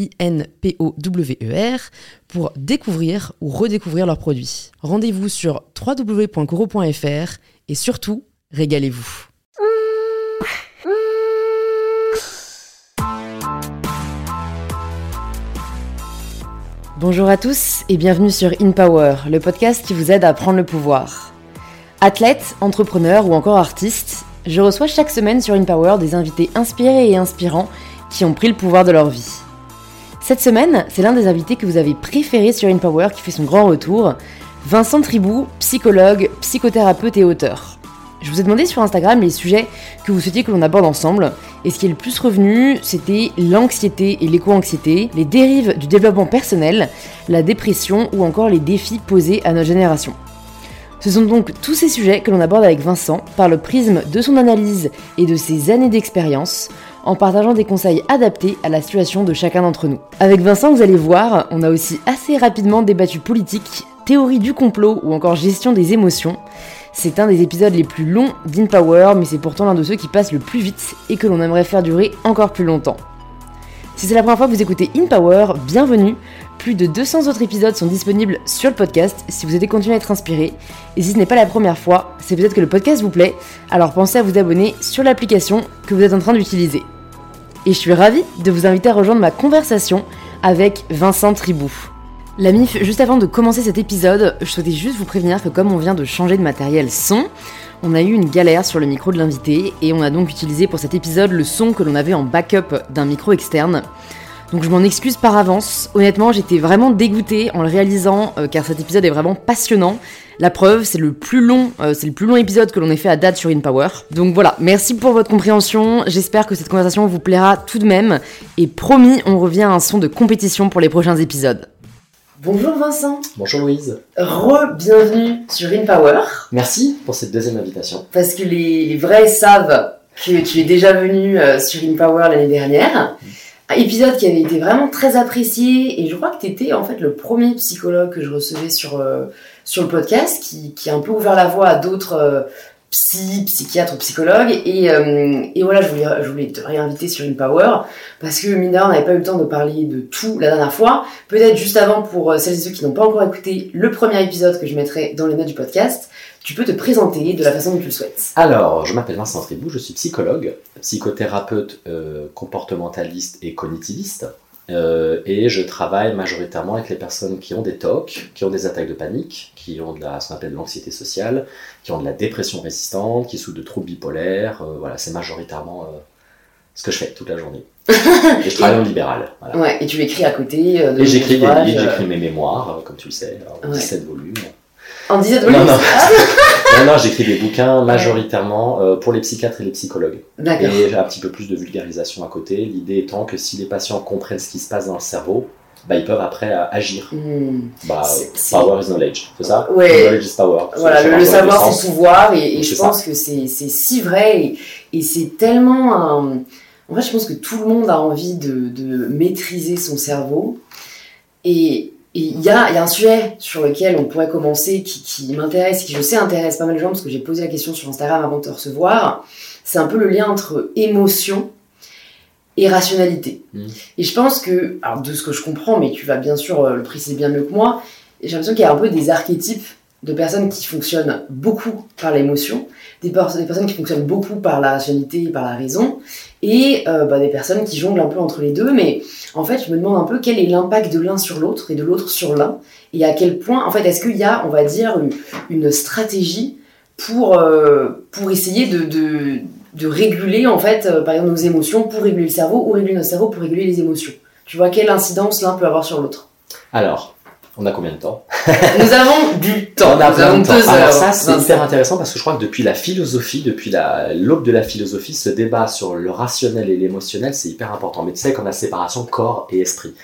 I-N-P-O-W-E-R, pour découvrir ou redécouvrir leurs produits. Rendez-vous sur www.coro.fr et surtout, régalez-vous. Bonjour à tous et bienvenue sur InPower, le podcast qui vous aide à prendre le pouvoir. Athlète, entrepreneur ou encore artiste, je reçois chaque semaine sur InPower des invités inspirés et inspirants qui ont pris le pouvoir de leur vie. Cette semaine, c'est l'un des invités que vous avez préféré sur InPower qui fait son grand retour, Vincent Tribou, psychologue, psychothérapeute et auteur. Je vous ai demandé sur Instagram les sujets que vous souhaitiez que l'on aborde ensemble, et ce qui est le plus revenu, c'était l'anxiété et l'éco-anxiété, les dérives du développement personnel, la dépression ou encore les défis posés à notre génération. Ce sont donc tous ces sujets que l'on aborde avec Vincent par le prisme de son analyse et de ses années d'expérience, en partageant des conseils adaptés à la situation de chacun d'entre nous. Avec Vincent, vous allez voir, on a aussi assez rapidement débattu politique, théorie du complot ou encore gestion des émotions. C'est un des épisodes les plus longs d'InPower, mais c'est pourtant l'un de ceux qui passent le plus vite et que l'on aimerait faire durer encore plus longtemps. Si c'est la première fois que vous écoutez InPower, bienvenue. Plus de 200 autres épisodes sont disponibles sur le podcast si vous souhaitez continuer à être inspiré. Et si ce n'est pas la première fois, c'est peut-être que le podcast vous plaît, alors pensez à vous abonner sur l'application que vous êtes en train d'utiliser. Et je suis ravie de vous inviter à rejoindre ma conversation avec Vincent Tribou. La MIF, juste avant de commencer cet épisode, je souhaitais juste vous prévenir que comme on vient de changer de matériel son, on a eu une galère sur le micro de l'invité et on a donc utilisé pour cet épisode le son que l'on avait en backup d'un micro externe. Donc je m'en excuse par avance. Honnêtement, j'étais vraiment dégoûtée en le réalisant euh, car cet épisode est vraiment passionnant. La preuve, c'est le plus long, euh, c'est le plus long épisode que l'on ait fait à date sur InPower. Donc voilà, merci pour votre compréhension. J'espère que cette conversation vous plaira tout de même. Et promis, on revient à un son de compétition pour les prochains épisodes. Bonjour Vincent. Bonjour Louise. Re-bienvenue sur InPower. Merci pour cette deuxième invitation. Parce que les, les vrais savent que tu es déjà venu euh, sur InPower l'année dernière. Épisode qui avait été vraiment très apprécié et je crois que tu étais en fait le premier psychologue que je recevais sur, euh, le podcast qui, a un peu ouvert la voie à d'autres euh, psy, psychiatres psychologues et, euh, et voilà je voulais, je voulais te réinviter sur une power parce que mine on n'avait pas eu le temps de parler de tout la dernière fois. Peut-être juste avant pour celles et ceux qui n'ont pas encore écouté le premier épisode que je mettrai dans les notes du podcast tu peux te présenter de la façon dont tu le souhaites. Alors, je m'appelle Vincent Tribou, je suis psychologue, psychothérapeute euh, comportementaliste et cognitiviste. Euh, et je travaille majoritairement avec les personnes qui ont des TOC, qui ont des attaques de panique, qui ont de la, ce qu'on appelle de l'anxiété sociale, qui ont de la dépression résistante, qui souffrent de troubles bipolaires. Euh, voilà, c'est majoritairement ce que je fais toute la journée. et je travaille en libéral. Voilà. Ouais, et tu écris à côté de Et j'écris des livres, j'écris mes mémoires, comme tu le sais, en ouais. 17 volumes. En 17 volumes Non, non, non, non j'écris des bouquins majoritairement euh, pour les psychiatres et les psychologues. Et un petit peu plus de vulgarisation à côté. L'idée étant que si les patients comprennent ce qui se passe dans le cerveau, bah, ils peuvent après euh, agir. Mmh. Bah, power is knowledge, c'est ça? Ouais. Knowledge is power. Voilà, le, le savoir c'est pouvoir, et, et je pense ça. que c'est si vrai, et, et c'est tellement un... En fait, je pense que tout le monde a envie de, de maîtriser son cerveau, et il y a, y a, un sujet sur lequel on pourrait commencer qui, qui m'intéresse, qui je sais intéresse pas mal de gens parce que j'ai posé la question sur Instagram avant de te recevoir. C'est un peu le lien entre émotion et rationalité. Mmh. Et je pense que, alors de ce que je comprends, mais tu vas bien sûr le préciser bien mieux que moi, j'ai l'impression qu'il y a un peu des archétypes de personnes qui fonctionnent beaucoup par l'émotion, des, personnes qui fonctionnent beaucoup par la rationalité, par la raison, et euh, bah, des personnes qui jonglent un peu entre les deux. Mais en fait, je me demande un peu quel est l'impact de l'un sur l'autre et de l'autre sur l'un, et à quel point, en fait, est-ce qu'il y a, on va dire, une, stratégie pour, euh, pour essayer de, de, réguler, en fait, euh, par exemple, nos émotions pour réguler le cerveau, ou réguler notre cerveau pour réguler les émotions? Tu vois, quelle incidence l'un peut avoir sur l'autre? Alors, on a combien de temps Nous avons du temps. On a Nous avons deux heures. Alors ça, c'est hyper intéressant parce que je crois que depuis la philosophie, depuis l'aube de la philosophie, ce débat sur le rationnel et l'émotionnel, c'est hyper important. Mais tu sais qu'on a séparation corps et esprit.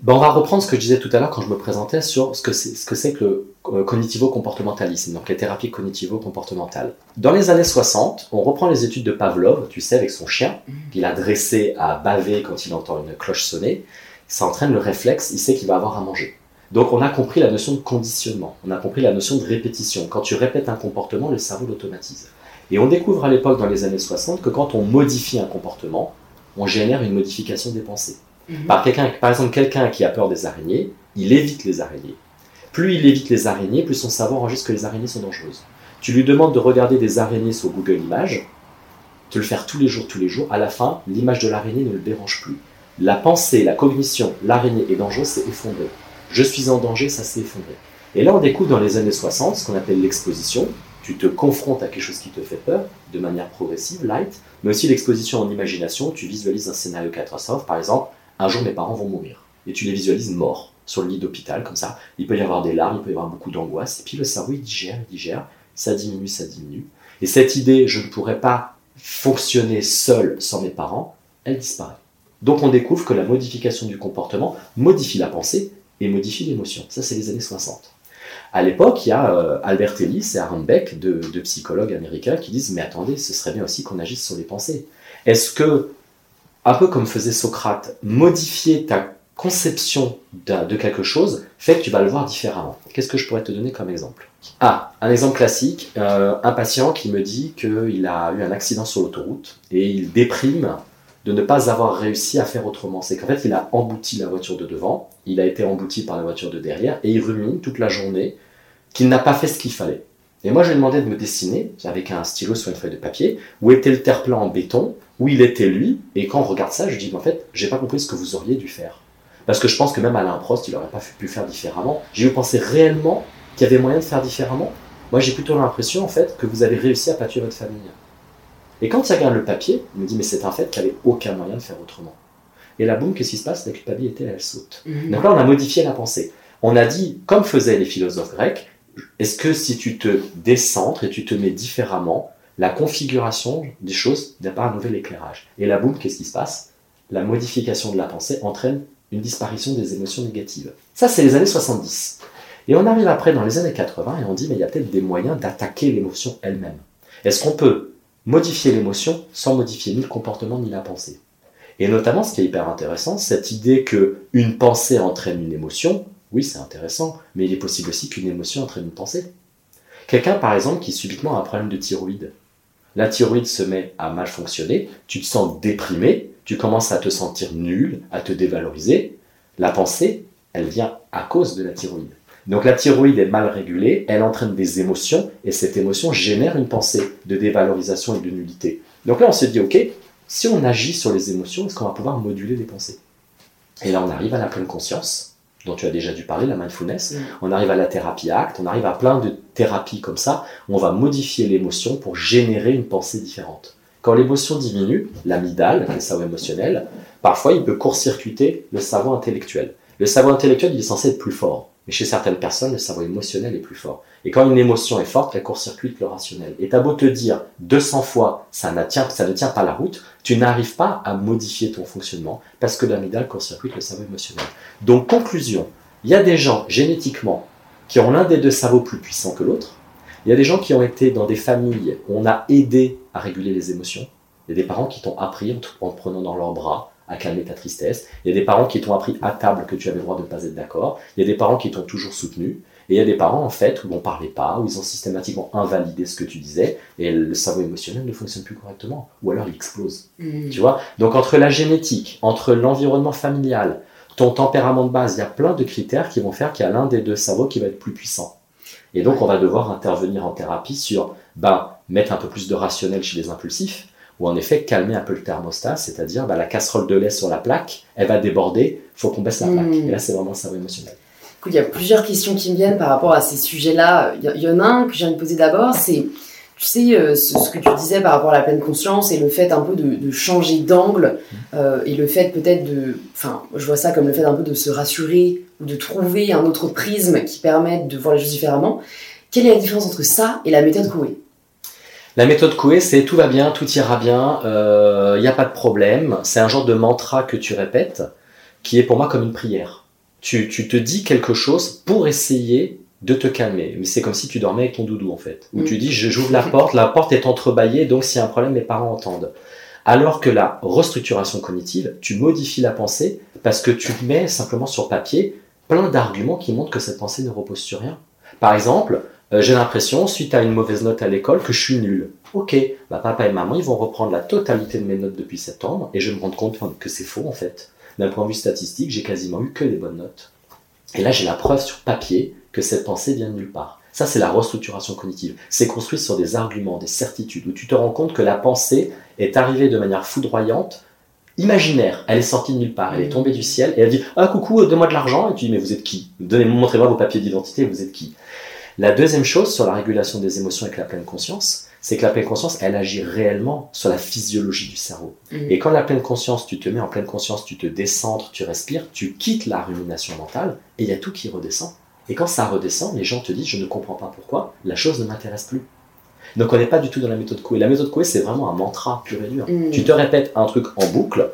Ben, on va reprendre ce que je disais tout à l'heure quand je me présentais sur ce que c'est ce que, c'est que le euh, cognitivo-comportementalisme, donc les thérapies cognitivo-comportementales. Dans les années 60, on reprend les études de Pavlov, tu sais, avec son chien, qu'il a dressé à baver quand il entend une cloche sonner. Ça entraîne le réflexe, il sait qu'il va avoir à manger. Donc on a compris la notion de conditionnement, on a compris la notion de répétition. Quand tu répètes un comportement, le cerveau l'automatise. Et on découvre à l'époque, dans les années 60, que quand on modifie un comportement, on génère une modification des pensées. Mhm. Par, par exemple, quelqu'un qui a peur des araignées, il évite les araignées. Plus il évite les araignées, plus son cerveau enregistre que les araignées sont dangereuses. Tu lui demandes de regarder des araignées sur Google Images, de le faire tous les jours, tous les jours, à la fin, l'image de l'araignée ne le dérange plus. La pensée, la cognition, l'araignée est dangereuse, c'est effondré je suis en danger, ça s'est effondré. Et là, on découvre dans les années 60 ce qu'on appelle l'exposition. Tu te confrontes à quelque chose qui te fait peur de manière progressive, light, mais aussi l'exposition en imagination. Tu visualises un scénario catastrophe, par exemple, un jour mes parents vont mourir. Et tu les visualises morts sur le lit d'hôpital, comme ça. Il peut y avoir des larmes, il peut y avoir beaucoup d'angoisse. Et puis le cerveau, il digère, il digère. Ça diminue, ça diminue. Et cette idée, je ne pourrais pas fonctionner seul sans mes parents, elle disparaît. Donc on découvre que la modification du comportement modifie la pensée, et modifie l'émotion. Ça, c'est les années 60. À l'époque, il y a euh, Albert Ellis et Aaron Beck, deux, psychologues américains, qui disent Mais attendez, ce serait bien aussi qu'on agisse sur les pensées. Est-ce que, un peu comme faisait Socrate, modifier ta conception de, quelque chose fait que tu vas le voir différemment? Qu'est-ce que je pourrais te donner comme exemple? Ah, un exemple classique euh, un patient qui me dit qu'il a eu un accident sur l'autoroute et il déprime de ne pas avoir réussi à faire autrement. C'est qu'en fait, il a embouti la voiture de devant, il a été embouti par la voiture de derrière, et il rumine toute la journée qu'il n'a pas fait ce qu'il fallait. Et moi, je lui ai demandé de me dessiner, avec un stylo sur une feuille de papier, où était le terre-plein en béton, où il était lui, et quand on regarde ça, je dis, en fait, j'ai pas compris ce que vous auriez dû faire. Parce que je pense que même Alain Prost, il n'aurait pas pu faire différemment. J'ai eu pensé réellement qu'il y avait moyen de faire différemment. Moi, j'ai plutôt l'impression, en fait, que vous avez réussi à pâturer votre famille. Et quand il regarde le papier, il me dit, mais c'est un fait qu'il n'y avait aucun moyen de faire autrement. Et là, boum, qu'est-ce qui se passe? La culpabilité, elle saute. Mhm. Donc là, on a modifié la pensée. On a dit, comme faisaient les philosophes grecs, est-ce que si tu te décentres et tu te mets différemment, la configuration des choses n'a pas un nouvel éclairage Et là, boum, qu'est-ce qui se passe? La modification de la pensée entraîne une disparition des émotions négatives. Ça, c'est les années 70. Et on arrive après dans les années 80 et on dit, mais il y a peut-être des moyens d'attaquer l'émotion elle-même. Est-ce qu'on peut modifier l'émotion sans modifier ni le comportement ni la pensée. Et notamment, ce qui est hyper intéressant, cette idée que une pensée entraîne une émotion, oui, c'est intéressant, mais il est possible aussi qu'une émotion entraîne une pensée. Quelqu'un, par exemple, qui subitement a un problème de thyroïde. La thyroïde se met à mal fonctionner, tu te sens déprimé, tu commences à te sentir nul, à te dévaloriser. La pensée, elle vient à cause de la thyroïde. Donc la thyroïde est mal régulée, elle entraîne des émotions, et cette émotion génère une pensée de dévalorisation et de nullité. Donc là, on se dit, ok, si on agit sur les émotions, est-ce qu'on va pouvoir moduler les pensées? Et là, on arrive à la pleine conscience, dont tu as déjà dû parler, la mindfulness. Mm. On arrive à la thérapie acte, on arrive à plein de thérapies comme ça, où on va modifier l'émotion pour générer une pensée différente. Quand l'émotion diminue, l'amygdale, le cerveau émotionnel, parfois il peut court-circuiter le cerveau intellectuel. Le cerveau intellectuel, il est censé être plus fort. Mais chez certaines personnes, le cerveau émotionnel est plus fort. Et quand une émotion est forte, elle court-circuite le rationnel. Et t'as beau te dire 200 fois, ça, ne tient, pas la route, tu n'arrives pas à modifier ton fonctionnement parce que l'amygdale court-circuite le cerveau émotionnel. Donc, conclusion, il y a des gens génétiquement qui ont l'un des deux cerveaux plus puissants que l'autre. Il y a des gens qui ont été dans des familles où on a aidé à réguler les émotions. Il y a des parents qui t'ont appris en te prenant dans leurs bras, à calmer ta tristesse. Il y a des parents qui t'ont appris à table que tu avais le droit de ne pas être d'accord. Il y a des parents qui t'ont toujours soutenu. Et il y a des parents, en fait, où on ne parlait pas, où ils ont systématiquement invalidé ce que tu disais, et le cerveau émotionnel ne fonctionne plus correctement, ou alors il explose. Mmh. Tu vois? Donc entre la génétique, entre l'environnement familial, ton tempérament de base, il y a plein de critères qui vont faire qu'il y a l'un des deux cerveaux qui va être plus puissant. Et donc, on va devoir intervenir en thérapie sur ben, mettre un peu plus de rationnel chez les impulsifs, ou en effet calmer un peu le thermostat, c'est-à-dire ben, la casserole de lait sur la plaque, elle va déborder, faut qu'on baisse la plaque. Mm. Et là, c'est vraiment le cerveau émotionnel. Écoute, il y a plusieurs questions qui me viennent par rapport à ces sujets-là. Il y, en a un que j'ai envie de poser d'abord, c'est, tu sais, euh, ce, ce que tu disais par rapport à la pleine conscience et le fait un peu de, de changer d'angle euh, et le fait peut-être de, enfin, je vois ça comme le fait un peu de se rassurer ou de trouver un autre prisme qui permette de voir les choses différemment. Quelle est la différence entre ça et la méthode Coué La méthode Coué, c'est tout va bien, tout ira bien, il n'y a pas de problème. C'est un genre de mantra que tu répètes qui est pour moi comme une prière. Tu, te dis quelque chose pour essayer de te calmer. Mais c'est comme si tu dormais avec ton doudou en fait. Mm. tu dis j'ouvre la porte, la porte est entrebâillée, donc s'il y a un problème, mes parents entendent. Alors que la restructuration cognitive, tu modifies la pensée parce que tu mets simplement sur papier plein d'arguments qui montrent que cette pensée ne repose sur rien. Par exemple, euh, j'ai l'impression, suite à une mauvaise note à l'école, que je suis nul. Ok, bah, papa et maman, ils vont reprendre la totalité de mes notes depuis septembre et je me rendre compte que c'est faux en fait. D'un point de vue statistique, j'ai quasiment eu que des bonnes notes. Et là, j'ai la preuve sur papier que cette pensée vient de nulle part. Ça, c'est la restructuration cognitive. C'est construit sur des arguments, des certitudes, où tu te rends compte que la pensée est arrivée de manière foudroyante, imaginaire. Elle est sortie de nulle part, elle est tombée du ciel, et elle dit Ah, coucou, donne-moi de l'argent. Et tu dis Mais vous êtes qui? Donnez-moi, montrez-moi vos papiers d'identité, vous êtes qui? La deuxième chose sur la régulation des émotions avec la pleine conscience, c'est que la pleine conscience, elle agit réellement sur la physiologie du cerveau. Et quand la pleine conscience, tu te mets en pleine conscience, tu te décentres, tu respires, tu quittes la rumination mentale, et il y a tout qui redescend. Et quand ça redescend, les gens te disent, je ne comprends pas pourquoi, la chose ne m'intéresse plus. Donc on n'est pas du tout dans la méthode Coué. La méthode Coué, c'est vraiment un mantra pur et dur. Mm. Tu te répètes un truc en boucle,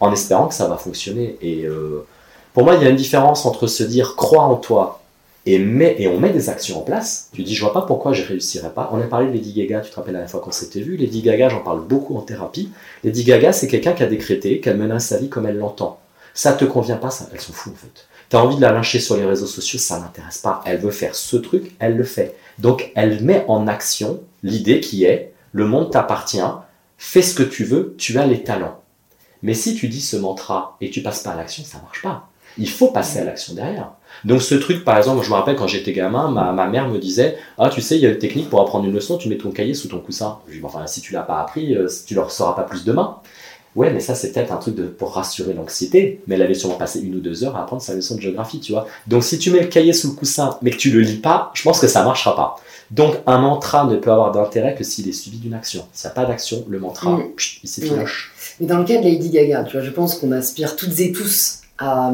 en espérant que ça va fonctionner. Et euh, pour moi, il y a une différence entre se dire, crois en toi, et, met, et on met des actions en place. Tu dis, je vois pas pourquoi je réussirais pas. On a parlé de Lady Gaga, tu te rappelles la dernière fois qu'on s'était vu. Lady Gaga, j'en parle beaucoup en thérapie. Lady Gaga, c'est quelqu'un qui a décrété qu'elle mènerait sa vie comme elle l'entend. Ça te convient pas, ça, elle s'en fout en fait. T'as envie de la lyncher sur les réseaux sociaux, ça l'intéresse pas. Elle veut faire ce truc, elle le fait. Donc elle met en action l'idée qui est le monde t'appartient, fais ce que tu veux, tu as les talents. Mais si tu dis ce mantra et tu passes pas à l'action, ça marche pas. Il faut passer à l'action derrière. Donc ce truc, par exemple, je me rappelle quand j'étais gamin, ma, ma mère me disait Ah, tu sais, il y a une technique pour apprendre une leçon, tu mets ton cahier sous ton coussin. Je dis Enfin, si tu l'as pas appris, euh, tu ne le sauras pas plus demain. Ouais, mais ça, c'est peut-être un truc de, pour rassurer l'anxiété. Mais elle avait sûrement passé une ou deux heures à apprendre sa leçon de géographie, tu vois. Donc si tu mets le cahier sous le coussin, mais que tu le lis pas, je pense que ça marchera pas. Donc un mantra ne peut avoir d'intérêt que s'il est suivi d'une action. S'il n'y a pas d'action, le mantra, Mm. pchit, il s'effiloche. Mais dans le cas de Lady Gaga, tu vois, je pense qu'on aspire toutes et tous à,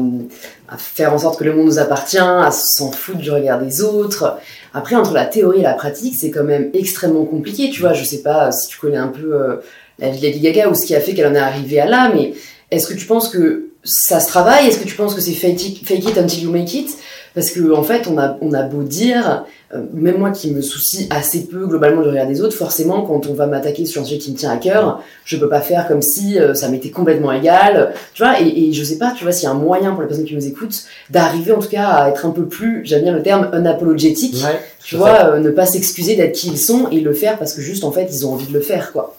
faire en sorte que le monde nous appartient, à s'en foutre du regard des autres. Après, entre la théorie et la pratique, c'est quand même extrêmement compliqué. Tu vois, je sais pas si tu connais un peu euh, la vie de Lady Gaga ou ce qui a fait qu'elle en est arrivée à là, mais est-ce que tu penses que ça se travaille? Est-ce que tu penses que c'est fake it until you make it? Parce que en fait, on a, on a beau dire, euh, même moi qui me soucie assez peu globalement du regard des autres, forcément, quand on va m'attaquer sur un sujet qui me tient à cœur, je peux pas faire comme si euh, ça m'était complètement égal, tu vois, et, et je sais pas, tu vois, s'il y a un moyen pour les personnes qui nous écoutent d'arriver en tout cas à être un peu plus, j'aime bien le terme, unapologétique, Ouais, tu vois, euh, ne pas s'excuser d'être qui ils sont et le faire parce que juste en fait ils ont envie de le faire, quoi.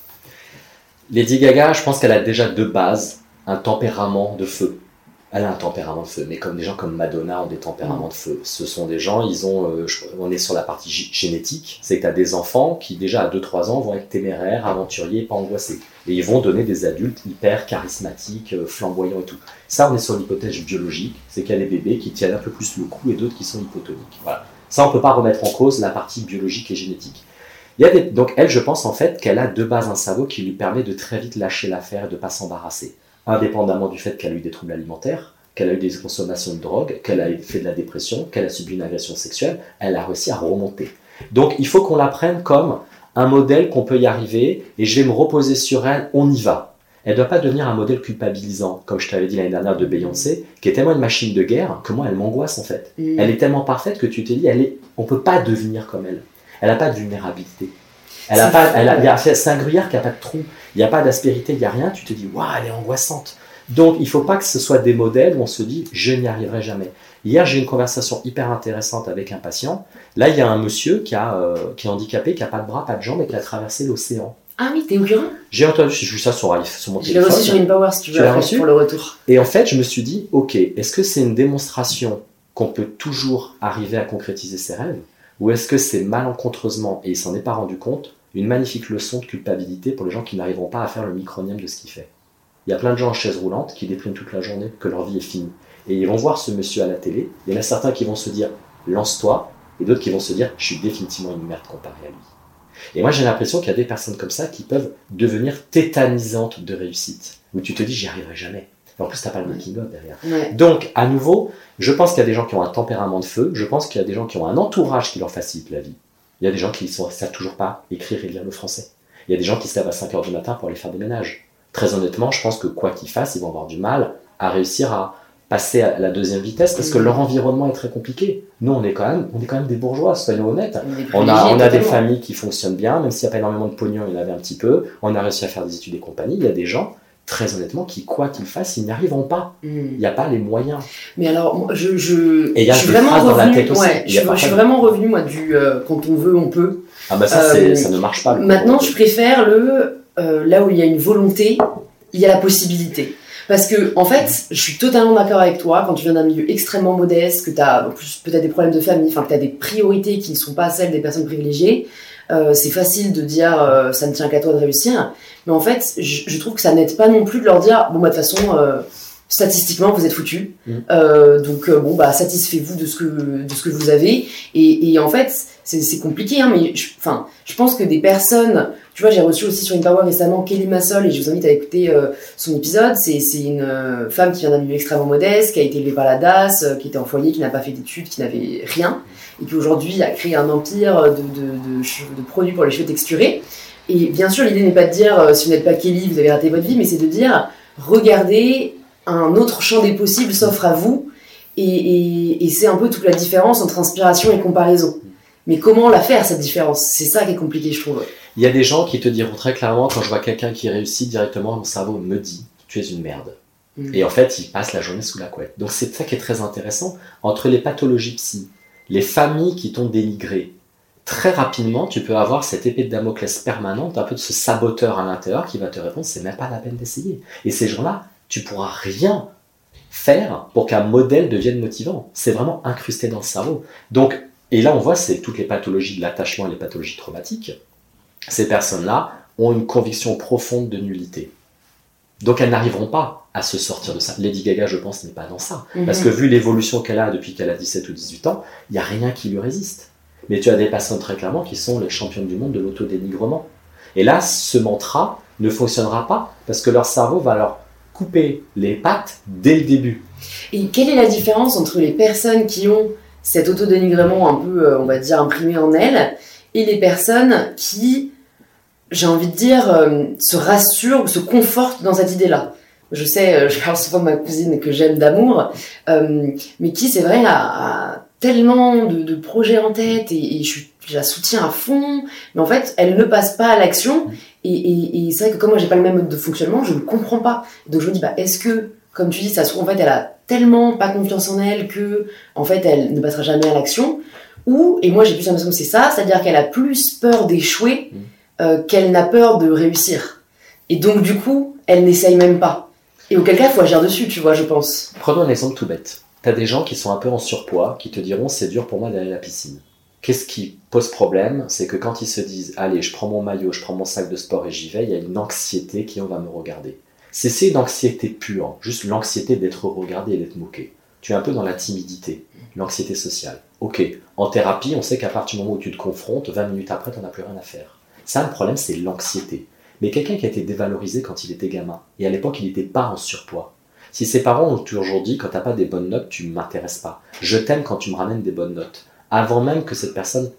Lady Gaga, je pense qu'elle a déjà de base un tempérament de feu. Elle a un tempérament de feu, mais comme des gens comme Madonna ont des tempéraments de feu. Ce sont des gens, ils ont, euh, on est sur la partie gé- génétique, c'est que tu as des enfants qui déjà à 2-3 ans vont être téméraires, aventuriers, pas angoissés. Et ils vont donner des adultes hyper charismatiques, euh, flamboyants et tout. Ça, on est sur l'hypothèse biologique, c'est qu'il y a des bébés qui tiennent un peu plus le coup et d'autres qui sont hypotoniques. Voilà. Ça, on peut pas remettre en cause la partie biologique et génétique. Il y a des... Donc elle, je pense en fait qu'elle a de base un cerveau qui lui permet de très vite lâcher l'affaire et de pas s'embarrasser. Indépendamment du fait qu'elle a eu des troubles alimentaires, qu'elle a eu des consommations de drogue, qu'elle a fait de la dépression, qu'elle a subi une agression sexuelle, elle a réussi à remonter. Donc il faut qu'on la prenne comme un modèle qu'on peut y arriver et je vais me reposer sur elle, on y va. Elle ne doit pas devenir un modèle culpabilisant, comme je t'avais dit l'année dernière de Beyoncé, qui est tellement une machine de guerre que moi elle m'angoisse en fait. Elle est tellement parfaite que tu te dis, elle est, on peut pas devenir comme elle. Elle n'a pas de vulnérabilité. Elle a C'est pas, elle a, a- c'est un gruyère qui n'a pas de trou. Il n'y a pas d'aspérité, il n'y a rien. Tu te dis, waouh, elle est angoissante. Donc, il ne faut pas que ce soit des modèles où on se dit, je n'y arriverai jamais. Hier, j'ai eu une conversation hyper intéressante avec un patient. Là, il y a un monsieur qui, a, euh, qui est handicapé, qui n'a pas de bras, pas de jambes et qui a traversé l'océan. Ah oui, t'es au courant? J'ai entendu, j'ai vu ça sur, sur mon Je l'ai téléphone. reçu sur InPower si tu veux reçu? pour le retour. Et en fait, je me suis dit, ok, est-ce que c'est une démonstration qu'on peut toujours arriver à concrétiser ses rêves? Ou est-ce que c'est malencontreusement, et il s'en est pas rendu compte, une magnifique leçon de culpabilité pour les gens qui n'arriveront pas à faire le micronium de ce qu'il fait? Il y a plein de gens en chaise roulante qui dépriment toute la journée, que leur vie est finie. Et ils vont voir ce monsieur à la télé, il y en a certains qui vont se dire lance-toi, et d'autres qui vont se dire je suis définitivement une merde comparé à lui. Et moi j'ai l'impression qu'il y a des personnes comme ça qui peuvent devenir tétanisantes de réussite, où tu te dis j'y arriverai jamais. En plus, t'as pas le making-up derrière. Ouais. Donc, à nouveau, je pense qu'il y a des gens qui ont un tempérament de feu, je pense qu'il y a des gens qui ont un entourage qui leur facilite la vie. Il y a des gens qui ne savent toujours pas écrire et lire le français. Il y a des gens qui se lèvent à 5 heures du matin pour aller faire des ménages. Très honnêtement, je pense que quoi qu'ils fassent, ils vont avoir du mal à réussir à passer à la deuxième vitesse parce que Mhm. leur environnement est très compliqué. Nous, on est quand même, on est quand même des bourgeois, soyons honnêtes. On a, on a des familles qui fonctionnent bien, même s'il n'y a pas énormément de pognon, il y en avait un petit peu. On a réussi à faire des études et compagnie. Il y a des gens, très honnêtement, qui, quoi qu'ils fassent, ils n'y arriveront pas. Mm. Il n'y a pas les moyens. Mais alors, je, je, Et y a je suis vraiment phrases dans la tête aussi. ouais, je, suis vraiment revenu moi du euh, quand on veut, on peut. Ah bah ça, Euh, ça ne marche pas. Maintenant, je préfère le euh, là où il y a une volonté, il y a la possibilité. Parce que, en fait, je suis totalement d'accord avec toi, quand tu viens d'un milieu extrêmement modeste, que tu as peut-être des problèmes de famille, enfin que tu as des priorités qui ne sont pas celles des personnes privilégiées, euh, c'est facile de dire euh, ça ne tient qu'à toi de réussir. Mais en fait, je, je trouve que ça n'aide pas non plus de leur dire bon, bah de toute façon, euh, statistiquement, vous êtes foutus. Mm. Euh, donc, bon, bah satisfez-vous de, ce que, de ce que vous avez. Et, et en fait, c'est compliqué, hein, mais je, enfin, je pense que des personnes tu vois, j'ai reçu aussi sur InPower récemment Kelly Massol et je vous invite à écouter son épisode. C'est une femme qui vient d'un milieu extrêmement modeste, qui a été élevée par la DAS, qui était en foyer, qui n'a pas fait d'études, qui n'avait rien, et qui aujourd'hui a créé un empire de, de, de, cheveux- de produits pour les cheveux texturés. Et bien sûr, l'idée n'est pas de dire euh, si vous n'êtes pas Kelly, vous avez raté votre vie, mais c'est de dire regardez, un autre champ des possibles s'offre à vous. Et, et, et c'est un peu toute la différence entre inspiration et comparaison. Mais comment la faire cette différence? C'est ça qui est compliqué, je trouve. Il y a des gens qui te diront très clairement, quand je vois quelqu'un qui réussit directement, mon cerveau me dit Tu es une merde. Mm. Et en fait, il passe la journée sous la couette. Donc c'est ça qui est très intéressant. Entre les pathologies psy, les familles qui t'ont dénigré, très rapidement, tu peux avoir cette épée de Damoclès permanente, un peu de ce saboteur à l'intérieur qui va te répondre c'est même pas la peine d'essayer. Et ces gens-là, tu pourras rien faire pour qu'un modèle devienne motivant. C'est vraiment incrusté dans le cerveau. Donc, et là, on voit, c'est toutes les pathologies de l'attachement et les pathologies traumatiques. Ces personnes-là ont une conviction profonde de nullité. Donc, elles n'arriveront pas à se sortir de ça. Lady Gaga, je pense, n'est pas dans ça. Mhm. Parce que vu l'évolution qu'elle a depuis qu'elle a 17 ou 18 ans, il n'y a rien qui lui résiste. Mais tu as des personnes très clairement qui sont les championnes du monde de l'autodénigrement. Et là, ce mantra ne fonctionnera pas parce que leur cerveau va leur couper les pattes dès le début. Et quelle est la différence entre les personnes qui ont cet autodénigrement un peu, euh, on va dire, imprimé en elles, et les personnes qui, j'ai envie de dire, euh, se rassurent ou se confortent dans cette idée-là? Je sais, euh, je parle souvent de ma cousine que j'aime d'amour, euh, mais qui, c'est vrai, a, a tellement de, de projets en tête et, et je, la soutiens à fond, mais en fait, elle ne passe pas à l'action. Et, et- et c'est vrai que comme moi, j'ai pas le même mode de fonctionnement, je ne comprends pas. Donc je me dis, bah, est-ce que, comme tu dis, ça se trouve, en fait, elle a tellement pas confiance en elle que, en fait, elle ne passera jamais à l'action? Ou, et moi j'ai plus l'impression que c'est ça, c'est-à-dire qu'elle a plus peur d'échouer Mm. euh, qu'elle n'a peur de réussir. Et donc du coup, elle n'essaye même pas. Et auquel cas, il faut agir dessus, tu vois, je pense. Prenons un exemple tout bête. Tu as des gens qui sont un peu en surpoids, qui te diront c'est dur pour moi d'aller à la piscine. Qu'est-ce qui pose problème? C'est que quand ils se disent allez, je prends mon maillot, je prends mon sac de sport et j'y vais, il y a une anxiété qui on va me regarder. C'est une anxiété pure, juste l'anxiété d'être regardé et d'être moqué, tu es un peu dans la timidité, l'anxiété sociale. Ok, en thérapie, on sait qu'à partir du moment où tu te confrontes, 20 minutes après, tu n'en as plus rien à faire. Ça, le problème, c'est l'anxiété. Mais quelqu'un qui a été dévalorisé quand il était gamin, et à l'époque, il n'était pas en surpoids, si ses parents ont toujours dit quand t'as pas des bonnes notes, tu ne m'intéresses pas. Je t'aime quand tu me ramènes des bonnes notes. Avant même que cette personne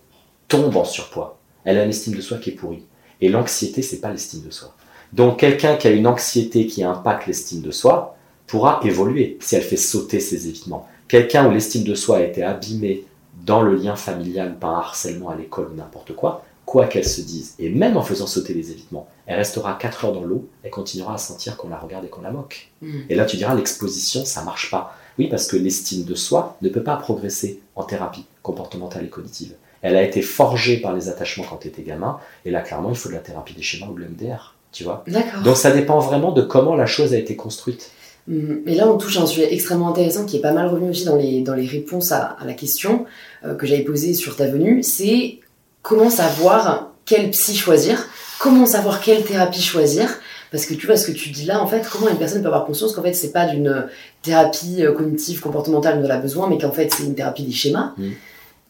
tombe en surpoids. Elle a une estime de soi qui est pourrie. Et l'anxiété, c'est pas l'estime de soi. Donc quelqu'un qui a une anxiété qui impacte l'estime de soi pourra évoluer si elle fait sauter ses évitements. Quelqu'un où l'estime de soi a été abîmée dans le lien familial par un harcèlement à l'école ou n'importe quoi, quoi qu'elle se dise, et même en faisant sauter les évitements, elle restera 4 heures dans l'eau, elle continuera à sentir qu'on la regarde et qu'on la moque. Et là, tu diras, l'exposition, ça marche pas. Oui, parce que l'estime de soi ne peut pas progresser en thérapie comportementale et cognitive. Elle a été forgée par les attachements quand tu étais gamin, et là, clairement, il faut de la thérapie des schémas ou de l'MDR, tu vois. Donc ça dépend vraiment de comment la chose a été construite. Hum, et là, on touche à un sujet extrêmement intéressant qui est pas mal revenu aussi dans les, dans les réponses à, la question euh, que j'avais posée sur ta venue. C'est comment savoir quel psy choisir, comment savoir quelle thérapie choisir. Parce que tu vois ce que tu dis là, en fait, comment une personne peut avoir conscience qu'en fait, c'est pas d'une thérapie euh, cognitive, comportementale dont elle a besoin, mais qu'en fait, c'est une thérapie des schémas. Mmh.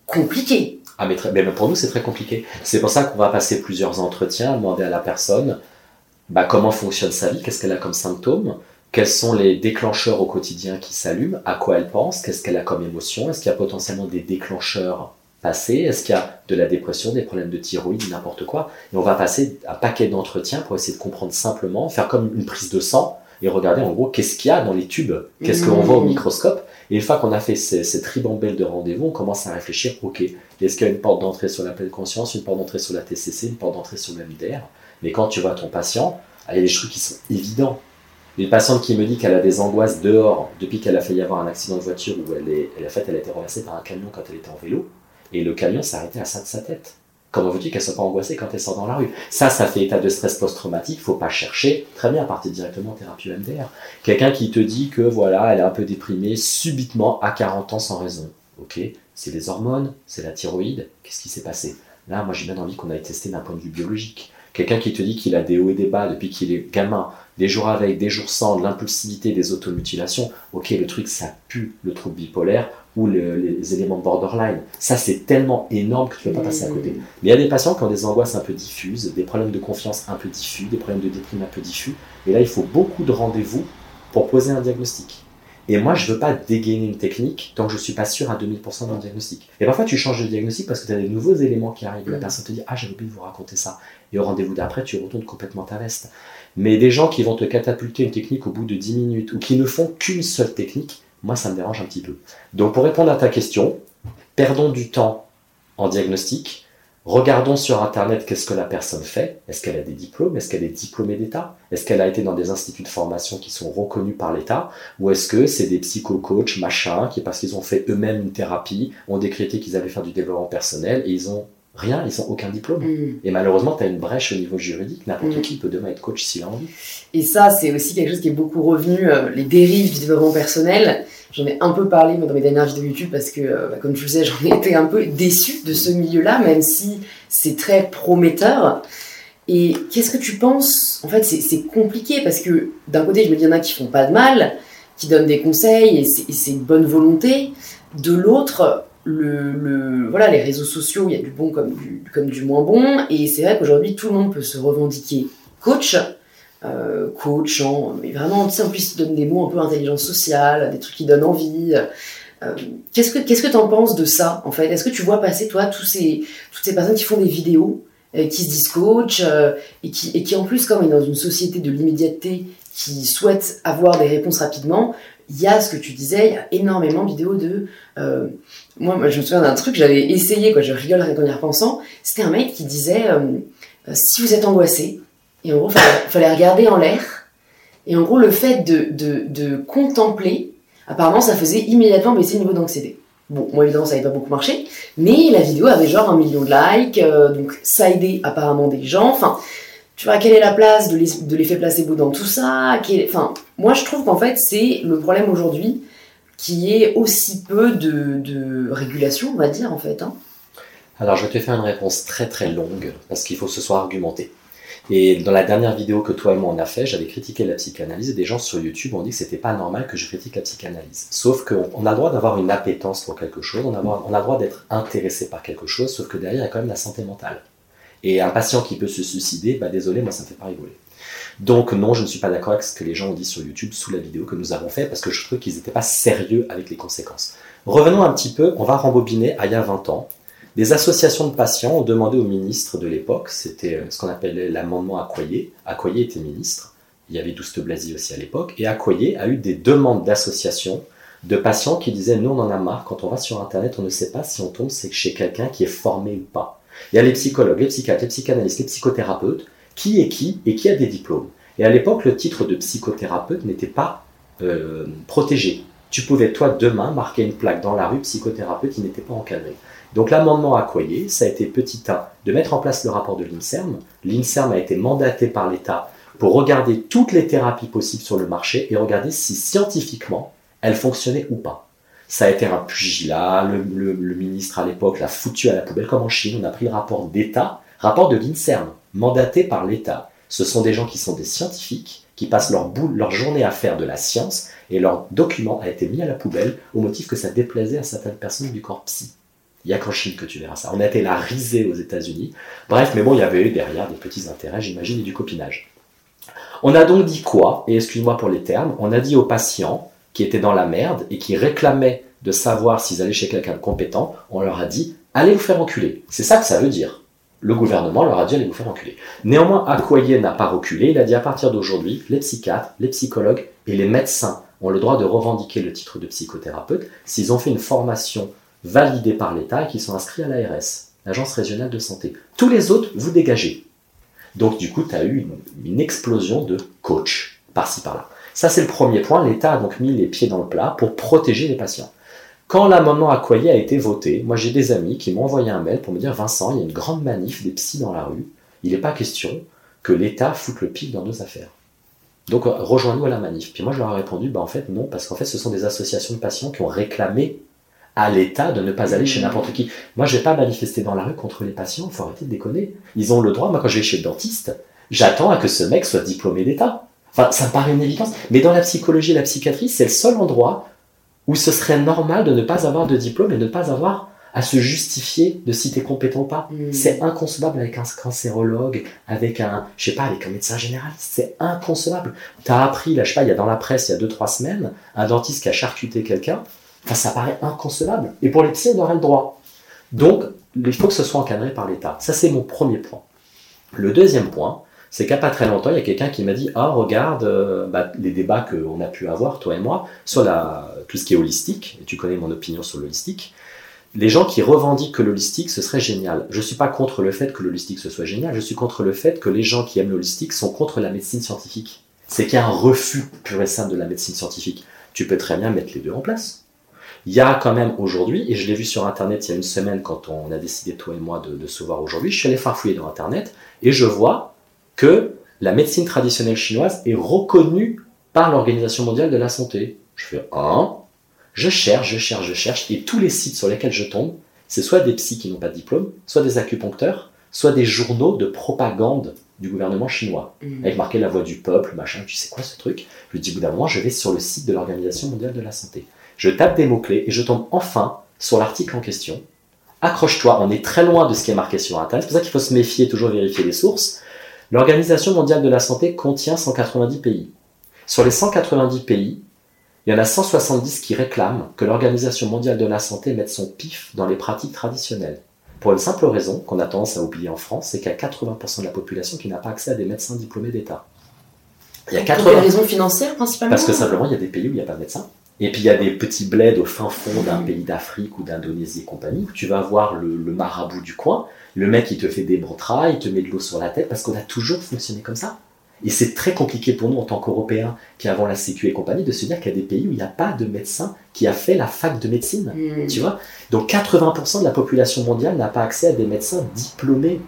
Compliqué. Ah, mais, mais pour nous, c'est très compliqué. C'est pour ça qu'on va passer plusieurs entretiens, demander à la personne bah, comment fonctionne sa vie, qu'est-ce qu'elle a comme symptômes, quels sont les déclencheurs au quotidien qui s'allument, à quoi elle pense, qu'est-ce qu'elle a comme émotion, est-ce qu'il y a potentiellement des déclencheurs est-ce qu'il y a de la dépression, des problèmes de thyroïde, n'importe quoi. Et on va passer un paquet d'entretiens pour essayer de comprendre simplement, faire comme une prise de sang et regarder en gros qu'est-ce qu'il y a dans les tubes, qu'est-ce qu'on voit au mmh. microscope. Et une fois qu'on a fait cette ribambelle de rendez-vous, on commence à réfléchir, ok, est-ce qu'il y a une porte d'entrée sur la pleine conscience, une porte d'entrée sur la TCC, une porte d'entrée sur le MDR Mais quand tu vois ton patient, il y a des trucs qui sont évidents. Une patiente qui me dit qu'elle a des angoisses dehors depuis qu'elle a fait y avoir un accident de voiture où elle, est, elle, fait, elle a été renversée par un camion quand elle était en vélo, et le camion s'est arrêté à ça de sa tête. Comment veux-tu qu'elle soit pas angoissée quand elle sort dans la rue Ça, ça fait état de stress post-traumatique, faut pas chercher. Très bien, partir directement en thérapie MDR. Quelqu'un qui te dit que voilà, elle est un peu déprimée subitement à 40 ans sans raison. Ok, c'est les hormones, c'est la thyroïde, qu'est-ce qui s'est passé? Là, moi j'ai bien envie qu'on aille tester d'un point de vue biologique. Quelqu'un qui te dit qu'il a des hauts et des bas depuis qu'il est gamin, des jours avec, des jours sans, de l'impulsivité, des automutilations, ok, le truc, ça pue le trouble bipolaire ou les éléments borderline. Ça, c'est tellement énorme que tu ne peux pas passer à côté. Mmh. Mais il y a des patients qui ont des angoisses un peu diffuses, des problèmes de confiance un peu diffus, des problèmes de déprime un peu diffus. Et là, il faut beaucoup de rendez-vous pour poser un diagnostic. Et moi, je ne veux pas dégainer une technique tant que je ne suis pas sûr à 2000% d'un diagnostic. Et parfois, tu changes de diagnostic parce que tu as des nouveaux éléments qui arrivent. La mmh. personne te dit Ah, j'avais oublié de vous raconter ça. Et au rendez-vous d'après, tu retournes complètement ta veste. Mais des gens qui vont te catapulter une technique au bout de 10 minutes ou qui ne font qu'une seule technique, moi, ça me dérange un petit peu. Donc, pour répondre à ta question, perdons du temps en diagnostic. Regardons sur Internet qu'est-ce que la personne fait. Est-ce qu'elle a des diplômes? Est-ce qu'elle est diplômée d'État? Est-ce qu'elle a été dans des instituts de formation qui sont reconnus par l'État? Ou est-ce que c'est des psycho-coachs, machin, qui parce qu'ils ont fait eux-mêmes une thérapie, ont décrété qu'ils allaient faire du développement personnel et ils ont rien, ils n'ont aucun diplôme. Mm. Et malheureusement, tu as une brèche au niveau juridique. N'importe mm. qui peut demain être coach s'il a envie. Et ça, c'est aussi quelque chose qui est beaucoup revenu, euh, les dérives du développement personnel. J'en ai un peu parlé dans mes dernières vidéos YouTube parce que, euh, bah, comme tu le sais, j'en ai été un peu déçu de ce milieu-là, même si c'est très prometteur. Et qu'est-ce que tu penses? En fait, c'est compliqué parce que d'un côté, je me dis, il y en a qui font pas de mal, qui donnent des conseils et c'est une bonne volonté. De l'autre, les réseaux sociaux, il y a du bon comme du moins bon. Et c'est vrai qu'aujourd'hui, tout le monde peut se revendiquer coach, euh, coach, mais vraiment, tu sais, en plus, ils donnent des mots un peu intelligence sociale, des trucs qui donnent envie. Euh, qu'est-ce que qu'est-ce que t'en penses de ça, en fait? Est-ce que tu vois passer, toi, tous ces, toutes ces personnes qui font des vidéos, euh, qui se disent coach, et, qui, en plus, comme on est dans une société de l'immédiateté, qui souhaitent avoir des réponses rapidement, il y a ce que tu disais, il y a énormément de vidéos de... Moi, je me souviens d'un truc, j'avais essayé, quoi, je rigole qu'en y repensant, c'était un mec qui disait, si vous êtes angoissé, et en gros, il fallait, regarder en l'air, et en gros, le fait de, de, contempler, apparemment, ça faisait immédiatement baisser le niveau d'anxiété. Bon, moi évidemment, ça n'avait pas beaucoup marché, mais la vidéo avait genre un million de likes, donc ça aidait apparemment des gens, enfin tu vois, quelle est la place de l'effet placebo dans tout ça? Enfin, moi je trouve qu'en fait c'est le problème aujourd'hui qui est aussi peu de, régulation, on va dire en fait. Hein. Alors je vais te faire une réponse très très longue parce qu'il faut que ce soit argumenté. Et dans la dernière vidéo que toi et moi on a fait, j'avais critiqué la psychanalyse et des gens sur YouTube ont dit que c'était pas normal que je critique la psychanalyse. Sauf qu'on a le droit d'avoir une appétence pour quelque chose, on a, le droit d'être intéressé par quelque chose, sauf que derrière il y a quand même la santé mentale. Et un patient qui peut se suicider, bah désolé, moi ça me fait pas rigoler. Donc non, je ne suis pas d'accord avec ce que les gens ont dit sur YouTube sous la vidéo que nous avons fait parce que je trouve qu'ils n'étaient pas sérieux avec les conséquences. Revenons un petit peu, on va rembobiner à il y a 20 ans. Des associations de patients ont demandé au ministre de l'époque, c'était euh, ce qu'on appelait l'amendement Accoyer. Accoyer était ministre, il y avait Douste Blasi aussi à l'époque, et Accoyer a eu des demandes d'associations de patients qui disaient nous on en a marre, quand on va sur internet on ne sait pas si on tombe chez quelqu'un qui est formé ou pas. Il y a les psychologues, les psychiatres, les psychanalystes, les psychothérapeutes, qui est qui et qui a des diplômes? Et à l'époque, le titre de psychothérapeute n'était pas euh, protégé. Tu pouvais, toi, demain, marquer une plaque dans la rue psychothérapeute qui n'était pas encadré. Donc l'amendement à Coyer, ça a été petit 1 de mettre en place le rapport de l'INSERM. L'INSERM a été mandaté par l'État pour regarder toutes les thérapies possibles sur le marché et regarder si scientifiquement elles fonctionnaient ou pas. Ça a été un pugilat, le, le ministre à l'époque l'a foutu à la poubelle, comme en Chine, on a pris le rapport d'État, rapport de l'INSERM, mandaté par l'État. Ce sont des gens qui sont des scientifiques, qui passent leur, leur journée à faire de la science, et leur document a été mis à la poubelle au motif que ça déplaisait à certaines personnes du corps psy. Il n'y a qu'en Chine que tu verras ça. On a été la risée aux États-Unis. Bref, mais bon, il y avait eu derrière des petits intérêts, j'imagine, et du copinage. On a donc dit quoi Et excuse-moi pour les termes, on a dit aux patients qui étaient dans la merde et qui réclamaient de savoir s'ils allaient chez quelqu'un de compétent, on leur a dit allez vous faire enculer. C'est ça que ça veut dire. Le gouvernement leur a dit allez vous faire enculer. Néanmoins, Accoyer n'a pas reculé. Il a dit à partir d'aujourd'hui, les psychiatres, les psychologues et les médecins ont le droit de revendiquer le titre de psychothérapeute s'ils ont fait une formation validés par l'État et qui sont inscrits à l'ARS, l'Agence régionale de santé. Tous les autres, vous dégagez. Donc du coup, tu as eu une, explosion de coach par-ci par-là. Ça, c'est le premier point. L'État a donc mis les pieds dans le plat pour protéger les patients. Quand l'amendement Accoyer a été voté, moi j'ai des amis qui m'ont envoyé un mail pour me dire Vincent, il y a une grande manif des psys dans la rue. Il n'est pas question que l'État foute le pic dans nos affaires. Donc rejoins-nous à la manif. Puis moi je leur ai répondu bah en fait non, parce qu'en fait ce sont des associations de patients qui ont réclamé à l'État de ne pas aller chez n'importe qui. Moi, je vais pas manifester dans la rue contre les patients, il faut arrêter de déconner. Ils ont le droit, moi quand je vais chez le dentiste, j'attends à que ce mec soit diplômé d'État. Enfin, ça me paraît une évidence. Mais dans la psychologie et la psychiatrie, c'est le seul endroit où ce serait normal de ne pas avoir de diplôme et de ne pas avoir à se justifier de si t'es compétent ou pas. Mmh. C'est inconcevable avec un cancérologue, avec un, je sais pas, avec un médecin généraliste. C'est inconcevable. T'as appris, là, je sais pas, il y a dans la presse, il y a deux, trois semaines, un dentiste qui a charcuté quelqu'un. Enfin, ça paraît inconcevable. Et pour les psys, on aurait le droit. Donc, il faut que ce soit encadré par l'État. Ça, c'est mon premier point. Le deuxième point, c'est qu'à pas très longtemps, il y a quelqu'un qui m'a dit Ah, regarde euh, bah, les débats qu'on a pu avoir, toi et moi, sur tout ce qui est holistique, et tu connais mon opinion sur l'holistique. Les gens qui revendiquent que l'holistique, ce serait génial. Je ne suis pas contre le fait que l'holistique ce soit génial, je suis contre le fait que les gens qui aiment l'holistique sont contre la médecine scientifique. C'est qu'il y a un refus pur et simple de la médecine scientifique. Tu peux très bien mettre les deux en place. Il y a quand même aujourd'hui, et je l'ai vu sur Internet il y a une semaine quand on a décidé, toi et moi, de, se voir aujourd'hui, je suis allé farfouiller dans Internet et je vois que la médecine traditionnelle chinoise est reconnue par l'Organisation mondiale de la santé. Je fais un, je cherche, je cherche, je cherche, et tous les sites sur lesquels je tombe, c'est soit des psys qui n'ont pas de diplôme, soit des acupuncteurs, soit des journaux de propagande du gouvernement chinois, mmh. avec marqué la voix du peuple, machin, tu sais quoi ce truc? Je dis, au bout d'un moment, je vais sur le site de l'Organisation mondiale de la santé. Je tape des mots-clés et je tombe enfin sur l'article en question. Accroche-toi, on est très loin de ce qui est marqué sur Internet. C'est pour ça qu'il faut se méfier, toujours vérifier les sources. L'Organisation mondiale de la santé contient 190 pays. Sur les 190 pays, il y en a 170 qui réclament que l'Organisation mondiale de la santé mette son pif dans les pratiques traditionnelles. Pour une simple raison qu'on a tendance à oublier en France, c'est qu'il y a 80% de la population qui n'a pas accès à des médecins diplômés d'État. Il y a 80... Pour des raisons financières principalement Parce que simplement, il y a des pays où il n'y a pas de médecin. Et puis il y a des petits bleds au fin fond d'un pays d'Afrique ou d'Indonésie et compagnie, où tu vas voir le, marabout du coin, le mec il te fait des mantras, il te met de l'eau sur la tête, parce qu'on a toujours fonctionné comme ça. Et c'est très compliqué pour nous en tant qu'Européens qui avons la Sécu et compagnie de se dire qu'il y a des pays où il n'y a pas de médecin qui a fait la fac de médecine. Hmm. Tu vois Donc 80% de la population mondiale n'a pas accès à des médecins diplômés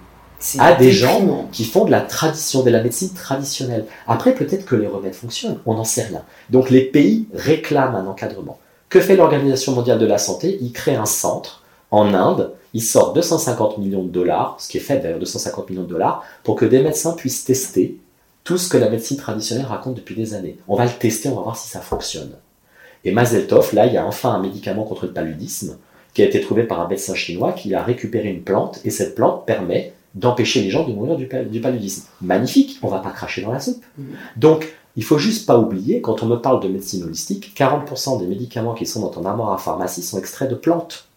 à des gens qui font de la tradition, de la médecine traditionnelle. Après, peut-être que les remèdes fonctionnent, on n'en sait rien. Donc les pays réclament un encadrement. Que fait l'Organisation mondiale de la santé? Il crée un centre en Inde, il sort 250 millions de dollars, ce qui est fait d'ailleurs 250 millions de dollars, pour que des médecins puissent tester tout ce que la médecine traditionnelle raconte depuis des années. On va le tester, on va voir si ça fonctionne. Et Mazeltov, là, il y a enfin un médicament contre le paludisme qui a été trouvé par un médecin chinois qui a récupéré une plante, et cette plante permet d'empêcher les gens de mourir du, paludisme. Magnifique, on va pas cracher dans la soupe. Mm. Donc, il faut juste pas oublier, quand on me parle de médecine holistique, 40% des médicaments qui sont dans ton armoire à pharmacie sont extraits de plantes.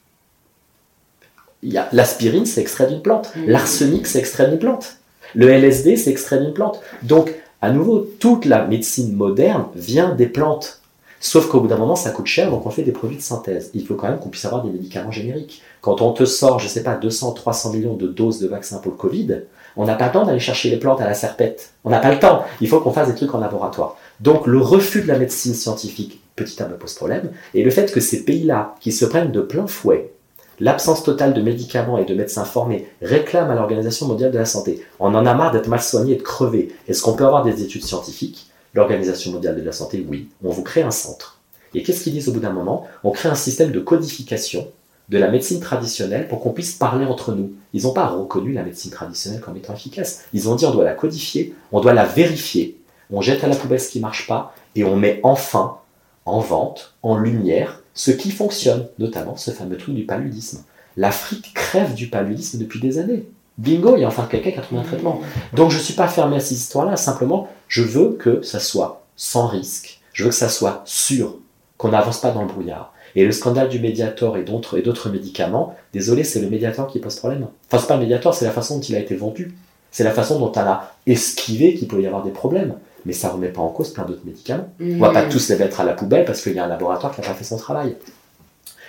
L'aspirine, c'est extrait d'une plante. Mm. L'arsenic, c'est extrait d'une plante. Le LSD, c'est extrait d'une plante. Donc, à nouveau, toute la médecine moderne vient des plantes. Sauf qu'au bout d'un moment, ça coûte cher, donc on fait des produits de synthèse. Il faut quand même qu'on puisse avoir des médicaments génériques. Quand on te sort, je sais pas, 200, 300 millions de doses de vaccins pour le Covid, on n'a pas le temps d'aller chercher les plantes à la serpette. On n'a pas le temps. Il faut qu'on fasse des trucs en laboratoire. Donc le refus de la médecine scientifique, petit à me pose problème. Et le fait que ces pays-là, qui se prennent de plein fouet L'absence totale de médicaments et de médecins formés réclame à l'Organisation mondiale de la santé. On en a marre d'être mal soigné et de crever. Est-ce qu'on peut avoir des études scientifiques? L'Organisation mondiale de la santé, oui. On vous crée un centre. Et qu'est-ce qu'ils disent au bout d'un moment? On crée un système de codification de la médecine traditionnelle pour qu'on puisse parler entre nous. Ils n'ont pas reconnu la médecine traditionnelle comme étant efficace. Ils ont dit on doit la codifier, on doit la vérifier. On jette à la poubelle ce qui ne marche pas et on met enfin en vente, en lumière, ce qui fonctionne, notamment ce fameux truc du paludisme. L'Afrique crève du paludisme depuis des années. Bingo, il y a enfin quelqu'un qui a trouvé un traitement. Donc je ne suis pas fermé à ces histoires-là, simplement je veux que ça soit sans risque, je veux que ça soit sûr, qu'on n'avance pas dans le brouillard. Et le scandale du Mediator et d'autres, et d'autres médicaments, désolé, c'est le Mediator qui pose problème. Enfin, c'est pas le Mediator, c'est la façon dont il a été vendu. C'est la façon dont on a esquivé qu'il peut y avoir des problèmes. Mais ça ne remet pas en cause plein d'autres médicaments. On ne va pas tous les mettre à la poubelle parce qu'il y a un laboratoire qui n'a pas fait son travail.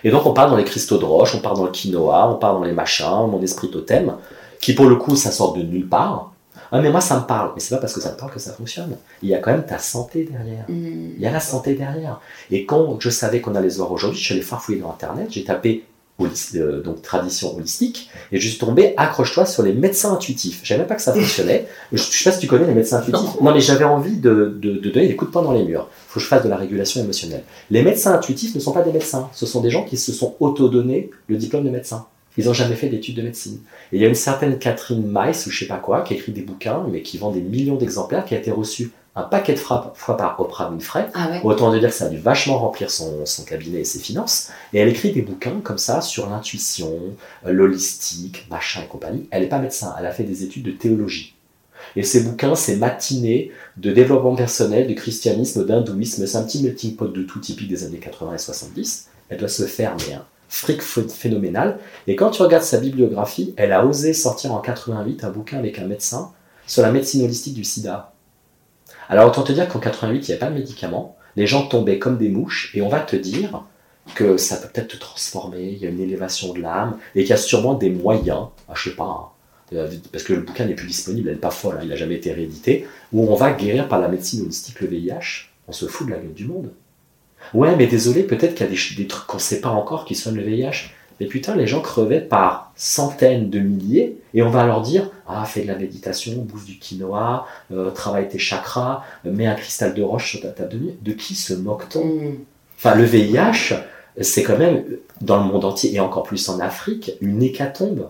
Et donc on part dans les cristaux de roche, on part dans le quinoa, on part dans les machins, mon esprit totem, qui pour le coup ça sort de nulle part. Ah mais moi ça me parle, mais c'est pas parce que ça me parle que ça fonctionne. Il y a quand même ta santé derrière. Mm. Il y a la santé derrière. Et quand je savais qu'on allait se voir aujourd'hui, je suis allé farfouiller dans internet, j'ai tapé euh, donc tradition holistique et je suis tombé accroche-toi sur les médecins intuitifs. Je savais pas que ça fonctionnait. Je, je sais pas si tu connais les médecins intuitifs. Non, mais j'avais envie de, de- de donner des coups de poing dans les murs. Il faut que je fasse de la régulation émotionnelle. Les médecins intuitifs ne sont pas des médecins. Ce sont des gens qui se sont auto-donnés le diplôme de médecin. Ils n'ont jamais fait d'études de médecine. Et il y a une certaine Catherine Meiss, ou je sais pas quoi, qui écrit des bouquins, mais qui vend des millions d'exemplaires, qui a été reçue un paquet de fois fois par Oprah Winfrey. Ah ouais. Autant de dire que ça a dû vachement remplir son, son cabinet et ses finances. Et elle écrit des bouquins comme ça sur l'intuition, euh, l'holistique, machin et compagnie. Elle n'est pas médecin, elle a fait des études de théologie. Et ces bouquins, c'est matinées de développement personnel, de christianisme, d'hindouisme, c'est un petit melting pot de tout typique des années 80 et 70. Elle doit se faire, mais un fric ph- phénoménal. Et quand tu regardes sa bibliographie, elle a osé sortir en 88 un bouquin avec un médecin sur la médecine holistique du sida. Alors autant te dire qu'en 88, il n'y avait pas de médicaments, les gens tombaient comme des mouches, et on va te dire que ça peut peut-être te transformer, il y a une élévation de l'âme, et qu'il y a sûrement des moyens, ah, je sais pas, hein, parce que le bouquin n'est plus disponible, elle n'est pas folle, hein, il n'a jamais été réédité, où on va guérir par la médecine holistique le VIH, on se fout de la gueule du monde. Ouais, mais désolé, peut-être qu'il y a des, des trucs qu'on ne sait pas encore qui soignent le VIH. Mais putain, les gens crevaient par centaines de milliers, et on va leur dire Ah, fais de la méditation, bouffe du quinoa, euh, travaille tes chakras, mets un cristal de roche sur ta table de nuit. De qui se moque-t-on? Mm. Enfin, le VIH, c'est quand même, dans le monde entier, et encore plus en Afrique, une hécatombe.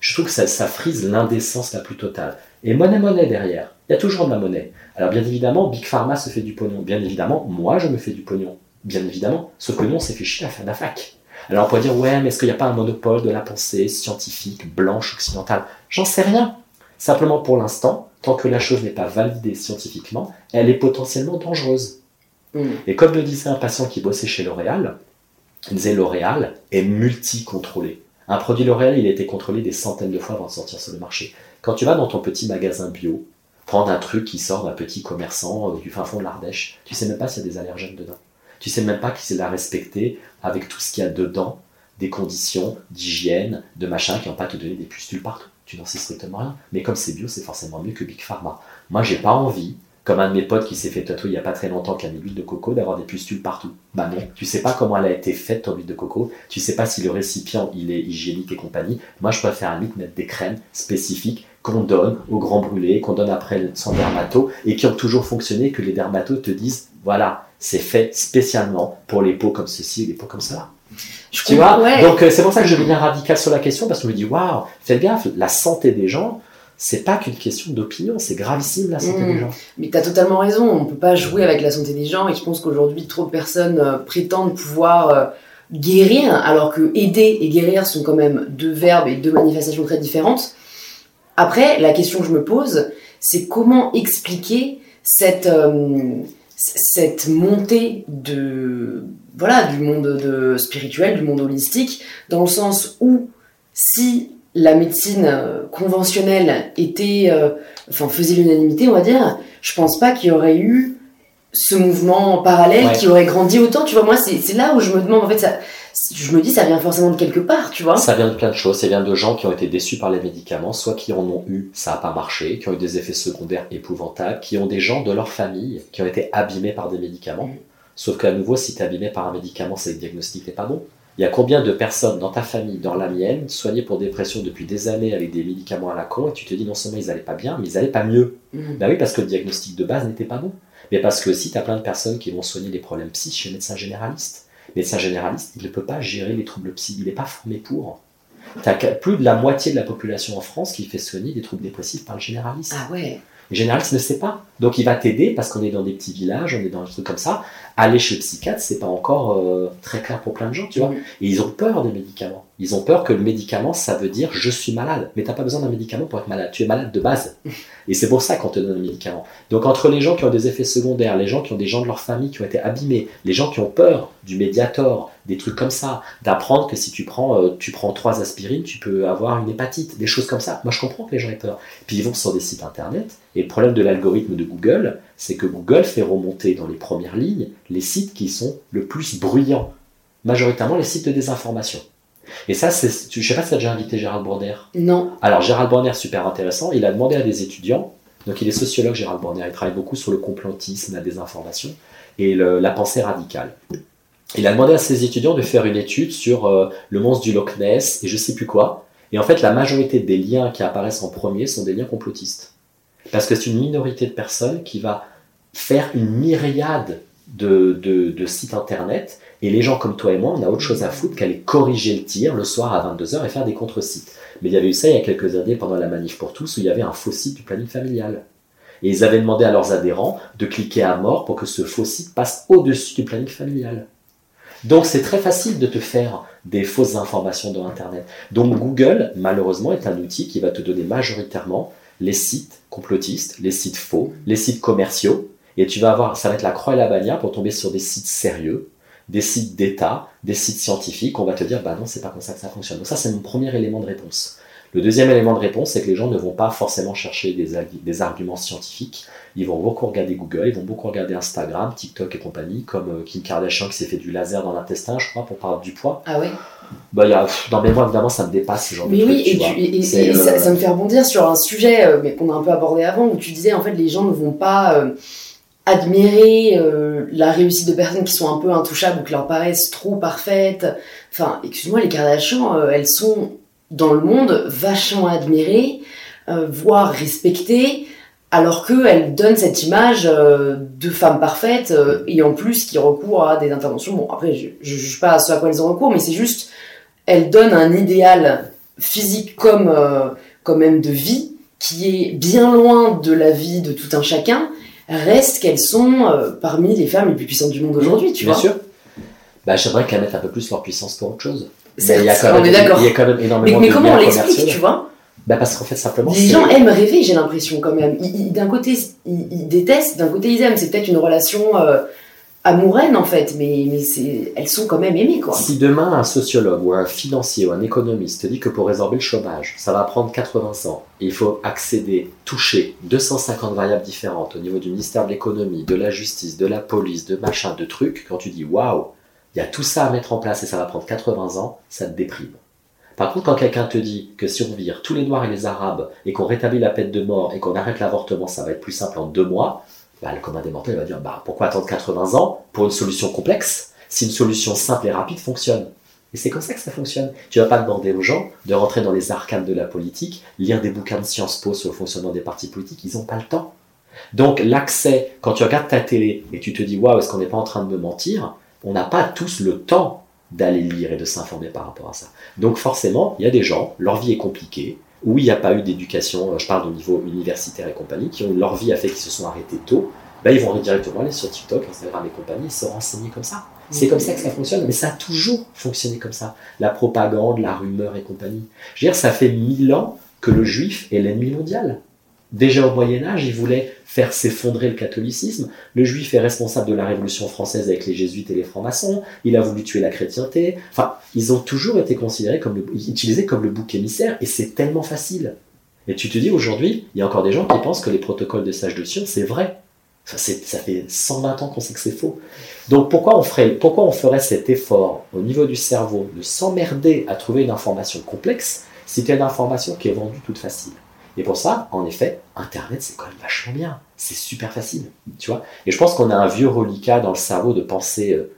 Je trouve que ça, ça frise l'indécence la plus totale. Et monnaie, monnaie derrière. Il y a toujours de la monnaie. Alors, bien évidemment, Big Pharma se fait du pognon. Bien évidemment, moi, je me fais du pognon. Bien évidemment. Sauf que nous, on s'est fait chier à faire de la fac. Alors, on pourrait dire, ouais, mais est-ce qu'il n'y a pas un monopole de la pensée scientifique, blanche, occidentale? J'en sais rien. Simplement, pour l'instant, tant que la chose n'est pas validée scientifiquement, elle est potentiellement dangereuse. Mm. Et comme le disait un patient qui bossait chez L'Oréal, il disait L'Oréal est multi-contrôlé. Un produit L'Oréal, il a été contrôlé des centaines de fois avant de sortir sur le marché. Quand tu vas dans ton petit magasin bio, prendre un truc qui sort d'un petit commerçant euh, du fin fond de l'Ardèche, tu sais même pas s'il y a des allergènes dedans. Tu sais même pas qu'il l'a respecté avec tout ce qu'il y a dedans, des conditions d'hygiène, de machin qui n'ont pas te donné des pustules partout. Tu n'en sais strictement rien. Mais comme c'est bio, c'est forcément mieux que Big Pharma. Moi, j'ai pas envie, comme un de mes potes qui s'est fait tatouer il n'y a pas très longtemps qui a mis l'huile de coco, d'avoir des pustules partout. Bah non, tu sais pas comment elle a été faite ton huile de coco, tu sais pas si le récipient il est hygiénique et compagnie. Moi je préfère à limite mettre des crèmes spécifiques qu'on donne aux grands brûlés, qu'on donne après sans dermato et qui ont toujours fonctionné, que les dermatos te disent voilà, c'est fait spécialement pour les peaux comme ceci les peaux comme cela. Je Tu vois? ouais. Donc euh, c'est pour ça que je deviens radical sur la question parce que je me dis waouh, faites gaffe, la santé des gens, c'est pas qu'une question d'opinion, c'est gravissime la santé Mm. des gens. Mais tu as totalement raison, on ne peut pas jouer avec la santé des gens et je pense qu'aujourd'hui trop de personnes euh, prétendent pouvoir euh, guérir alors que aider et guérir sont quand même deux verbes et deux manifestations très différentes. Après, la question que je me pose, c'est comment expliquer cette, euh, cette montée de voilà du monde de spirituel, du monde holistique, dans le sens où si la médecine euh, conventionnelle était euh, enfin faisait l'unanimité, on va dire, je pense pas qu'il y aurait eu ce mouvement parallèle Ouais. qui aurait grandi autant. Tu vois, moi, c'est c'est là où je me demande, en fait, ça, je me dis, ça vient forcément de quelque part, tu vois. Ça vient de plein de choses. Ça vient de gens qui ont été déçus par les médicaments, soit qui en ont eu, ça n'a pas marché, qui ont eu des effets secondaires épouvantables, qui ont des gens de leur famille qui ont été abîmés par des médicaments. Mm. Sauf qu'à nouveau, si tu es abîmé par un médicament, c'est que le diagnostic n'est pas bon. Il y a combien de personnes dans ta famille, dans la mienne, soignées pour dépression depuis des années avec des médicaments à la con, et tu te dis non seulement ils n'allaient pas bien, mais ils n'allaient pas mieux. Ben oui, parce que le diagnostic de base n'était pas bon. Mais parce que aussi, tu as plein de personnes qui vont soigner des problèmes psy chez le médecin généraliste. Le médecin généraliste, il ne peut pas gérer les troubles psy, il n'est pas formé pour. Tu as plus de la moitié de la population en France qui fait soigner des troubles dépressifs par le généraliste. Ah ouais. Le généraliste ne sait pas. Donc il va t'aider parce qu'on est dans des petits villages, on est dans des trucs comme ça. Aller chez le psychiatre, c'est pas encore euh, très clair pour plein de gens, tu vois. Et ils ont peur des médicaments. Ils ont peur que le médicament, ça veut dire je suis malade. Mais t'as pas besoin d'un médicament pour être malade. Tu es malade de base. Et c'est pour ça qu'on te donne un médicament. Donc entre les gens qui ont des effets secondaires, les gens qui ont des gens de leur famille qui ont été abîmés, les gens qui ont peur du médiator, des trucs comme ça, d'apprendre que si tu prends, euh, tu prends trois aspirines, tu peux avoir une hépatite, des choses comme ça. Moi je comprends que les gens aient peur. Puis ils vont sur des sites internet. Et le problème de l'algorithme de Google, c'est que Google fait remonter dans les premières lignes les sites qui sont le plus bruyants. Majoritairement les sites de désinformation. Et ça, c'est, je sais pas si tu as déjà invité Gérald Bronner. Non. Alors Gérald Bronner, super intéressant, il a demandé à des étudiants, donc il est sociologue Gérald Bronner, il travaille beaucoup sur le complotisme, la désinformation et le- la pensée radicale. Il a demandé à ses étudiants de faire une étude sur euh, le monstre du Loch Ness et je sais plus quoi. Et en fait, la majorité des liens qui apparaissent en premier sont des liens complotistes. Parce que c'est une minorité de personnes qui va faire une myriade de, sites internet. Et les gens comme toi et moi, on a autre chose à foutre qu'aller corriger le tir le soir à 22h et faire des contre-sites. Mais il y avait eu ça il y a quelques années pendant la manif pour tous où il y avait un faux site du planning familial. Et ils avaient demandé à leurs adhérents de cliquer à mort pour que ce faux site passe au-dessus du planning familial. Donc c'est très facile de te faire des fausses informations dans Internet. Donc Google, malheureusement, est un outil qui va te donner majoritairement les sites complotistes, les sites faux, les sites commerciaux. Et tu vas avoir, ça va être la croix et la bannière pour tomber sur des sites sérieux, des sites d'État, des sites scientifiques. On va te dire, bah non, c'est pas comme ça que ça fonctionne. Donc ça, c'est mon premier élément de réponse. Le deuxième élément de réponse, c'est que les gens ne vont pas forcément chercher des, des arguments scientifiques. Ils vont beaucoup regarder Google, ils vont beaucoup regarder Instagram, TikTok et compagnie, comme euh, Kim Kardashian qui s'est fait du laser dans l'intestin, je crois, pour parler du poids. Ah ouais? Bah, y a, non, mais moi, évidemment, ça me dépasse ce genre Mais de oui, truc, tu et, tu- et- euh, ça me fait rebondir sur un sujet euh, mais qu'on a un peu abordé avant, où tu disais en fait les gens ne vont pas euh, admirer la réussite de personnes qui sont un peu intouchables ou qui leur paraissent trop parfaites. Enfin, excuse-moi, les Kardashian, euh, elles sont dans le monde vachement admirées, voire respectées, alors qu'elles donnent cette image euh, de femmes parfaites euh, et en plus qui recourent à des interventions. Bon, après, je, je juge pas à ce à quoi elles ont recours, mais c'est juste, elles donnent un idéal physique comme, euh, comme même de vie qui est bien loin de la vie de tout un chacun, reste qu'elles sont euh, parmi les femmes les plus puissantes du monde aujourd'hui, tu Bien vois. sûr. Bah, j'aimerais qu'elles mettent un peu plus leur puissance pour autre chose. Mais Certes, il y a quand on même, est d'accord. Il y a quand même Mais, mais comment on l'explique, tu vois? Bah, parce qu'en fait, simplement, Les gens aiment rêver, j'ai l'impression quand même. D'un côté, ils, ils détestent, d'un côté, ils aiment. C'est peut-être une relation euh, amoureuse en fait, mais, elles sont quand même aimées, quoi. Si demain un sociologue ou un financier ou un économiste te dit que pour résorber le chômage, ça va prendre 80 ans, et il faut accéder, toucher 250 variables différentes au niveau du ministère de l'économie, de la justice, de la police, de machin, de trucs, quand tu dis waouh, il y a tout ça à mettre en place et ça va prendre 80 ans, ça te déprime. Par contre, quand quelqu'un te dit que si on vire tous les Noirs et les Arabes et qu'on rétablit la peine de mort et qu'on arrête l'avortement, ça va être plus simple en deux mois, bah, le commun des mortels va dire bah, pourquoi attendre 80 ans pour une solution complexe si une solution simple et rapide fonctionne? Et c'est comme ça que ça fonctionne. Tu vas pas demander aux gens de rentrer dans les arcanes de la politique, lire des bouquins de Sciences Po sur le fonctionnement des partis politiques, ils n'ont pas le temps. Donc l'accès, quand tu regardes ta télé et tu te dis waouh, est-ce qu'on n'est pas en train de me mentir? On n'a pas tous le temps d'aller lire et de s'informer par rapport à ça. Donc forcément, il y a des gens, leur vie est compliquée, où il n'y a pas eu d'éducation, euh, je parle au niveau universitaire et compagnie, qui ont leur vie a fait qu'ils se sont arrêtés tôt, ben ils vont directement aller sur TikTok, Instagram et compagnie, et se renseigner comme ça. C'est comme ça que ça fonctionne, mais ça a toujours fonctionné comme ça. La propagande, la rumeur et compagnie. Je veux dire, ça fait mille ans que le juif est l'ennemi mondial. Déjà au Moyen Âge, il voulait faire s'effondrer le catholicisme. Le juif est responsable de la Révolution française avec les jésuites et les francs-maçons. Il a voulu tuer la chrétienté. Enfin, ils ont toujours été considérés comme le, utilisés comme le bouc émissaire, et c'est tellement facile. Et tu te dis aujourd'hui, il y a encore des gens qui pensent que les protocoles de sage de Sion, c'est vrai. Ça, fait 120 ans qu'on sait que c'est faux. Donc pourquoi on, ferait, pourquoi on ferait cet effort au niveau du cerveau de s'emmerder à trouver une information complexe si c'était une information qui est vendue toute facile? Et pour ça, en effet, Internet, c'est quand même vachement bien. C'est super facile, tu vois. Et je pense qu'on a un vieux reliquat dans le cerveau de penser euh,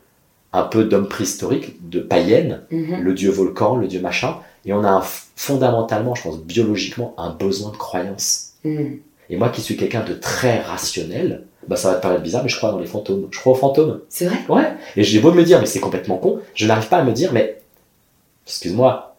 un peu d'homme préhistorique, de païenne, Mhm. le dieu volcan, le dieu machin, et on a un- fondamentalement, je pense, biologiquement, un besoin de croyance. Mhm. Et moi qui suis quelqu'un de très rationnel, bah ça va te paraître bizarre, mais je crois dans les fantômes. Je crois aux fantômes. C'est vrai? Ouais. Et j'ai beau me dire, mais c'est complètement con, je n'arrive pas à me dire, mais, excuse-moi,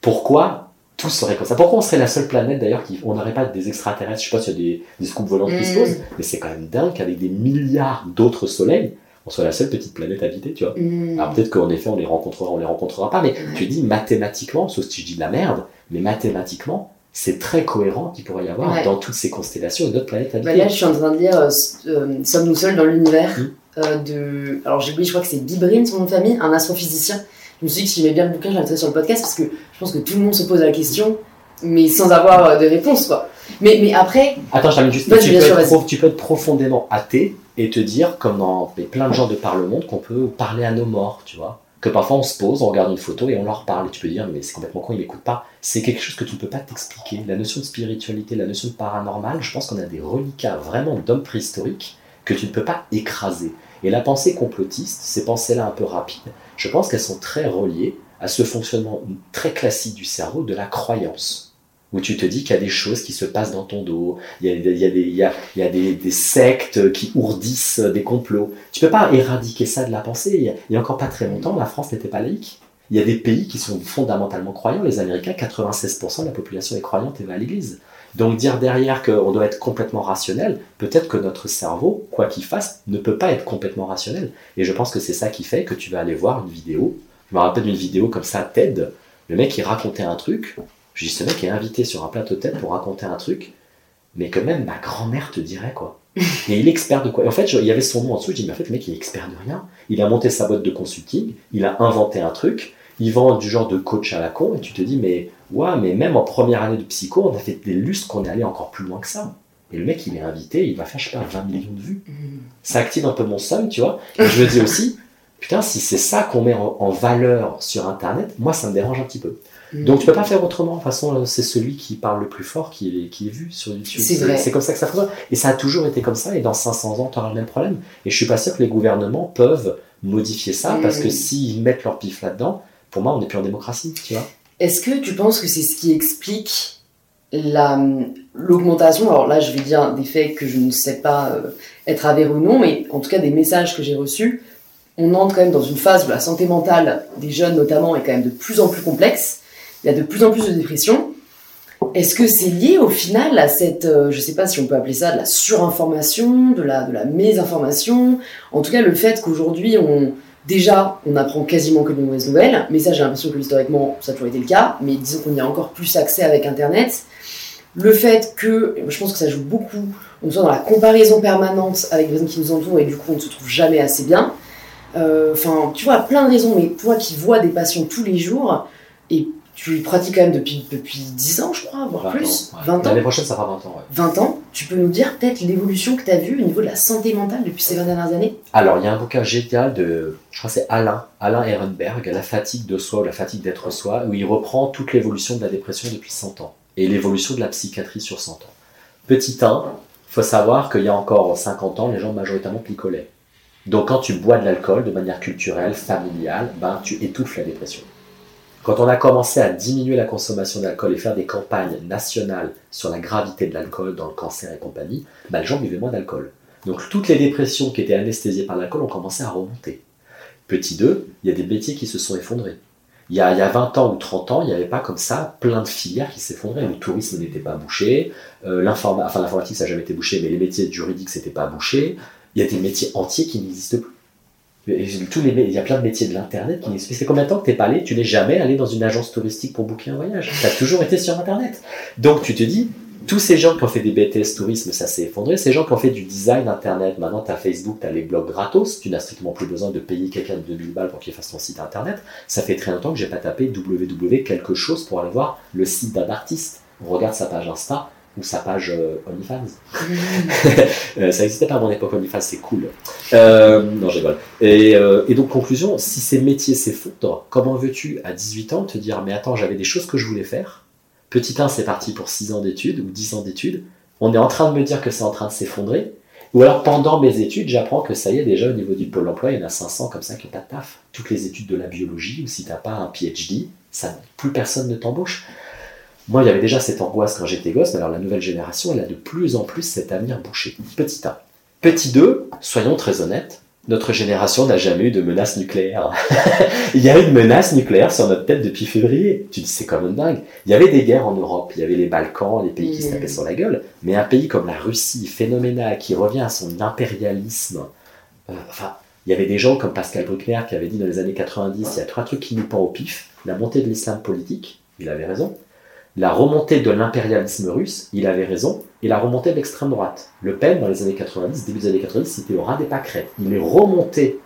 pourquoi tout serait comme ça Pourquoi on serait la seule planète d'ailleurs qui, on n'aurait pas des extraterrestres? Je sais pas s'il y a des, des scoops volants qui se Mm. posent, mais c'est quand même dingue qu'avec des milliards d'autres soleils, on soit la seule petite planète habitée, tu vois. Mhm. Alors peut-être qu'en effet on les rencontrera, on les rencontrera pas, mais tu dis mathématiquement, sauf si je dis de la merde, mais mathématiquement, c'est très cohérent qu'il pourrait y avoir Ouais. dans toutes ces constellations d'autres planètes Bah habitées. là, je suis en train de lire euh, euh, Sommes-nous seuls dans l'univers Mhm. euh, de. Alors j'ai oublié, je crois que c'est Bibrin, son nom de famille, un astrophysicien. Je me suis dit que si j'aimais bien le bouquin, je l'inviterais sur le podcast parce que je pense que tout le monde se pose la question, mais sans avoir euh, de réponse, quoi. Mais, mais après, Attends, je termine juste. Vas-y, Tu bien peux, sûr, tu peux être profondément athée et te dire, comme dans mais plein de gens de par le monde, qu'on peut parler à nos morts, tu vois. Que parfois on se pose, on regarde une photo et on leur parle. Et tu peux dire, mais c'est complètement con, ils m'écoutent pas. C'est quelque chose que tu ne peux pas t'expliquer. La notion de spiritualité, la notion de paranormal, je pense qu'on a des reliquats vraiment d'hommes préhistoriques que tu ne peux pas écraser. Et la pensée complotiste, ces pensées-là un peu rapides, je pense qu'elles sont très reliées à ce fonctionnement très classique du cerveau de la croyance. Où tu te dis qu'il y a des choses qui se passent dans ton dos, il y a, des, sectes qui ourdissent des complots. Tu peux pas éradiquer ça de la pensée. Il y a, il y a encore pas très longtemps, la France n'était pas laïque. Il y a des pays qui sont fondamentalement croyants. Les Américains, 96% de la population est croyante et va à l'église. Donc dire derrière qu'on doit être complètement rationnel, peut-être que notre cerveau, quoi qu'il fasse, ne peut pas être complètement rationnel. Et je pense que c'est ça qui fait que tu vas aller voir une vidéo. Je me rappelle d'une vidéo comme ça, TED. Le mec, il racontait un truc. Je dis, ce mec est invité sur un plateau TED pour raconter un truc, mais que même ma grand-mère te dirait, quoi. Et il est expert de quoi? Et en fait, je- il y avait son nom en dessous. Je dis, mais en fait, le mec, il est expert de rien. Il a monté sa boîte de consulting, il a inventé un truc, il vend du genre de coach à la con, et tu te dis, mais ouais, mais même en première année de psycho, on a fait des lustres qu'on est allé encore plus loin que ça. Et le mec, il est invité, il va faire, je sais pas, 20 millions de vues. Mhm. Ça active un peu mon somme, tu vois. Et je me dis aussi, putain, si c'est ça qu'on met en, en valeur sur Internet, moi, ça me dérange un petit peu. Mhm. Donc tu peux pas faire autrement. De toute façon, euh, c'est celui qui parle le plus fort qui est, qui est vu sur YouTube. C'est vrai. C'est comme ça que ça fonctionne. Et ça a toujours été comme ça. Et dans 500 ans, tu auras le même problème. Et je suis pas sûr que les gouvernements peuvent modifier ça Mhm. parce que s'ils mettent leur pif là-dedans, pour moi, on n'est plus en démocratie, tu vois. Est-ce que tu penses que c'est ce qui explique la- l'augmentation? Alors là, je vais dire des faits que je ne sais pas euh, être avérés ou non, mais en tout cas des messages que j'ai reçus. On entre quand même dans une phase où la santé mentale des jeunes, notamment, est quand même de plus en plus complexe. Il y a de plus en plus de dépression. Est-ce que c'est lié au final à cette, euh, je sais pas si on peut appeler ça de la surinformation, de la, de la mésinformation, en tout cas le fait qu'aujourd'hui on, Déjà, on apprend quasiment que de mauvaises nouvelles, mais ça j'ai l'impression que historiquement ça a toujours été le cas, mais disons qu'on y a encore plus accès avec Internet. Le fait que, je pense que ça joue beaucoup, on soit dans la comparaison permanente avec les personnes qui nous entourent et du coup on ne se trouve jamais assez bien. Euh, Enfin, tu vois, plein de raisons, mais toi qui vois des patients tous les jours, et tu pratiques quand même depuis, depuis 10 ans, je crois, voire 20 plus, ans, ouais. 20 ans. L'année prochaine, ça fera 20 ans, ouais. 20 ans, tu peux nous dire peut-être l'évolution que tu as vue au niveau de la santé mentale depuis ces 20 dernières années? Alors, il y a un bouquin génial de, je crois que c'est Alain, Alain Ehrenberg, La fatigue de soi ou la fatigue d'être soi, où il reprend toute l'évolution de la dépression depuis 100 ans et l'évolution de la psychiatrie sur 100 ans. Petit 1, faut savoir qu'il y a encore 50 ans, les gens majoritairement picolaient. Donc, quand tu bois de l'alcool de manière culturelle, familiale, ben, tu étouffes la dépression. Quand on a commencé à diminuer la consommation d'alcool et faire des campagnes nationales sur la gravité de l'alcool dans le cancer et compagnie, ben, les gens buvaient moins d'alcool. Donc toutes les dépressions qui étaient anesthésiées par l'alcool ont commencé à remonter. Petit 2, il y a des métiers qui se sont effondrés. Il y, a, il y a 20 ans ou 30 ans, il n'y avait pas comme ça plein de filières qui s'effondraient. Le tourisme n'était pas bouché, euh, l'informatique ça n'a jamais été bouché, mais les métiers juridiques c'était pas bouché. Il y a des métiers entiers qui n'existent plus. Il y a plein de métiers de l'internet qui n'existent plus. C'est combien de temps que t'es pas allé Tu n'es jamais allé dans une agence touristique pour booker un voyage? Tu as toujours été sur internet. Donc tu te dis, tous ces gens qui ont fait des BTS tourisme, ça s'est effondré. Ces gens qui ont fait du design internet, maintenant tu as Facebook, tu as les blogs gratos, tu n'as strictement plus besoin de payer quelqu'un de 2000 balles pour qu'il fasse ton site internet. Ça fait très longtemps que j'ai pas tapé www quelque chose pour aller voir le site d'un artiste. On regarde sa page Insta ou sa page euh, OnlyFans. Euh, ça n'existait pas à mon époque, OnlyFans, c'est cool. Euh, non, rigole. Et, euh, et donc, conclusion, si ces métiers s'effondrent, comment veux-tu, à 18 ans, te dire, mais attends, j'avais des choses que je voulais faire. Petit 1, c'est parti pour 6 ans d'études ou 10 ans d'études. On est en train de me dire que c'est en train de s'effondrer. Ou alors pendant mes études, j'apprends que ça y est, déjà au niveau du pôle emploi, il y en a 500 comme ça qui n'ont pas de taf. Toutes les études de la biologie, ou si tu n'as pas un PhD, ça, plus personne ne t'embauche. Moi, il y avait déjà cette angoisse quand j'étais gosse, mais alors la nouvelle génération, elle a de plus en plus cet avenir bouché. Petit 1. Petit 2, soyons très honnêtes, notre génération n'a jamais eu de menace nucléaire. il y a eu une menace nucléaire sur notre tête depuis février. Tu dis, c'est comme une dingue. Il y avait des guerres en Europe, il y avait les Balkans, les pays qui se tapaient sur la gueule, mais un pays comme la Russie, phénoménal, qui revient à son impérialisme, euh, enfin, il y avait des gens comme Pascal Bruckner qui avait dit dans les années 90, il y a trois trucs qui nous pendent au pif. La montée de l'islam politique, il avait raison la remontée de l'impérialisme russe, il avait raison, et la remontée de l'extrême droite. Le Pen, dans les années 90, début des années 90, c'était au ras des pâquerettes. Il est remonté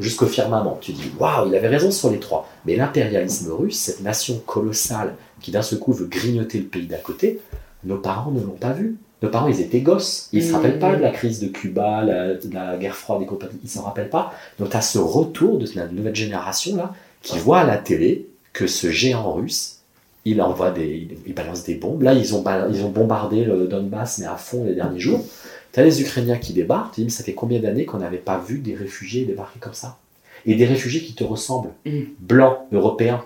jusqu'au firmament. Tu dis, waouh, il avait raison sur les trois. Mais l'impérialisme russe, cette nation colossale qui d'un seul coup veut grignoter le pays d'à côté, nos parents ne l'ont pas vu. Nos parents, ils étaient gosses. Ils ne se mmh. rappellent pas de la crise de Cuba, de la guerre froide et compagnie. Ils ne s'en rappellent pas. Donc, tu as ce retour de la nouvelle génération-là qui voit à la télé que ce géant russe, il envoie des, il balance des bombes. Là, ils ont, ils ont bombardé le Donbass, mais à fond les derniers jours. Tu as les Ukrainiens qui débarquent, tu dis, ça fait combien d'années qu'on n'avait pas vu des réfugiés débarquer comme ça? Et des réfugiés qui te ressemblent, mm. blancs, européens.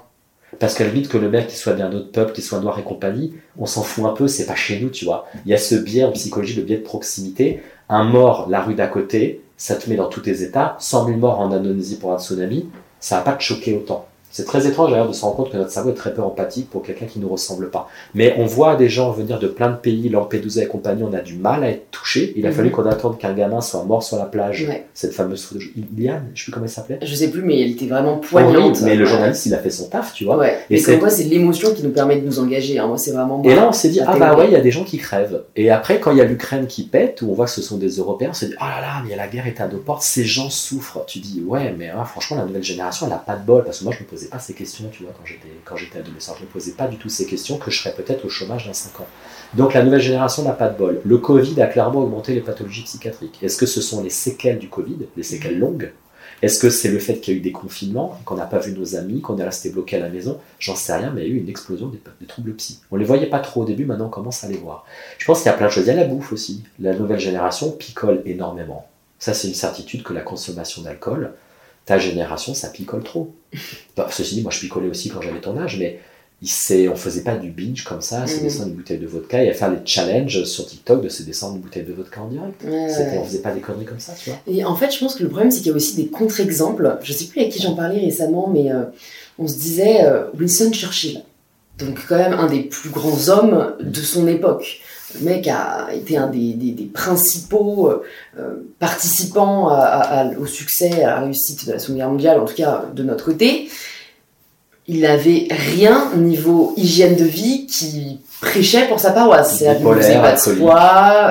Parce qu'à la limite que le mec qui soit d'un autre peuple, qui soit noir et compagnie, on s'en fout un peu, c'est pas chez nous, tu vois. Il y a ce biais en psychologie, le biais de proximité. Un mort, la rue d'à côté, ça te met dans tous tes états. 100 000 morts en Indonésie pour un tsunami, ça va pas te choquer autant. C'est très étrange d'ailleurs de se rendre compte que notre cerveau est très peu empathique pour quelqu'un qui ne nous ressemble pas. Mais on voit des gens venir de plein de pays, Lampedusa et compagnie, on a du mal à être touché. Il a mhm. fallu qu'on attende qu'un gamin soit mort sur la plage. Cette fameuse photo. Iliane, je sais plus comment elle s'appelait. Je sais plus, mais elle était vraiment poignante. mais le journaliste, il a fait son taf, tu vois. Et comme quoi, c'est l'émotion qui nous permet de nous engager. Hein. Moi, c'est vraiment. Et là, on s'est dit, ah bah ouais, il y a des gens qui crèvent. Et après, quand il y a l'Ukraine qui pète, où on voit que ce sont des Européens, on se dit, oh là là, mais la guerre est à deux portes, ces gens souffrent. Tu dis, ouais, mais hein, franchement, la nouvelle génération, elle a pas de bol. Parce que moi, je me posais pas ces questions, quand j'étais, quand j'étais adolescent. Je ne me posais pas du tout ces questions, que je serais peut-être au chômage dans 5 ans. Donc la nouvelle génération n'a pas de bol. Le Covid a clairement augmenté les pathologies psychiatriques. Est-ce que ce sont les séquelles du Covid, les séquelles longues? Est-ce que c'est le fait qu'il y a eu des confinements, qu'on n'a pas vu nos amis, qu'on est resté bloqué à la maison? J'en sais rien, mais il y a eu une explosion des, troubles psy. On les voyait pas trop au début, maintenant on commence à les voir. Je pense qu'il y a plein de choses. Il y a la bouffe aussi. La nouvelle génération picole énormément. Ça, c'est une certitude que la consommation d'alcool, ta génération, ça picole trop. Bah, ceci dit, moi je picolais aussi quand j'avais ton âge, mais on faisait pas du binge comme ça, se mm. descendre une bouteille de vodka et à faire les challenges sur TikTok de se descendre une bouteille de vodka en direct. Ouais, On faisait pas des conneries comme ça, tu vois. Et en fait, je pense que le problème, c'est qu'il y a aussi des contre-exemples. Je sais plus avec qui j'en parlais récemment, mais euh, on se disait euh, Winston Churchill. Donc, quand même, un des plus grands hommes de son époque. Le mec a été un des, principaux euh, euh, participants au succès, à la réussite de la Seconde Guerre mondiale, en tout cas de notre côté. Il n'avait rien niveau hygiène de vie qui prêchait pour sa paroisse. Il ne faisait pas de sport,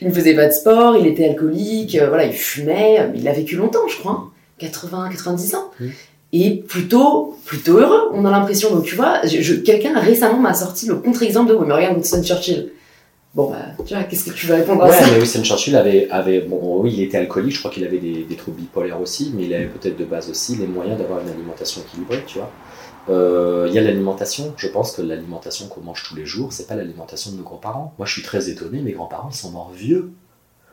il ne faisait pas de sport, il était alcoolique, euh, voilà, il fumait, il a vécu longtemps, je crois, 80, hein. 90 ans et plutôt plutôt heureux. On a l'impression donc tu vois je, quelqu'un récemment m'a sorti le contre-exemple de oui mais regarde Winston Churchill. Bon bah tu vois qu'est-ce que tu vas répondre à ouais, ça mais Winston Churchill avait avait bon oui il était alcoolique je crois qu'il avait des, des, troubles bipolaires aussi mais il avait peut-être de base aussi les moyens d'avoir une alimentation équilibrée tu vois. Euh, il y a l'alimentation je pense que l'alimentation qu'on mange tous les jours c'est pas l'alimentation de nos grands-parents. Moi je suis très étonné mes grands-parents ils sont morts vieux.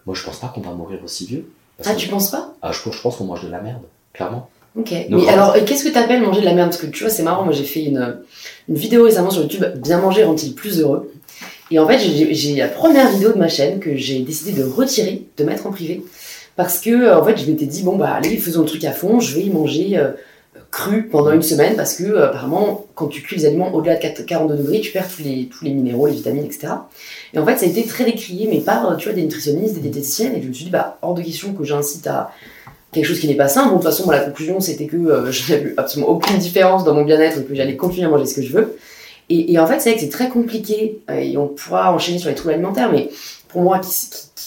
Moi je pense pas qu'on va mourir aussi vieux. Ah tu penses pas? Ah je, je pense qu'on mange de la merde clairement Ok. mais alors, qu'est-ce que tu appelles manger de la merde? Parce que tu vois, c'est marrant, moi j'ai fait une, une, vidéo récemment sur YouTube, Bien manger rend-il plus heureux? Et en fait, j'ai la première vidéo de ma chaîne que j'ai décidé de retirer, de mettre en privé. Parce que, en fait, je m'étais dit, bon, bah allez, faisons le truc à fond, je vais y manger euh, cru pendant une semaine. Parce que, euh, apparemment, quand tu cuis les aliments au-delà de 42 degrés, tu perds tous les, tous les minéraux, les vitamines, etc. Et en fait, ça a été très décrié, mais par, tu vois, des nutritionnistes, des diététiciennes. Et je me suis dit, bah, hors de question que j'incite à quelque chose qui n'est pas. Bon, de toute façon, la conclusion, c'était que euh, je n'avais absolument aucune différence dans mon bien-être et que j'allais continuer à manger ce que je veux. Et, en fait, c'est vrai que c'est très compliqué euh, et on pourra enchaîner sur les troubles alimentaires, mais pour moi, qui,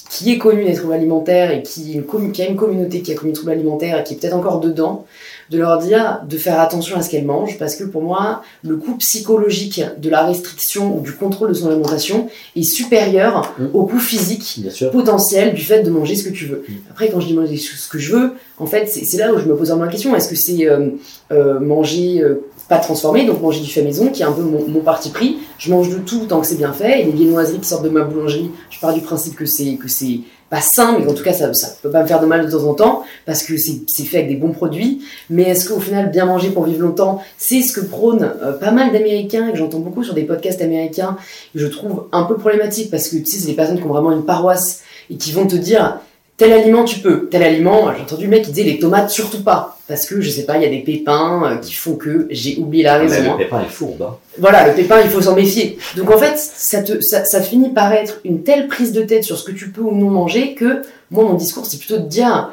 qui, est connu des troubles alimentaires et qui, qui, a une communauté qui a connu des troubles alimentaires et qui est peut-être encore dedans, de leur dire de faire attention à ce qu'elles mangent parce que pour moi, le coût psychologique de la restriction ou du contrôle de son alimentation est supérieur mmh. au coût physique potentiel du fait de manger ce que tu veux. Mmh. Après, quand je dis manger ce que je veux, en fait, c'est là où je me pose vraiment la question est-ce que c'est euh, euh, manger euh, pas transformé, donc manger du fait maison, qui est un peu mon, mon parti pris. Je mange de tout tant que c'est bien fait. Et les viennoiseries qui sortent de ma boulangerie, je pars du principe que c'est que c'est pas sain, mais en tout cas ça, ça peut pas me faire de mal de temps en temps parce que c'est fait avec des bons produits. Mais est-ce qu'au final bien manger pour vivre longtemps, c'est ce que prônent euh, pas mal d'Américains et que j'entends beaucoup sur des podcasts américains, que je trouve un peu problématique parce que tu sais c'est des personnes qui ont vraiment une paroisse et qui vont te dire tel aliment tu peux, tel aliment, j'ai entendu le mec qui disait les tomates surtout pas, parce que je sais pas, il y a des pépins euh, qui font que j'ai oublié la Mais raison. le hein. pépin est fourbe. hein. Voilà, le pépin, il faut s'en méfier. Donc en fait, ça, te, ça, ça finit par être une telle prise de tête sur ce que tu peux ou non manger que moi, mon discours, c'est plutôt de dire,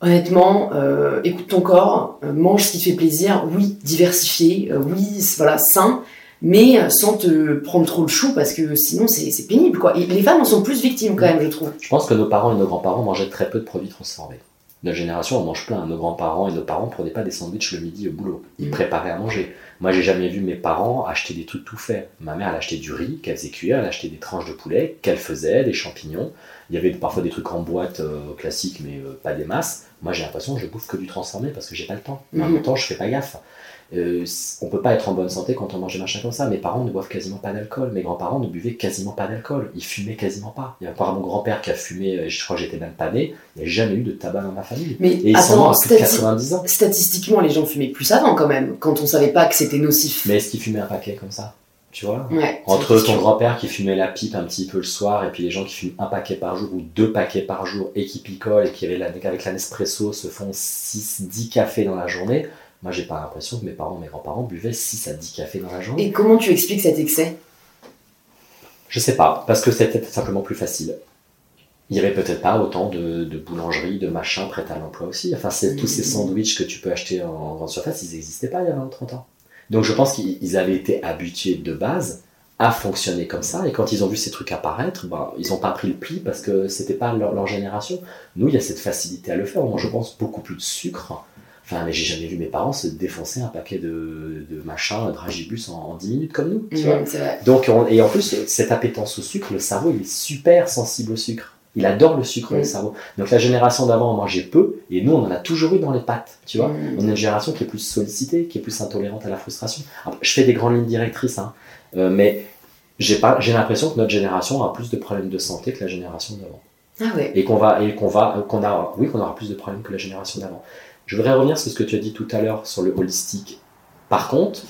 honnêtement, euh, écoute ton corps, euh, mange ce qui te fait plaisir, oui, diversifié, euh, oui, voilà, sain, mais sans te prendre trop le chou parce que sinon c'est c'est pénible quoi. Et les femmes en sont plus victimes quand même, je trouve. Je pense que nos parents et nos grands-parents mangeaient très peu de produits transformés. Notre génération, on mange plein. Nos grands-parents et nos parents prenaient pas des sandwichs le midi au boulot. Ils Mm. préparaient à manger. Moi, j'ai jamais vu mes parents acheter des trucs tout faits. Ma mère, elle achetait du riz qu'elle faisait cuire, elle achetait des tranches de poulet qu'elle faisait, des champignons. Il y avait parfois des trucs en boîte euh, classiques, mais euh, pas des masses. Moi, j'ai l'impression que je bouffe que du transformé parce que j'ai pas le temps. Mais en Mhm. même temps, je fais pas gaffe. Euh, on peut pas être en bonne santé quand on mange des machins comme ça. Mes parents ne boivent quasiment pas d'alcool. Mes grands-parents ne buvaient quasiment pas d'alcool. Ils fumaient quasiment pas. Il y a encore mon grand-père qui a fumé, euh, je crois que j'étais même pas né. Il n'y a jamais eu de tabac dans ma famille. Mais Et ils sont morts à plus de stati- 90 ans. statistiquement, les gens fumaient plus avant quand même, quand on savait pas que c'était nocif. Mais est-ce qu'ils fumaient un paquet comme ça? Tu vois? Ouais, Entre ton grand-père qui fumait la pipe un petit peu le soir et puis les gens qui fument un paquet par jour ou deux paquets par jour et qui picolent et qui avec la, avec la Nespresso se font 6-10 cafés dans la journée, moi j'ai pas l'impression que mes parents mes grands-parents buvaient 6 à 10 cafés dans la journée. Et comment tu expliques cet excès? Je sais pas, parce que c'était simplement plus facile. Il y avait peut-être pas autant de, de boulangeries, de machins prêts à l'emploi aussi. Enfin, c'est tous ces Mhm. sandwichs que tu peux acheter en grande surface, ils n'existaient pas il y a 20 ou 30 ans. Donc je pense qu'ils ils avaient été habitués de base à fonctionner comme ça, et quand ils ont vu ces trucs apparaître, ben, ils n'ont pas pris le pli parce que c'était pas leur, leur génération. Nous, il y a cette facilité à le faire. Moi, je pense beaucoup plus de sucre. Enfin, mais j'ai jamais vu mes parents se défoncer un paquet de, de machins, dragibus en, en 10 minutes comme nous. Tu vois C'est vrai. donc, on- et en plus, cette appétence au sucre, le cerveau, il est super sensible au sucre. Il adore le sucre, Mm. le cerveau. Donc, la génération d'avant, on mangeait peu, et nous, on en a toujours eu dans les pattes, tu vois. Mhm. On est une génération qui est plus sollicitée, qui est plus intolérante à la frustration. Alors, je fais des grandes lignes directrices, hein, euh, mais j'ai l'impression que notre génération a plus de problèmes de santé que la génération d'avant. Ah ouais. Et qu'on va, et qu'on va, qu'on a, oui, qu'on aura plus de problèmes que la génération d'avant. Je voudrais revenir sur ce que tu as dit tout à l'heure sur le holistique. Par contre,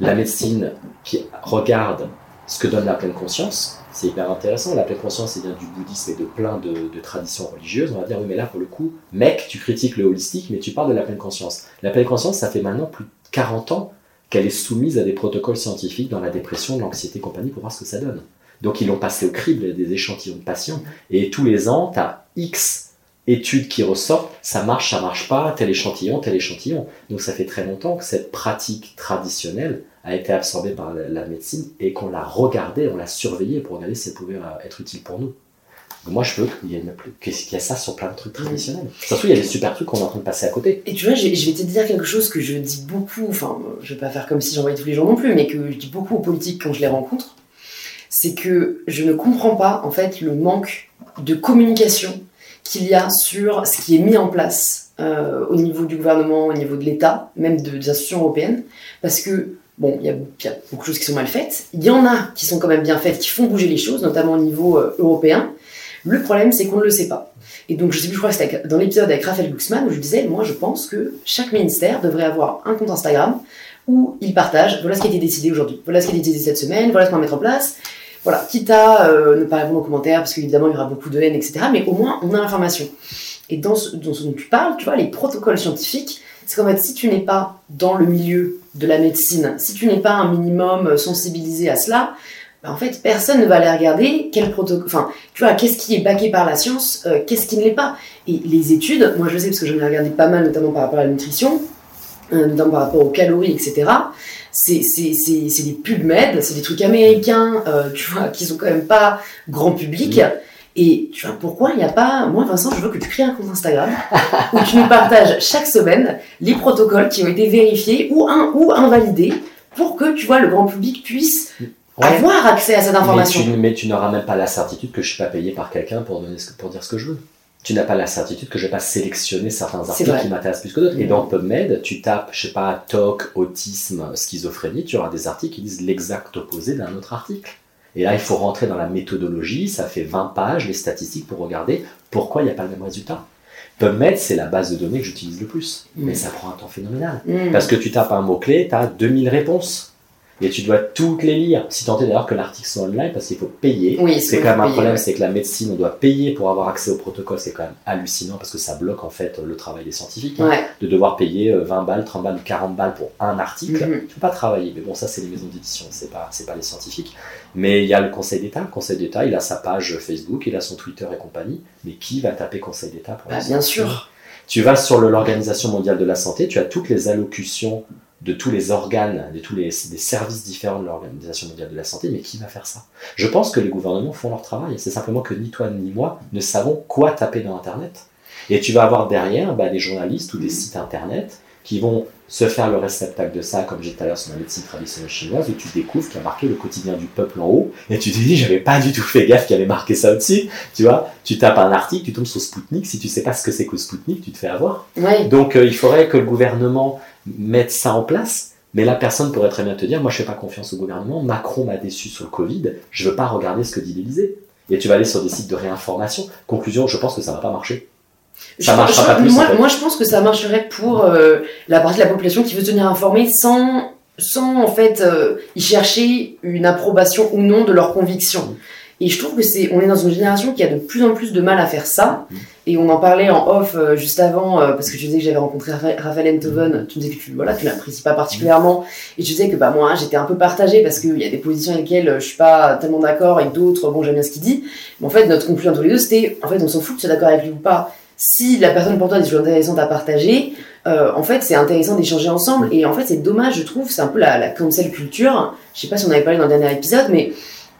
la médecine qui regarde ce que donne la pleine conscience, c'est hyper intéressant. La pleine conscience, c'est bien du bouddhisme et de plein de, de traditions religieuses. On va dire, oui, mais là, pour le coup, mec, tu critiques le holistique, mais tu parles de la pleine conscience. La pleine conscience, ça fait maintenant plus de 40 ans qu'elle est soumise à des protocoles scientifiques dans la dépression, l'anxiété, compagnie, pour voir ce que ça donne. Donc, ils l'ont passé au crible des échantillons de patients. Et tous les ans, tu as X études qui ressortent, ça marche, ça marche pas, tel échantillon, tel échantillon. Donc ça fait très longtemps que cette pratique traditionnelle a été absorbée par la, médecine et qu'on l'a regardée, on l'a surveillée pour regarder si elle pouvait euh, être utile pour nous. Donc moi je veux qu'il y, ait qu'il y ait ça sur plein de trucs traditionnels. Ça se trouve, il y a des super trucs qu'on est en train de passer à côté. Et tu vois, je, je vais te dire quelque chose que je dis beaucoup, enfin, je vais pas faire comme si j'en voyais tous les jours non plus, mais que je dis beaucoup aux politiques quand je les rencontre, c'est que je ne comprends pas, en fait, le manque de communication qu'il y a sur ce qui est mis en place euh, au niveau du gouvernement, au niveau de l'État, même de- des institutions européennes, parce que, bon, il y, a, beaucoup de choses qui sont mal faites, il y en a qui sont quand même bien faites, qui font bouger les choses, notamment au niveau euh, européen. Le problème, c'est qu'on ne le sait pas. Et donc, je sais plus, je crois que c'était dans l'épisode avec Raphaël Glucksmann où je disais, moi, je pense que chaque ministère devrait avoir un compte Instagram où il partage, voilà ce qui a été décidé aujourd'hui, voilà ce qui a été décidé cette semaine, voilà ce qu'on va mettre en place. Voilà, quitte à euh, ne pas répondre aux commentaires, parce qu'évidemment, il y aura beaucoup de haine, etc. Mais au moins, on a l'information. Et dans ce, dont tu parles, tu vois, les protocoles scientifiques, c'est qu'en fait, si tu n'es pas dans le milieu de la médecine, si tu n'es pas un minimum euh, sensibilisé à cela, bah, en fait, personne ne va aller regarder quel protocole, enfin, tu vois, qu'est-ce qui est baqué par la science, euh, qu'est-ce qui ne l'est pas. Et les études, moi je sais parce que j'en ai regardé pas mal, notamment par rapport à la nutrition, euh, notamment par rapport aux calories, etc. C'est c'est- c'est- c'est des PubMed, c'est des trucs américains, euh, tu vois, qui sont quand même pas grand public. Mhm. Et tu vois, pourquoi il n'y a pas. Moi, Vincent, je veux que tu crées un compte Instagram où tu nous partages chaque semaine les protocoles qui ont été vérifiés ou, un, ou invalidés pour que, tu vois, le grand public puisse avoir accès à cette information. tu, mais tu n'auras même pas la certitude que je suis pas payé par quelqu'un pour, donner ce pour dire ce que je veux. Tu n'as pas la certitude que je vais pas sélectionner certains articles qui m'intéressent plus que d'autres. Et Mhm. dans PubMed, tu tapes, je sais pas, TOC, autisme, schizophrénie, tu auras des articles qui disent l'exact opposé d'un autre article. Et là, il faut rentrer dans la méthodologie, ça fait 20 pages, les statistiques pour regarder pourquoi il n'y a pas le même résultat. PubMed, c'est la base de données que j'utilise le plus. Mhm. Mais ça prend un temps phénoménal. Mm. Parce que tu tapes un mot-clé, tu as 2000 réponses. Et tu dois toutes les lire. Si tant est d'ailleurs que l'article soit online, parce qu'il faut payer. Oui, C'est quand même un problème, ouais. c'est que la médecine, on doit payer pour avoir accès au protocole. C'est quand même hallucinant parce que ça bloque en fait le travail des scientifiques. hein. De devoir payer euh, 20 balles, 30 balles ou 40 balles pour un article. Mhm. Tu peux pas travailler. Mais bon, ça, c'est les maisons d'édition, c'est pas, c'est pas les scientifiques. Mais il y a le Conseil d'État. Le Conseil d'État, il a sa page Facebook, il a son Twitter et compagnie. Mais qui va taper Conseil d'État pour Bah, bien sûr. tu vas sur l'Organisation mondiale de la santé, tu as toutes les allocutions de tous les organes, de tous les des services différents de l'Organisation mondiale de la santé, mais qui va faire ça? Je pense que les gouvernements font leur travail. C'est simplement que ni toi ni moi ne savons quoi taper dans Internet. Et tu vas avoir derrière bah, des journalistes ou des sites Internet qui vont se faire le réceptacle de ça, comme j'ai dit tout à l'heure sur la médecine traditionnelle chinoise, où tu découvres qu'il y a marqué le quotidien du peuple en haut, et tu te dis, j'avais pas du tout fait gaffe qu'il y avait marqué ça au-dessus. Tu vois, tu tapes un article, tu tombes sur Spoutnik, si tu sais pas ce que c'est que Spoutnik, tu te fais avoir. Donc euh, il faudrait que le gouvernement mette ça en place. Mais la personne pourrait très bien te dire, moi je fais pas confiance au gouvernement, Macron m'a déçu sur le Covid, je veux pas regarder ce que dit l'Élysée. Et tu vas aller sur des sites de réinformation. Conclusion, je pense que ça va pas marcher. Ça Je- marchera je- pas plus, Moi, en fait. moi, je pense que ça marcherait pour euh, la partie de la population qui veut se tenir informée sans, sans en fait euh, y chercher une approbation ou non de leurs convictions. Et je trouve que c'est, on est dans une génération qui a de plus en plus de mal à faire ça. Et on en parlait en off euh, juste avant euh, parce que tu disais que j'avais rencontré Raphaël Enthoven. Tu disais que tu voilà, tu l'apprécies pas particulièrement. Et tu disais que bah moi j'étais un peu partagée parce qu'il y a des positions avec lesquelles euh, je suis pas tellement d'accord et d'autres bon j'aime bien ce qu'il dit. Mais en fait notre conclusion tous les deux c'était en fait on s'en fout que tu sois d'accord avec lui ou pas si la personne pour toi a des choses intéressantes à partager, euh, en fait, c'est intéressant d'échanger ensemble. Et en fait, c'est dommage, je trouve, c'est un peu la, la cancel culture. Je sais pas si on avait parlé dans le dernier épisode, mais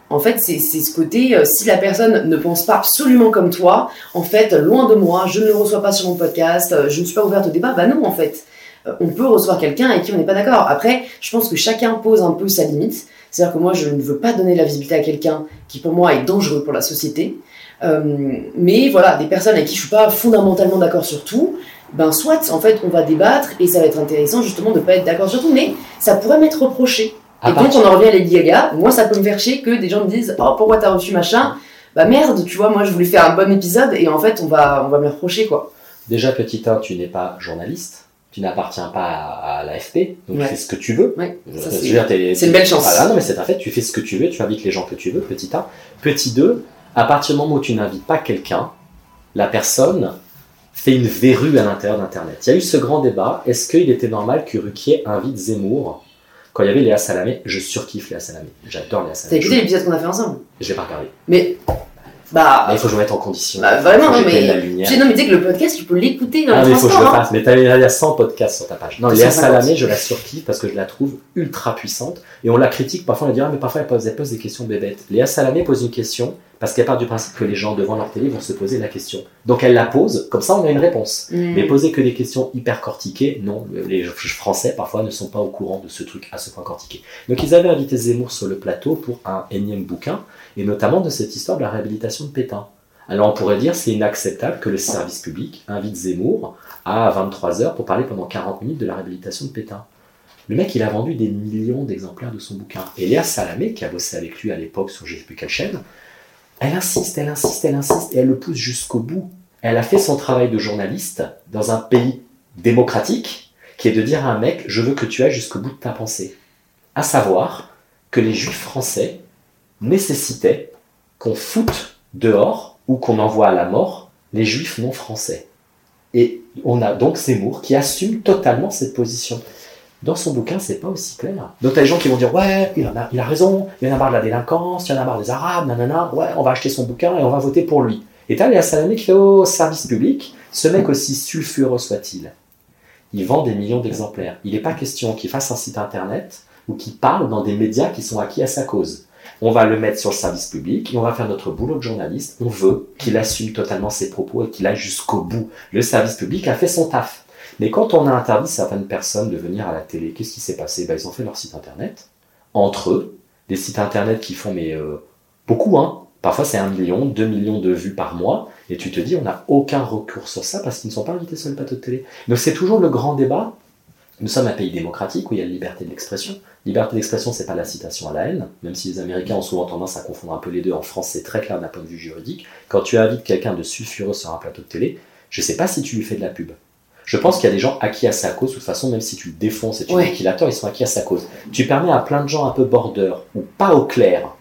en fait, c'est ce côté, euh, si la personne ne pense pas absolument comme toi, en fait, loin de moi, je ne le reçois pas sur mon podcast, euh, je ne suis pas ouverte au débat. Bah non, en fait. Euh, on peut recevoir quelqu'un avec qui on n'est pas d'accord. Après, je pense que chacun pose un peu sa limite. C'est-à-dire que moi, je ne veux pas donner la visibilité à quelqu'un qui, pour moi, est dangereux pour la société. Mais voilà, des personnes avec qui je suis pas fondamentalement d'accord sur tout, ben soit en fait on va débattre et ça va être intéressant justement de pas être d'accord sur tout, mais ça pourrait m'être reproché. Et donc on en revient à Lady Gaga, moi ça peut me faire chier que des gens me disent oh pourquoi t'as reçu machin, bah merde tu vois moi je voulais faire un bon épisode et en fait on va on va me le reprocher quoi. Déjà, petit 1, tu n'es pas journaliste. Tu n'appartiens pas à, à l'AFP, donc Ouais. fais ce que tu veux. Ouais, veux c'est- une belle chance. Voilà, non, mais c'est un fait, tu fais ce que tu veux, tu invites les gens que tu veux, petit 1. Petit 2, à partir du moment où tu n'invites pas quelqu'un, la personne fait une verrue à l'intérieur d'Internet. Il y a eu ce grand débat, est-ce qu'il était normal que Ruquier invite Zemmour quand il y avait Léa Salamé Je surkiffe Léa Salamé, j'adore Léa T'as Salamé. écouté l'épisode qu'on a fait ensemble? Je l'ai pas regardé. Mais bah, Mais il faut que je me mette en condition. bah, vraiment non mais la lumière. tu sais, non mais tu sais que le podcast tu peux l'écouter dans Ah, mais il faut que je le hein. fasse. Mais il y a 100 podcasts sur ta page. Non, Léa 150. Salamé, je la surkiffe parce que je la trouve ultra puissante. Et on la critique, parfois on la dit, ah, mais parfois elle pose, elle pose des questions bébêtes. Léa Salamé pose une question parce qu'elle part du principe que les gens devant leur télé vont se poser la question. Donc elle la pose, comme ça on a une réponse. Mm. Mais poser que des questions hyper cortiquées, non, les Français parfois ne sont pas au courant de ce truc à ce point cortiqué. Donc ils avaient invité Zemmour sur le plateau pour un énième bouquin, et notamment de cette histoire de la réhabilitation de Pétain. Alors on pourrait dire c'est inacceptable que le service public invite Zemmour à 23h pour parler pendant 40 minutes de la réhabilitation de Pétain. Le mec, il a vendu des millions d'exemplaires de son bouquin. Et Léa Salamé, qui a bossé avec lui à l'époque sur je sais plus chaîne, elle insiste, elle insiste, elle insiste, et elle le pousse jusqu'au bout. Elle a fait son travail de journaliste dans un pays démocratique, qui est de dire à un mec, je veux que tu ailles jusqu'au bout de ta pensée. À savoir que les juifs français nécessitaient qu'on foute dehors ou qu'on envoie à la mort les juifs non français. Et on a donc Zemmour qui assume totalement cette position. Dans son bouquin, c'est pas aussi clair. Donc t'as des gens qui vont dire ouais, il, a, raison, il y en a marre de la délinquance, il y en a marre des Arabes, nanana, ouais, on va acheter son bouquin et on va voter pour lui. Et t'as Léa Salamé qui fait au service public, ce mec aussi sulfureux soit-il, il vend des millions d'exemplaires. Il n'est pas question qu'il fasse un site internet ou qu'il parle dans des médias qui sont acquis à sa cause. On va le mettre sur le service public et on va faire notre boulot de journaliste. On veut qu'il assume totalement ses propos et qu'il aille jusqu'au bout. Le service public a fait son taf. Mais quand on a interdit certaines personnes de venir à la télé, qu'est-ce qui s'est passé? Ben, Ils ont fait leur site internet, entre eux, des sites internet qui font mais, euh, beaucoup, hein. parfois c'est un million, deux millions de vues par mois, Et tu te dis, on n'a aucun recours sur ça parce qu'ils ne sont pas invités sur le plateau de télé. Donc c'est toujours le grand débat. Nous sommes un pays démocratique où il y a la liberté d'expression. Liberté d'expression, c'est pas la citation à la haine, même si les Américains ont souvent tendance à confondre un peu les deux. En France, c'est très clair d'un point de vue juridique. Quand tu invites quelqu'un de sulfureux sur un plateau de télé, je sais pas si tu lui fais de la pub. Je pense qu'il y a des gens acquis à sa cause, de toute façon, même si tu le défonces et tu Ouais. dis qu'il a tort, ils sont acquis à sa cause. Tu permets à plein de gens un peu border ou pas au clair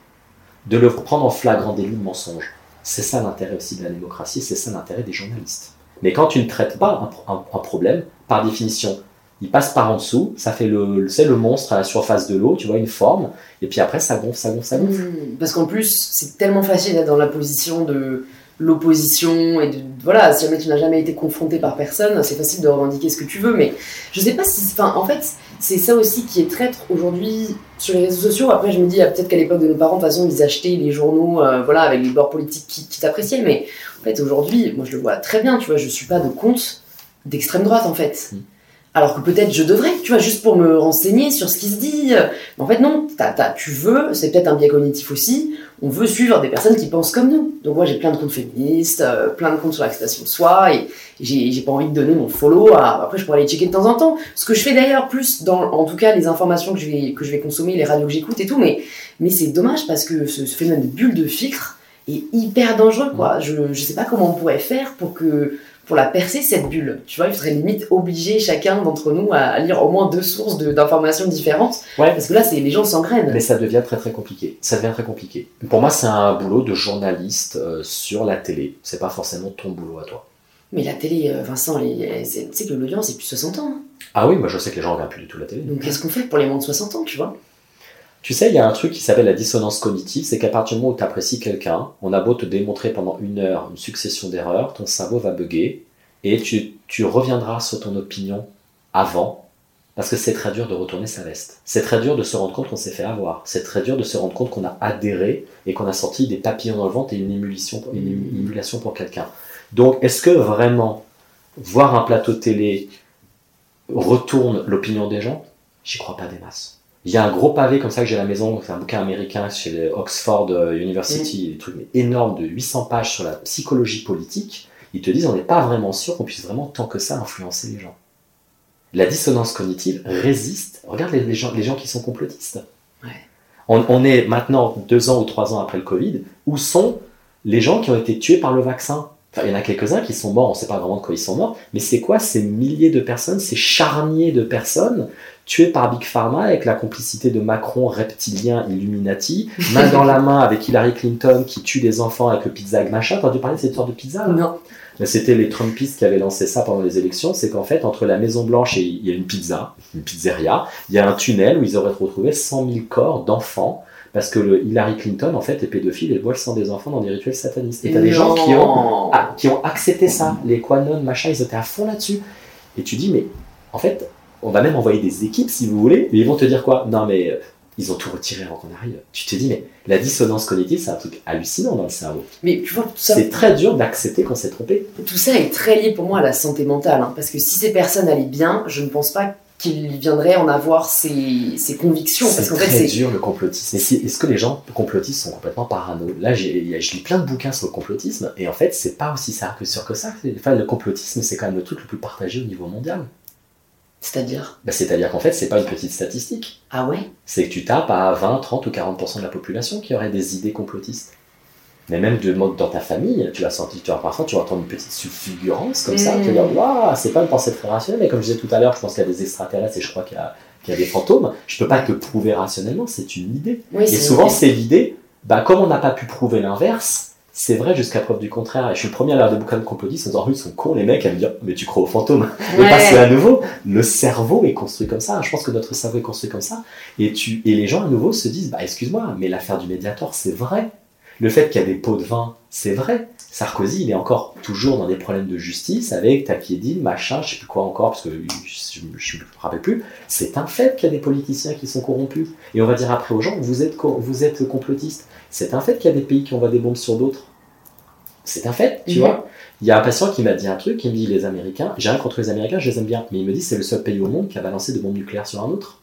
de le prendre en flagrant délit de mensonge. C'est ça l'intérêt aussi de la démocratie, c'est ça l'intérêt des journalistes. Mais quand tu ne traites pas un, pro- un- un problème, par définition, il passe par en dessous, ça fait le, c'est le monstre à la surface de l'eau, tu vois, une forme, et puis après ça gonfle, ça gonfle, ça gonfle. Mmh, Parce qu'en plus, c'est tellement facile d'être dans la position de l'opposition et de voilà, si jamais tu n'as jamais été confronté par personne, c'est facile de revendiquer ce que tu veux, mais je sais pas si, enfin, en fait, c'est ça aussi qui est traître aujourd'hui sur les réseaux sociaux. Après, je me dis, ah, peut-être qu'à l'époque de nos parents, de toute façon, ils achetaient les journaux, euh, voilà, avec les bords politiques qui, qui t'appréciaient, mais en fait, aujourd'hui, moi, je le vois très bien, tu vois, je suis pas de compte d'extrême droite, en fait. Mm. Alors que peut-être je devrais, tu vois, juste pour me renseigner sur ce qui se dit. Mais en fait, non, tu veux, c'est peut-être un biais cognitif aussi, on veut suivre des personnes qui pensent comme nous. Donc moi, j'ai plein de comptes féministes, euh, plein de comptes sur l'acceptation de soi, et j'ai j'ai pas envie de donner mon follow à... Après, je pourrais aller checker de temps en temps. Ce que je fais d'ailleurs plus dans, en tout cas, les informations que je vais, que je vais consommer, les radios que j'écoute et tout, mais, mais c'est dommage parce que ce, ce phénomène de bulle de filtre est hyper dangereux, quoi. Je, je sais pas comment on pourrait faire pour que pour la percer cette bulle. Tu vois, il faudrait limite obliger chacun d'entre nous à, lire au moins deux sources de- d'informations différentes, Ouais, parce que là, c'est les gens s'engrainent. Mais ça devient très très compliqué. Ça devient très compliqué. Pour moi, c'est un boulot de journaliste euh, sur la télé. C'est pas forcément ton boulot à toi. Mais la télé, euh, Vincent, tu sais que l'audience, c'est plus de 60 ans. hein. Ah oui, moi je sais que les gens regardent plus du tout la télé. Donc qu'est-ce qu'on fait pour les moins de 60 ans, tu vois? Tu sais, il y a un truc qui s'appelle la dissonance cognitive, c'est qu'à partir du moment où tu apprécies quelqu'un, on a beau te démontrer pendant une heure une succession d'erreurs, ton cerveau va bugger et tu, tu reviendras sur ton opinion avant, parce que c'est très dur de retourner sa veste. C'est très dur de se rendre compte qu'on s'est fait avoir. C'est très dur de se rendre compte qu'on a adhéré et qu'on a sorti des papillons dans le ventre et une émulation, une ému- émulation pour quelqu'un. Donc, est-ce que vraiment voir un plateau télé retourne l'opinion des gens? J'y crois pas des masses. Il y a un gros pavé comme ça que j'ai à la maison, c'est un bouquin américain chez les Oxford euh, University, des trucs énormes de 800 pages sur la psychologie politique. Ils te disent on n'est pas vraiment sûr qu'on puisse vraiment tant que ça influencer les gens. La dissonance cognitive résiste. Regarde les, les gens, les gens qui sont complotistes. Ouais. On, on est maintenant deux ans ou trois ans après le Covid. Où sont les gens qui ont été tués par le vaccin? Enfin, il y en a quelques-uns qui sont morts, on ne sait pas vraiment de quoi ils sont morts, mais c'est quoi ces milliers de personnes, ces charniers de personnes tuées par Big Pharma avec la complicité de Macron, reptilien, Illuminati, main dans la main avec Hillary Clinton qui tue les enfants avec le pizza machin. T'as entendu parler de cette sorte de pizza là? Non. Mais C'était les Trumpistes qui avaient lancé ça pendant les élections. C'est qu'en fait, entre la Maison Blanche et il y a une pizza, une pizzeria, il y a un tunnel où ils auraient retrouvé 100 000 corps d'enfants parce que le Hillary Clinton, en fait, est pédophile et boit le sang des enfants dans des rituels satanistes. Et t'as des gens qui ont, ah, qui ont accepté ça. Les Quanon, machin, ils étaient à fond là-dessus. Et tu dis, mais en fait, on va même envoyer des équipes si vous voulez, mais ils vont te dire quoi? Non, mais euh, ils ont tout retiré avant qu'on arrive. Tu te dis, mais la dissonance cognitive, c'est un truc hallucinant dans le cerveau. Mais tu vois, tout ça, C'est très dur d'accepter qu'on s'est trompé. tout ça est très lié pour moi à la santé mentale. hein, parce que si ces personnes allaient bien, je ne pense pas qu'ils viendraient en avoir ces, ces convictions. C'est fait, très dur le complotisme. Est-ce que les gens complotistes sont complètement parano? Là, je lis plein de bouquins sur le complotisme, et en fait, c'est pas aussi ça que sûr que ça. Enfin, le complotisme, c'est quand même le truc le plus partagé au niveau mondial. C'est-à-dire. Bah, C'est-à-dire qu'en fait, c'est pas une petite statistique. Ah ouais? C'est que tu tapes à 20, 30 ou 40% de la population qui aurait des idées complotistes. Mais même de, dans ta famille, tu l'as senti, tu vois, parfois tu vas entendre une petite fulgurance comme ça, tu vas dire, waouh, c'est pas une pensée très rationnelle, mais comme je disais tout à l'heure, je pense qu'il y a des extraterrestres et je crois qu'il y a, qu'il y a des fantômes. Je peux pas te prouver rationnellement, c'est une idée. Oui, Et souvent, c'est l'idée, bah, comme on n'a pas pu prouver l'inverse, c'est vrai jusqu'à preuve du contraire. Et je suis le premier à lire des bouquins de complotistes en disant, ils sont cons, les mecs, à me dire, mais tu crois aux fantômes. Mais parce que, à nouveau, le cerveau est construit comme ça. Je pense que notre cerveau est construit comme ça. Et, tu, et les gens, à nouveau, se disent, bah, excuse-moi, mais l'affaire du médiator, c'est vrai. Le fait qu'il y a des pots de vin, c'est vrai. Sarkozy, il est encore toujours dans des problèmes de justice avec Tapiedine, machin, je sais plus quoi encore, parce que je ne me rappelle plus. C'est un fait qu'il y a des politiciens qui sont corrompus. Et on va dire après aux gens, vous êtes, vous êtes complotistes. C'est un fait qu'il y a des pays qui envoient des bombes sur d'autres. C'est un fait, tu vois. Il y a un patient qui m'a dit un truc, il me dit les Américains, j'ai rien contre les Américains, je les aime bien, mais il me dit c'est le seul pays au monde qui a balancé de bombes nucléaires sur un autre.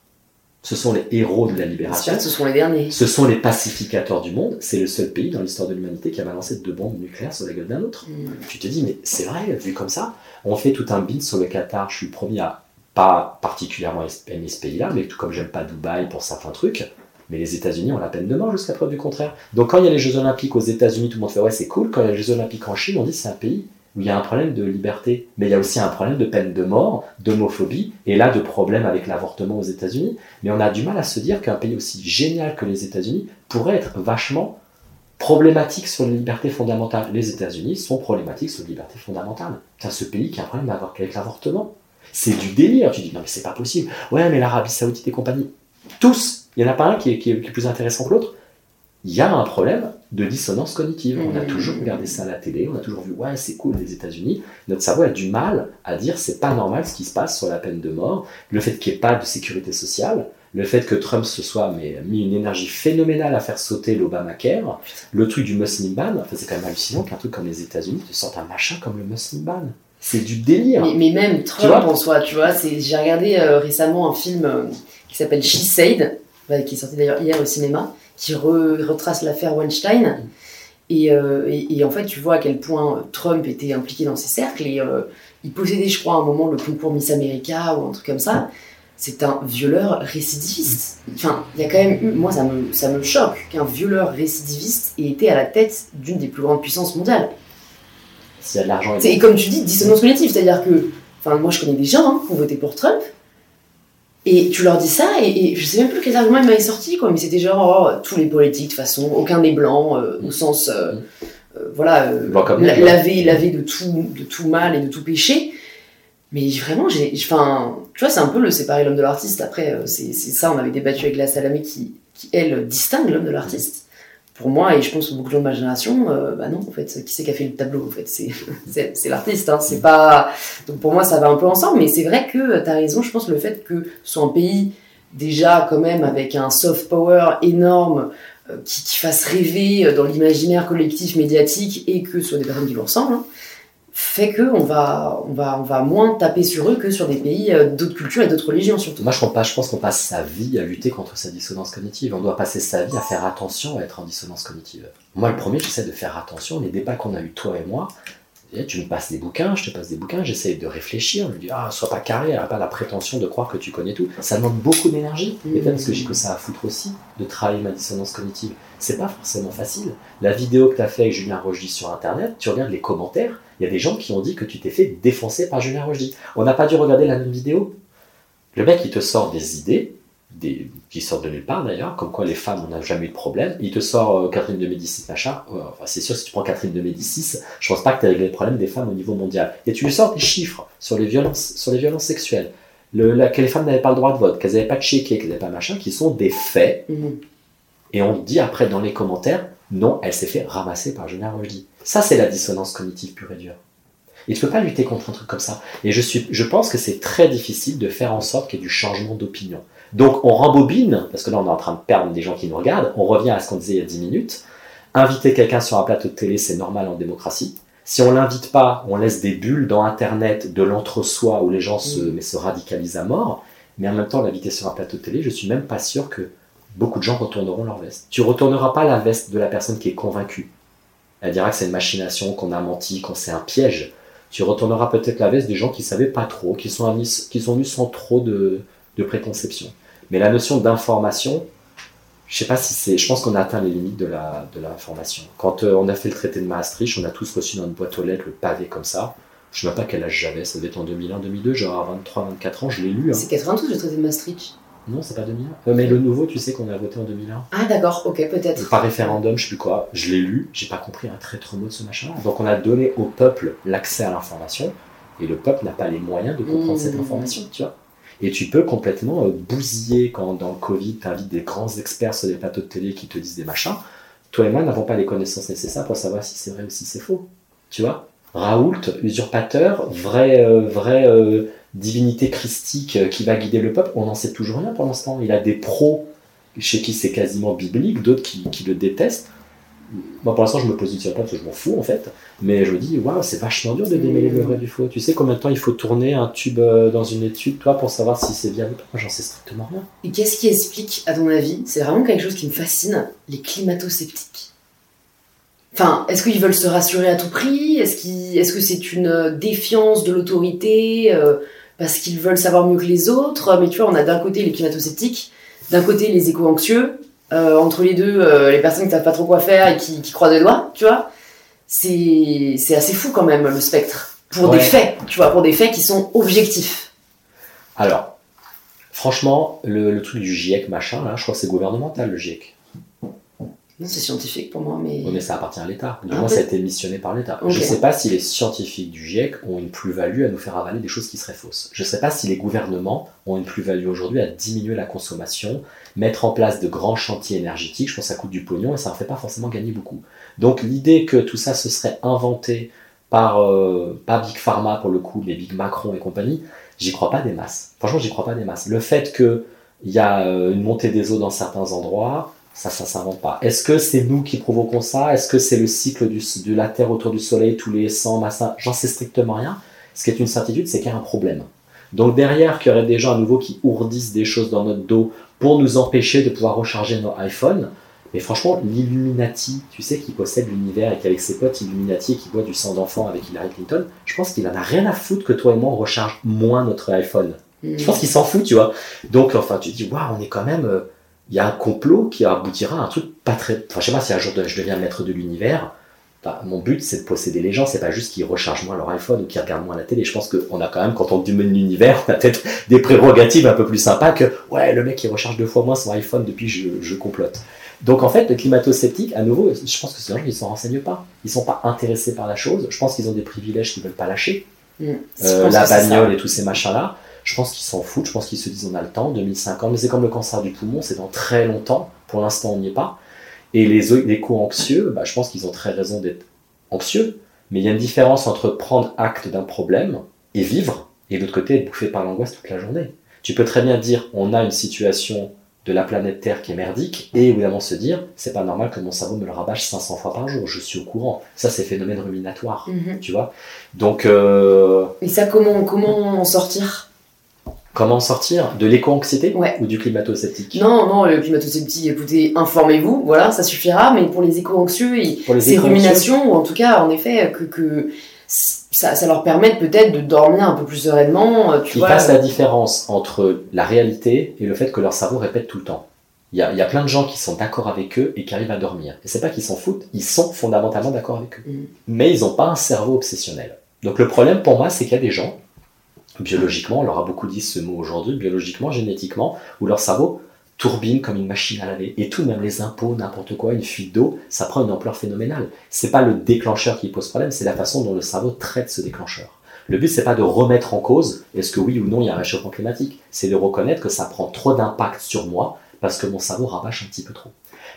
Ce sont les héros de la libération. Ce sont les derniers. Ce sont les pacificateurs du monde. C'est le seul pays dans l'histoire de l'humanité qui a balancé deux bombes nucléaires sur la gueule d'un autre. Mm. Tu te dis, mais c'est vrai, vu comme ça, on fait tout un bid sur le Qatar. Je suis le premier à pas particulièrement aimer ce pays-là, mais tout comme j'aime pas Dubaï pour certains trucs. Mais les États-Unis ont la peine de mort jusqu'à preuve du contraire. Donc quand il y a les Jeux Olympiques aux États-Unis, tout le monde fait ouais, c'est cool. Quand il y a les Jeux Olympiques en Chine, on dit c'est un pays où il y a un problème de liberté, mais il y a aussi un problème de peine de mort, d'homophobie, et là de problèmes avec l'avortement aux États-Unis. Mais on a du mal à se dire qu'un pays aussi génial que les États-Unis pourrait être vachement problématique sur les libertés fondamentales. Les États-Unis sont problématiques sur les libertés fondamentales. C'est ce pays qui a un problème avec l'avortement. C'est du délire. Tu dis non mais c'est pas possible. Ouais mais l'Arabie Saoudite et compagnie. Tous. Il n'y en a pas un qui est plus intéressant que l'autre il y a un problème de dissonance cognitive. On a Mmh. toujours regardé ça à la télé, on a toujours vu ouais c'est cool les États-Unis. Notre cerveau a du mal à dire c'est pas normal ce qui se passe sur la peine de mort, le fait qu'il n'y ait pas de sécurité sociale, le fait que Trump se soit mais, mis une énergie phénoménale à faire sauter l'Obamacare, le truc du Muslim ban. Enfin, c'est quand même hallucinant qu'un truc comme les États-Unis te sorte un machin comme le Muslim ban. C'est du délire. Mais, mais même Trump vois en soi, tu vois, j'ai regardé euh, récemment un film euh, qui s'appelle She Said, ouais, qui est sorti d'ailleurs hier au cinéma, qui re- retrace l'affaire Weinstein. Et, euh, et- et en fait, tu vois à quel point euh, Trump était impliqué dans ces cercles. Et euh, il possédait, je crois, à un moment le concours Miss America ou un truc comme ça. C'est un violeur récidiviste. Enfin, il y a quand même eu, moi ça me, ça me choque qu'un violeur récidiviste ait été à la tête d'une des plus grandes puissances mondiales. S'il y a de l'argent, C'est- Et comme tu dis, dissonance cognitive, c'est-à-dire que, enfin, moi je connais des gens hein, qui ont voté pour Trump, et tu leur dis ça, et, et je sais même plus quels arguments ils m'avaient sorti, quoi, mais c'était genre, oh, tous les politiques, de toute façon, aucun des blancs, euh, au sens, euh, euh, voilà, euh, Blanc comme la- lavé, lavé de tout, de tout mal et de tout péché. Mais vraiment, j'ai, enfin, tu vois, c'est un peu le séparer l'homme de l'artiste. Après, c'est c'est ça, on avait débattu avec la Salamé qui, qui, elle, distingue l'homme de l'artiste. Pour moi, et je pense que beaucoup de gens ma génération, euh, bah non, en fait, qui c'est qui a fait le tableau En fait, c'est l'artiste, hein, c'est pas. Donc pour moi, ça va un peu ensemble, mais c'est vrai que tu as raison, je pense, le fait que ce soit un pays déjà, quand même, avec un soft power énorme, euh, qui, fasse rêver euh, dans l'imaginaire collectif médiatique et que ce soit des personnes qui lui ressemblent, hein, fait que on va, on, va, on va moins taper sur eux que sur des pays euh, d'autres cultures et d'autres religions surtout. Moi, je pense, pas, je pense qu'on passe sa vie à lutter contre sa dissonance cognitive. On doit passer sa vie à faire attention à être en dissonance cognitive. Moi, le premier, j'essaie de faire attention. Les débats qu'on a eu toi et moi, et tu me passes des bouquins, je te passe des bouquins, j'essaie de réfléchir, je me dis, ah, sois pas carré, pas la prétention de croire que tu connais tout. Ça demande beaucoup d'énergie. Et peut-être parce que j'ai que ça à foutre aussi, de travailler ma dissonance cognitive. C'est pas forcément facile. La vidéo que tu as fait avec Julien Rochdy sur Internet, tu regardes les commentaires, il y a des gens qui ont dit que tu t'es fait défoncer par Julien Rochdy. On n'a pas dû regarder la même vidéo. Le mec, il te sort des idées, des, qui sortent de nulle part d'ailleurs, comme quoi les femmes, on n'a jamais eu de problème. Il te sort euh, Catherine de Médicis, machin. Enfin, c'est sûr, si tu prends Catherine de Médicis, je pense pas que tu as réglé le problème des femmes au niveau mondial. Et tu lui sors des chiffres sur les violences, sur les violences sexuelles. Le, la- que les femmes n'avaient pas le droit de vote, qu'elles n'avaient pas checké, qu'elles n'avaient pas machin, qui sont des faits. Mhm. Et on dit après dans les commentaires, non, elle s'est fait ramasser par Julien Rochdy. Ça, c'est la dissonance cognitive pure et dure. Et tu peux pas lutter contre un truc comme ça. Et je, suis, je pense que c'est très difficile de faire en sorte qu'il y ait du changement d'opinion. Donc on rembobine, parce que là on est en train de perdre des gens qui nous regardent, on revient à ce qu'on disait il y a 10 minutes. Inviter quelqu'un sur un plateau de télé, c'est normal en démocratie. Si on l'invite pas, on laisse des bulles dans Internet de l'entre-soi où les gens se, mais se radicalisent à mort. Mais en même temps, l'inviter sur un plateau de télé, je suis même pas sûr que beaucoup de gens retourneront leur veste. Tu retourneras pas la veste de la personne qui est convaincue. Elle dira que c'est une machination, qu'on a menti, qu'on c'est un piège. Tu retourneras peut-être la veste des gens qui savaient pas trop, qui sont, amis- qui sont venus sans trop de, de préconception. Mais la notion d'information, je sais pas si c'est. Je pense qu'on a atteint les limites de la de l'information. Quand euh, on a fait le traité de Maastricht, on a tous reçu dans une boîte aux lettres le pavé comme ça. Je sais même pas quel âge j'avais, ça devait être en 2001, 2002, genre 23, 24 ans, je l'ai lu. hein. C'est 92 le traité de Maastricht. Non, c'est pas 2001. Euh, mais le nouveau, tu sais qu'on a voté en 2001. Ah d'accord, ok, peut-être. Par référendum, je sais plus quoi. Je l'ai lu, j'ai pas compris un traître mot de ce machin. Donc on a donné au peuple l'accès à l'information, et le peuple n'a pas les moyens de comprendre Mmh. cette information, tu vois. Et tu peux complètement euh, bousiller quand dans le Covid, tu invites des grands experts sur des plateaux de télé qui te disent des machins. Toi et moi n'avons pas les connaissances nécessaires pour savoir si c'est vrai ou si c'est faux. Tu vois Raoult, usurpateur, vraie, euh, vraie euh, divinité christique euh, qui va guider le peuple, on n'en sait toujours rien pour l'instant. Il a des pros chez qui c'est quasiment biblique, d'autres qui, qui le détestent. moi pour l'instant je me positionne pas parce que je m'en fous en fait, mais je me dis waouh c'est vachement dur de démêler le vrai du faux. Tu sais combien de temps il faut tourner un tube euh, dans une étude toi pour savoir si c'est bien ou pas? Moi j'en sais strictement rien. Et qu'est-ce qui explique à ton avis C'est vraiment quelque chose qui me fascine, les climato-sceptiques? Enfin, est-ce qu'ils veulent se rassurer à tout prix? Est-ce est que c'est une euh, défiance de l'autorité parce qu'ils veulent savoir mieux que les autres Mais tu vois, on a d'un côté les climato-sceptiques, d'un côté les éco-anxieux, euh, entre les deux, les personnes qui savent pas trop quoi faire et qui, qui croient des doigts, tu vois. C'est assez fou quand même le spectre. Pour des faits, tu vois, pour des faits qui sont objectifs. Alors, franchement, le, le truc du GIEC, machin, là, je crois que c'est gouvernemental le GIEC c'est scientifique pour moi, mais. Oui, mais ça appartient à l'État. Du moins, ça a été missionné par l'État. Je ne sais pas si les scientifiques du GIEC ont une plus-value à nous faire avaler des choses qui seraient fausses. Je ne sais pas si les gouvernements ont une plus-value aujourd'hui à diminuer la consommation, mettre en place de grands chantiers énergétiques. Je pense que ça coûte du pognon et ça ne fait pas forcément gagner beaucoup. Donc, l'idée que tout ça se serait inventé par, euh, pas Big Pharma pour le coup, mais Big Macron et compagnie, j'y crois pas des masses. Franchement, j'y crois pas des masses. Le fait qu'il y a euh, une montée des eaux dans certains endroits, ça, ça s'invente pas. Est-ce que c'est nous qui provoquons ça? Est-ce que c'est le cycle du, de la Terre autour du Soleil tous les 100 massins J'en sais strictement rien. Ce qui est une certitude, c'est qu'il y a un problème. Donc derrière, qu'il y aurait des gens à nouveau qui ourdissent des choses dans notre dos pour nous empêcher de pouvoir recharger nos iPhones. Mais franchement, l'Illuminati, tu sais, qui possède l'univers et qui avec ses potes Illuminati et qui boit du sang d'enfant avec Hillary Clinton, je pense qu'il en a rien à foutre que toi et moi on recharge moins notre iPhone. Je pense qu'il s'en fout, tu vois. Donc, enfin, tu te dis, waouh, on est quand même... Il y a un complot qui aboutira à un truc pas très. Enfin, je sais pas si un jour je deviens maître de l'univers. mon but, c'est de posséder les gens, c'est pas juste qu'ils rechargent moins leur iPhone ou qu'ils regardent moins la télé. Je pense qu'on a quand même, quand on domine l'univers, on a peut-être des prérogatives un peu plus sympas que, ouais, le mec, il recharge deux fois moins son iPhone depuis je, je complote. Donc en fait, le climato-sceptique, à nouveau, je pense que ces gens, ils s'en renseignent pas. Ils sont pas intéressés par la chose. Je pense qu'ils ont des privilèges qu'ils veulent pas lâcher. Mmh. Euh, la bagnole et tous ces machins-là. Je pense qu'ils s'en foutent, je pense qu'ils se disent on a le temps, 2050, mais c'est comme le cancer du poumon, c'est dans très longtemps, pour l'instant on n'y est pas. Et les éco-anxieux, bah, je pense qu'ils ont très raison d'être anxieux, mais il y a une différence entre prendre acte d'un problème et vivre, et de l'autre côté être bouffé par l'angoisse toute la journée. Tu peux très bien dire on a une situation de la planète Terre qui est merdique, et évidemment se dire c'est pas normal que mon cerveau me le rabâche 500 fois par jour, je suis au courant. Ça c'est phénomène ruminatoire, mhm. tu vois. Donc. Euh... Et ça comment comment en sortir? Comment sortir De l'éco-anxiété ou du climato-sceptique? Non, non, le climato-sceptique, écoutez, informez-vous, voilà, ça suffira, mais pour les éco-anxieux, ces ruminations, ou en tout cas, en effet, que, que ça, ça, leur permette peut-être de dormir un peu plus sereinement. Euh, tu Ils fassent la différence entre la réalité et le fait que leur cerveau répète tout le temps. Il y a, y a, plein de gens qui sont d'accord avec eux et qui arrivent à dormir. Et c'est pas qu'ils s'en foutent, ils sont fondamentalement d'accord avec eux. Mm. Mais ils n'ont pas un cerveau obsessionnel. Donc le problème pour moi, c'est qu'il y a des gens biologiquement, on leur a beaucoup dit ce mot aujourd'hui, biologiquement, génétiquement, où leur cerveau tourbine comme une machine à laver. Et tout, même les impôts, n'importe quoi, une fuite d'eau, ça prend une ampleur phénoménale. C'est pas le déclencheur qui pose problème, c'est la façon dont le cerveau traite ce déclencheur. Le but, c'est pas de remettre en cause est-ce que oui ou non il y a un réchauffement climatique. C'est de reconnaître que ça prend trop d'impact sur moi parce que mon cerveau rabâche un petit peu trop.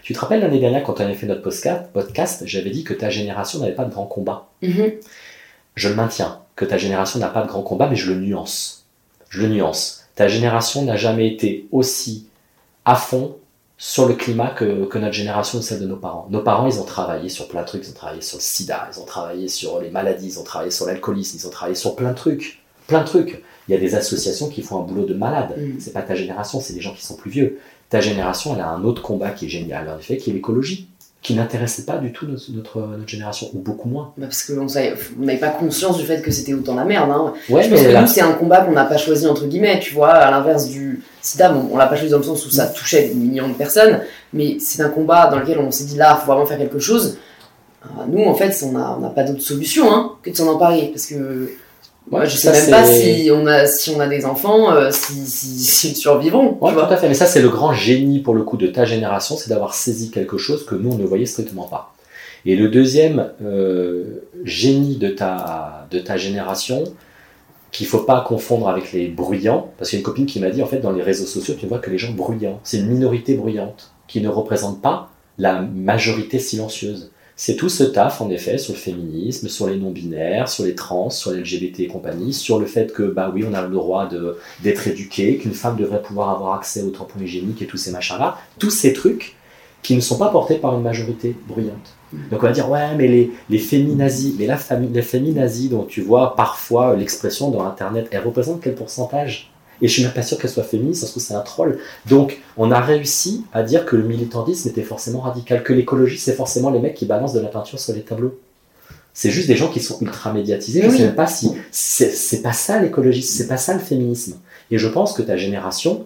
Tu te rappelles l'année dernière quand on avait fait notre podcast, j'avais dit que ta génération n'avait pas de grand combat. Mm-hmm. Je le maintiens que ta génération n'a pas de grand combat, mais je le nuance. Je le nuance. Ta génération n'a jamais été aussi à fond sur le climat que, que, notre génération ou celle de nos parents. Nos parents, ils ont travaillé sur plein de trucs. Ils ont travaillé sur le sida, ils ont travaillé sur les maladies, ils ont travaillé sur l'alcoolisme, ils ont travaillé sur plein de trucs. Plein de trucs. Il y a des associations qui font un boulot de malade. Mm. C'est pas ta génération, c'est des gens qui sont plus vieux. Ta génération, elle a un autre combat qui est génial, en effet, qui est l'écologie qui n'intéressait pas du tout notre, notre, génération, ou beaucoup moins. Bah, parce qu'on n'avait pas conscience du fait que c'était autant la merde. Hein. Ouais, Je pense que nous, c'est un combat qu'on n'a pas choisi, entre guillemets, tu vois, à l'inverse du sida, bon, on l'a pas choisi dans le sens où ça touchait des millions de personnes, mais c'est un combat dans lequel on s'est dit là, il faut vraiment faire quelque chose. Euh, nous, en fait, on n'a on a pas d'autre solution hein, que de s'en emparer, parce que Ouais, je sais même pas si on a si on a des enfants, euh, si, si, ils survivront. Ouais, tout à fait. Mais ça, c'est le grand génie pour le coup de ta génération, c'est d'avoir saisi quelque chose que nous on ne voyait strictement pas. Et le deuxième euh, génie de ta de ta génération, qu'il faut pas confondre avec les bruyants, parce qu'il y a une copine qui m'a dit en fait dans les réseaux sociaux, tu ne vois que les gens bruyants, c'est une minorité bruyante qui ne représente pas la majorité silencieuse. C'est tout ce taf, en effet, sur le féminisme, sur les non-binaires, sur les trans, sur l'LGBT et compagnie, sur le fait que, bah oui, on a le droit d'être éduqué, qu'une femme devrait pouvoir avoir accès aux tampons hygiéniques et tous ces machins-là. Tous ces trucs qui ne sont pas portés par une majorité bruyante. Donc on va dire, ouais, mais les, les féminazis, mais la famille, les féminazis dont tu vois parfois l'expression dans Internet, elles représentent quel pourcentage? Et je suis même pas sûr qu'elles soient féministes, parce que c'est un troll. Donc on a réussi à dire que le militantisme était forcément radical, que l'écologie, c'est forcément les mecs qui balancent de la peinture sur les tableaux. C'est juste des gens qui sont ultra médiatisés. Je Oui. sais même pas si c'est c'est pas ça l'écologie, c'est pas ça le féminisme. Et je pense que ta génération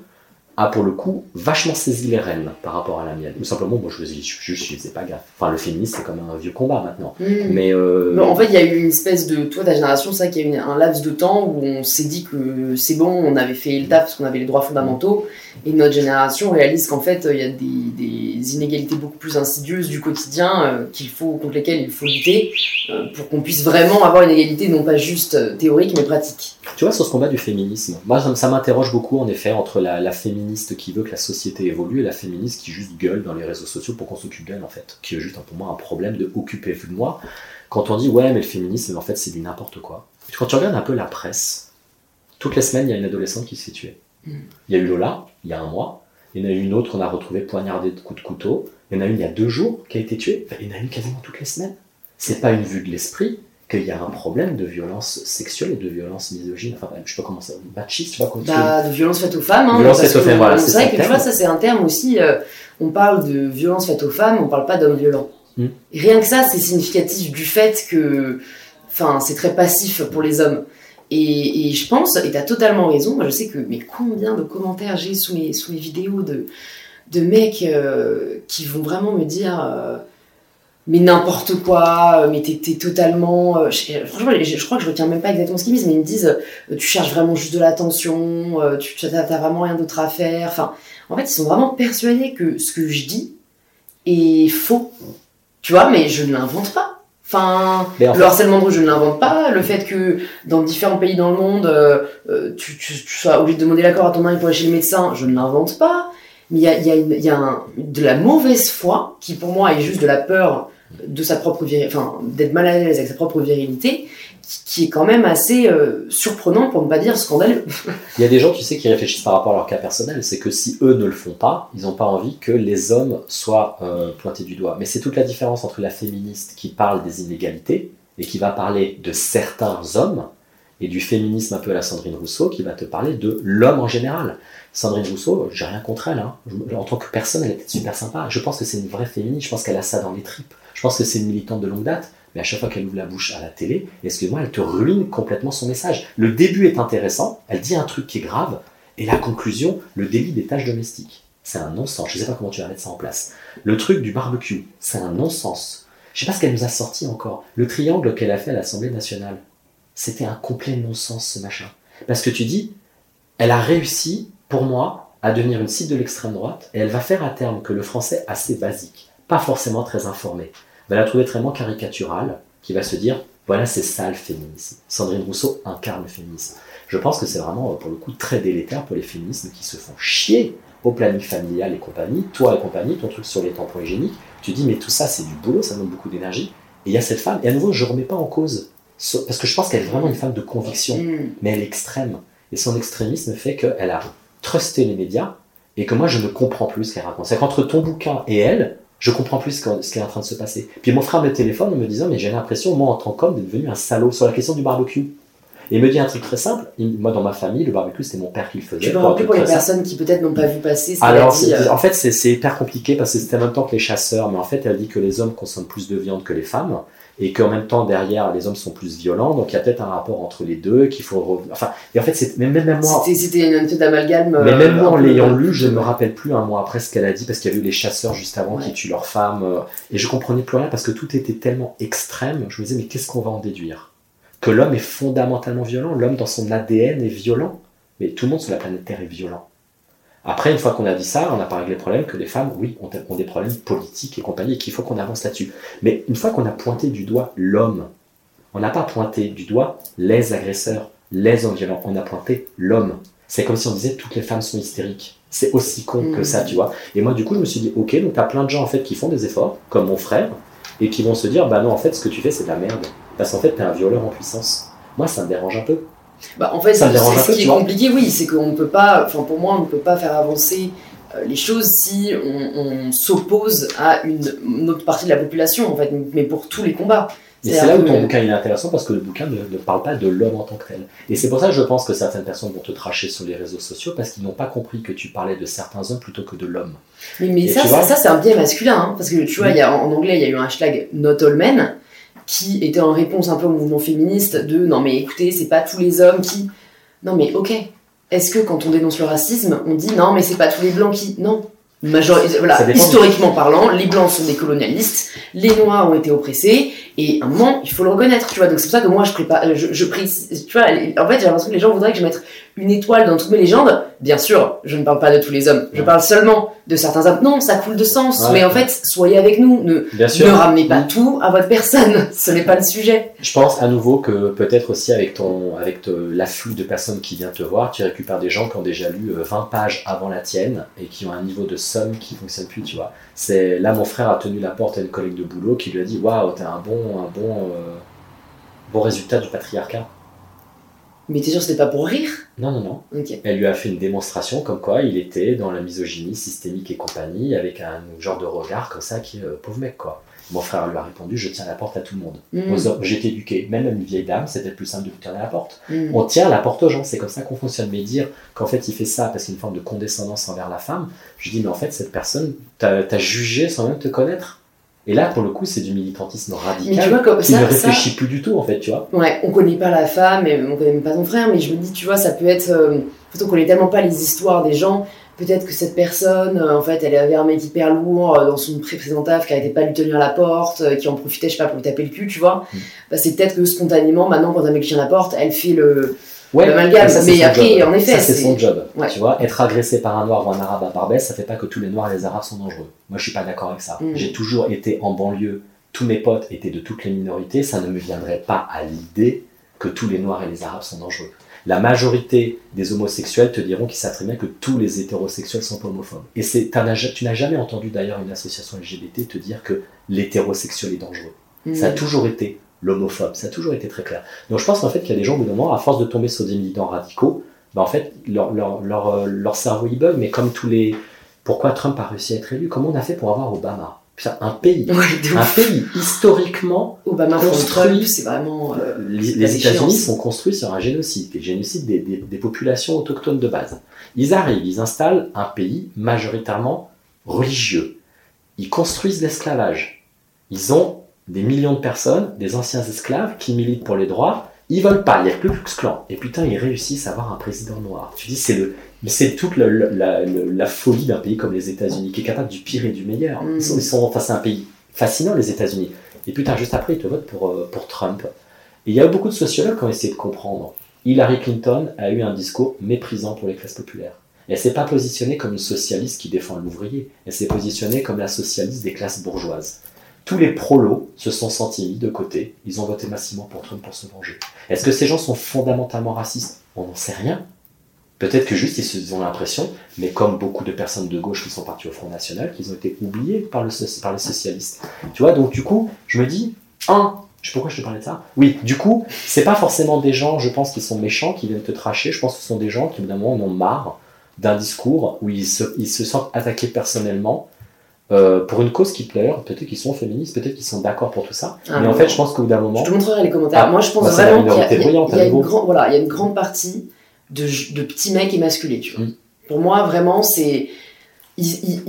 a pour le coup vachement saisi les rênes par rapport à la mienne. Ou simplement, moi je faisais juste, je faisais pas gaffe. Enfin, le féminisme c'est comme un vieux combat maintenant. Mm. Mais euh, en fait, il y a eu une espèce de. Toi, ta génération, c'est vrai qu'il y a eu un laps de temps où on s'est dit que c'est bon, on avait fait le taf parce qu'on avait les droits fondamentaux. Et notre génération réalise qu'en fait, il y a des, des inégalités beaucoup plus insidieuses du quotidien euh, qu'il faut, contre lesquelles il faut lutter euh, pour qu'on puisse vraiment avoir une égalité, non pas juste théorique, mais pratique. Tu vois, sur ce combat du féminisme, moi ça, m'interroge beaucoup en effet entre la, la féministe qui veut que la société évolue et la féministe qui juste gueule dans les réseaux sociaux pour qu'on s'occupe d'elle en fait. Qui est juste pour moi un problème de occupez-vous de moi. Quand on dit ouais, mais le féminisme en fait c'est du n'importe quoi. Quand tu regardes un peu la presse, toutes les semaines il y a une adolescente qui se fait tuer. Mm. Il y a eu Lola, il y a un mois. Il y en a eu une autre qu'on a retrouvée poignardée de coups de couteau. Il y en a une il y a deux jours qui a été tuée. Enfin, il y en a une quasiment toutes les semaines. C'est pas une vue de l'esprit qu'il y a un problème de violence sexuelle et de violence misogyne. Enfin, je sais pas comment ça. Machiste, je sais pas comment Bah, de violence faite aux femmes. Hein, Violence faite aux femmes, voilà, c'est vrai que tu vois, ça c'est un terme aussi. euh, on parle de violence faite aux femmes, on parle pas d'hommes violents. Mm. Rien que ça, c'est significatif du fait que. Enfin, c'est très passif pour les hommes. Et, et je pense, et t'as totalement raison, moi je sais que. Mais combien de commentaires j'ai sous mes, sous mes vidéos de, de mecs euh, qui vont vraiment me dire. euh, mais n'importe quoi, euh, mais t'es totalement. euh, je- franchement, je, je crois que je retiens même pas exactement ce qu'ils disent, mais ils me disent euh, tu cherches vraiment juste de l'attention, tu t'as vraiment rien d'autre à faire. Enfin, en fait, ils sont vraiment persuadés que ce que je dis est faux. Tu vois, mais je ne l'invente pas. Enfin, en le fait- harcèlement de rue, je ne l'invente pas. Le fait que dans différents pays dans le monde, euh, tu, tu- tu sois obligé de demander l'accord à ton mari pour aller chez le médecin, je ne l'invente pas. Mais il y a, y a, une- il y a un- de la mauvaise foi qui, pour moi, est juste de la peur de sa propre enfin, d'être mal à l'aise avec sa propre virilité, qui, est quand même assez euh, surprenant, pour ne pas dire scandaleux. Il y a des gens, sais, qui réfléchissent par rapport à leur cas personnel. C'est que si eux ne le font pas, ils n'ont pas envie que les hommes soient euh, pointés du doigt. Mais c'est toute la différence entre la féministe qui parle des inégalités et qui va parler de certains hommes et du féminisme un peu à la Sandrine Rousseau qui va te parler de l'homme en général. Sandrine Rousseau, j'ai rien contre elle. hein. En tant que personne, elle était super sympa. Je pense que c'est une vraie féministe. Je pense qu'elle a ça dans les tripes. Je pense que c'est une militante de longue date. Mais à chaque fois qu'elle ouvre la bouche à la télé, excuse-moi, elle te ruine complètement son message. Le début est intéressant, elle dit un truc qui est grave, et la conclusion, le délit des tâches domestiques. C'est un non-sens. Je sais pas comment tu vas mettre ça en place. Le truc du barbecue, c'est un non-sens. Je sais pas ce qu'elle nous a sorti encore. Le triangle qu'elle a fait à l'Assemblée nationale, c'était un complet non-sens ce machin. Parce que tu dis, elle a réussi, pour moi, à devenir une cible de l'extrême droite, et elle va faire à terme que le français assez basique, pas forcément très informé, va la trouver très caricatural, qui va se dire, voilà, c'est ça le féminisme. Sandrine Rousseau incarne le féminisme. Je pense que c'est vraiment, pour le coup, très délétère pour les féministes qui se font chier au planning familial et compagnie, toi et compagnie, ton truc sur les tampons hygiéniques, tu dis, mais tout ça, c'est du boulot, ça demande beaucoup d'énergie. Et il y a cette femme, et à nouveau, je ne remets pas en cause, ce- parce que je pense qu'elle est vraiment une femme de conviction Mm. mais elle est extrême. Et son extrémisme fait qu'elle a trusté les médias et que moi je ne comprends plus ce qu'elle raconte. C'est qu'entre ton bouquin et elle, je comprends plus ce qui est en train de se passer. Puis mon frère me téléphone en me disant Mais j'ai l'impression, moi en tant qu'homme, d'être devenu un salaud sur la question du barbecue. Et il me dit un truc très simple moi dans ma famille, le barbecue c'était mon père qui le faisait. Tu peux rappeler pour les simple. personnes qui peut-être n'ont pas vu passer ce Alors, dit, euh, en fait, c'est hyper compliqué parce que c'était en même temps que les chasseurs, mais en fait, elle dit que les hommes consomment plus de viande que les femmes et qu'en même temps, derrière, les hommes sont plus violents. Donc, il y a peut-être un rapport entre les deux qu'il faut. Enfin, et en fait, c'est même, même moi. C'était une espèce d'amalgame. Mais euh, même moi, un en l'ayant lu, je ne me rappelle plus un mois après ce qu'elle a dit, parce qu'il y a eu les chasseurs juste avant Ouais. qui tuent leurs femmes, euh, et je comprenais plus rien parce que tout était tellement extrême. Je me disais, mais qu'est-ce qu'on va en déduire? Que l'homme est fondamentalement violent, l'homme dans son ADN est violent, mais tout le monde sur la planète Terre est violent. Après, une fois qu'on a dit ça, on n'a pas réglé le problème que les femmes, oui, ont, ont des problèmes politiques et compagnie, et qu'il faut qu'on avance là-dessus. Mais une fois qu'on a pointé du doigt l'homme, on n'a pas pointé du doigt les agresseurs, les hommes violents, on a pointé l'homme. C'est comme si on disait toutes les femmes sont hystériques. C'est aussi con que ça, tu vois. Et moi, du coup, je me suis dit, ok, donc t'as plein de gens en fait qui font des efforts, comme mon frère, et qui vont se dire, bah non, en fait, ce que tu fais, c'est de la merde. Parce qu'en fait, t'es un violeur en puissance. Moi, ça me dérange un peu. Bah, en fait, Ça ce peu, qui est compliqué, oui, c'est qu'on ne peut pas, enfin pour moi, on ne peut pas faire avancer euh, les choses si on, on s'oppose à une, une autre partie de la population, en fait, mais pour tous les combats. Et c'est là où ton bouquin il est intéressant parce que le bouquin ne, ne parle pas de l'homme en tant que tel. Et c'est pour ça que je pense que certaines personnes vont te tracher sur les réseaux sociaux parce qu'ils n'ont pas compris que tu parlais de certains hommes plutôt que de l'homme. Mais, mais ça, ça, vois ça, c'est un biais masculin, hein, parce que tu vois, Oui. il y a, en anglais, il y a eu un hashtag Not All Men qui était en réponse un peu au mouvement féministe de non mais écoutez, c'est pas tous les hommes qui. Non mais ok. Est-ce que quand on dénonce le racisme, on dit non mais c'est pas tous les blancs qui. Non. Major... Voilà, historiquement parlant, les blancs sont des colonialistes, les noirs ont été oppressés, et à un moment, il faut le reconnaître, tu vois. Donc c'est pour ça que moi, je prépare, je, je prie, tu vois, en fait, j'ai l'impression que les gens voudraient que je mette une étoile dans toutes mes légendes. Bien sûr, je ne parle pas de tous les hommes, je Ouais. parle seulement de certains hommes. Non, ça coule de sens, Ouais. mais en fait, soyez avec nous, ne, ne ramenez pas tout à votre personne, ce n'est pas le sujet. Je pense à nouveau que peut-être aussi avec ton avec l'afflux de personnes qui viennent te voir, tu récupères des gens qui ont déjà lu euh, 20 pages avant la tienne et qui ont un niveau de somme qui fonctionne plus, tu vois. C'est là mon frère a tenu la porte à une collègue de boulot qui lui a dit waouh t'as un bon un bon euh, bon résultat du patriarcat. Mais t'es sûr que c'était pas pour rire? Non non non. Elle lui a fait une démonstration comme quoi il était dans la misogynie systémique et compagnie avec un genre de regard comme ça qui est euh, pauvre mec quoi. Mon frère lui a répondu je tiens la porte à tout le monde. Mm, J'ai été éduqué, même une vieille dame, c'était plus simple de lui tenir la porte. mm. On tient la porte aux gens, c'est comme ça qu'on fonctionne. Mais dire qu'en fait il fait ça parce qu'il y a une forme de condescendance envers la femme, je dis mais en fait cette personne t'a t'a jugé sans même te connaître. Et là pour le coup c'est du militantisme Mais tu radical vois, comme qui ne ça, réfléchit plus du tout en fait, tu vois. Ouais, on connaît pas la femme, et on connaît même pas ton frère, mais je me dis, tu vois, ça peut être. Euh, en fait, on connaît tellement pas les histoires des gens. Peut-être que cette personne, euh, en fait, elle avait un mec hyper lourd euh, dans son précédent taf qui arrêtait pas de lui tenir la porte, euh, qui en profitait, je sais pas, pour lui taper le cul, tu vois. Mm. Bah, c'est peut-être que spontanément, maintenant, quand un mec tient la porte, elle fait le. Ouais, L'amalgame, ça, c'est mais son après, job. en effet, ça c'est son job. Ouais. Tu vois, être agressé par un noir ou un arabe à Barbès, ça fait pas que tous les noirs et les arabes sont dangereux. Moi je suis pas d'accord avec ça. Mm. J'ai toujours été en banlieue, tous mes potes étaient de toutes les minorités, ça ne me viendrait pas à l'idée que tous les noirs et les arabes sont dangereux. La majorité des homosexuels te diront qu'ils savent très bien que tous les hétérosexuels sont homophobes. Et c'est, tu n'as jamais entendu d'ailleurs une association LGBT te dire que l'hétérosexuel est dangereux. Mm. Ça a toujours été l'homophobe, ça a toujours été très clair. Donc je pense qu'en fait qu'il y a des gens au bout d'un moment, à force de tomber sur des militants radicaux, ben en fait leur, leur, leur, euh, leur cerveau il bug, mais comme tous les... Pourquoi Trump a réussi à être élu Comment on a fait pour avoir Obama? Putain, un pays, Ouais, un pays historiquement, Obama construit- c'est vraiment. euh, les, la les. États-Unis sont construits sur un génocide, le génocide des, des- des populations autochtones de base. Ils arrivent, ils installent un pays majoritairement religieux. Ils construisent l'esclavage. Ils ont des millions de personnes, des anciens esclaves qui militent pour les droits. Ils veulent pas, il n'y a que le Clan. Et putain, ils réussissent à avoir un président noir. Tu dis, c'est le, mais c'est toute la, folie d'un pays comme les États-Unis, qui est capable du pire et du meilleur. Mm. Ils sont, ils un pays fascinant, les États-Unis. Et putain, juste après, ils te votent pour, euh, pour Trump. Et il y a beaucoup de sociologues qui ont essayé de comprendre. Hillary Clinton a eu un discours méprisant pour les classes populaires. Elle s'est pas positionnée comme une socialiste qui défend l'ouvrier. Elle s'est positionnée comme la socialiste des classes bourgeoises. Tous les prolos se sont sentis mis de côté. Ils ont voté massivement pour Trump pour se venger. Est-ce que ces gens sont fondamentalement racistes? On n'en sait rien. Peut-être que juste ils ont l'impression, mais comme beaucoup de personnes de gauche qui sont parties au Front National, qu'ils ont été oubliés par, le, par les socialistes. Tu vois, donc du coup, je me dis, un, je sais pourquoi je te parlais de ça? Oui, du coup, c'est pas forcément des gens, je pense, qui sont méchants, qui viennent te tracher. Je pense que ce sont des gens qui, moment, en ont marre d'un discours où ils se, ils se sentent attaqués personnellement euh, pour une cause qui plaire. Peut-être qu'ils sont féministes, peut-être qu'ils sont d'accord pour tout ça. Ah, mais en non. fait, je pense qu'au bout d'un moment, Je te montrerai les commentaires. Ah, Moi, je pense bah, vraiment qu'il y a, y y une grande, voilà, il y a une grande partie de, de petits mecs émasculés, tu vois. Mm. Pour moi, vraiment, c'est. Ils, ils-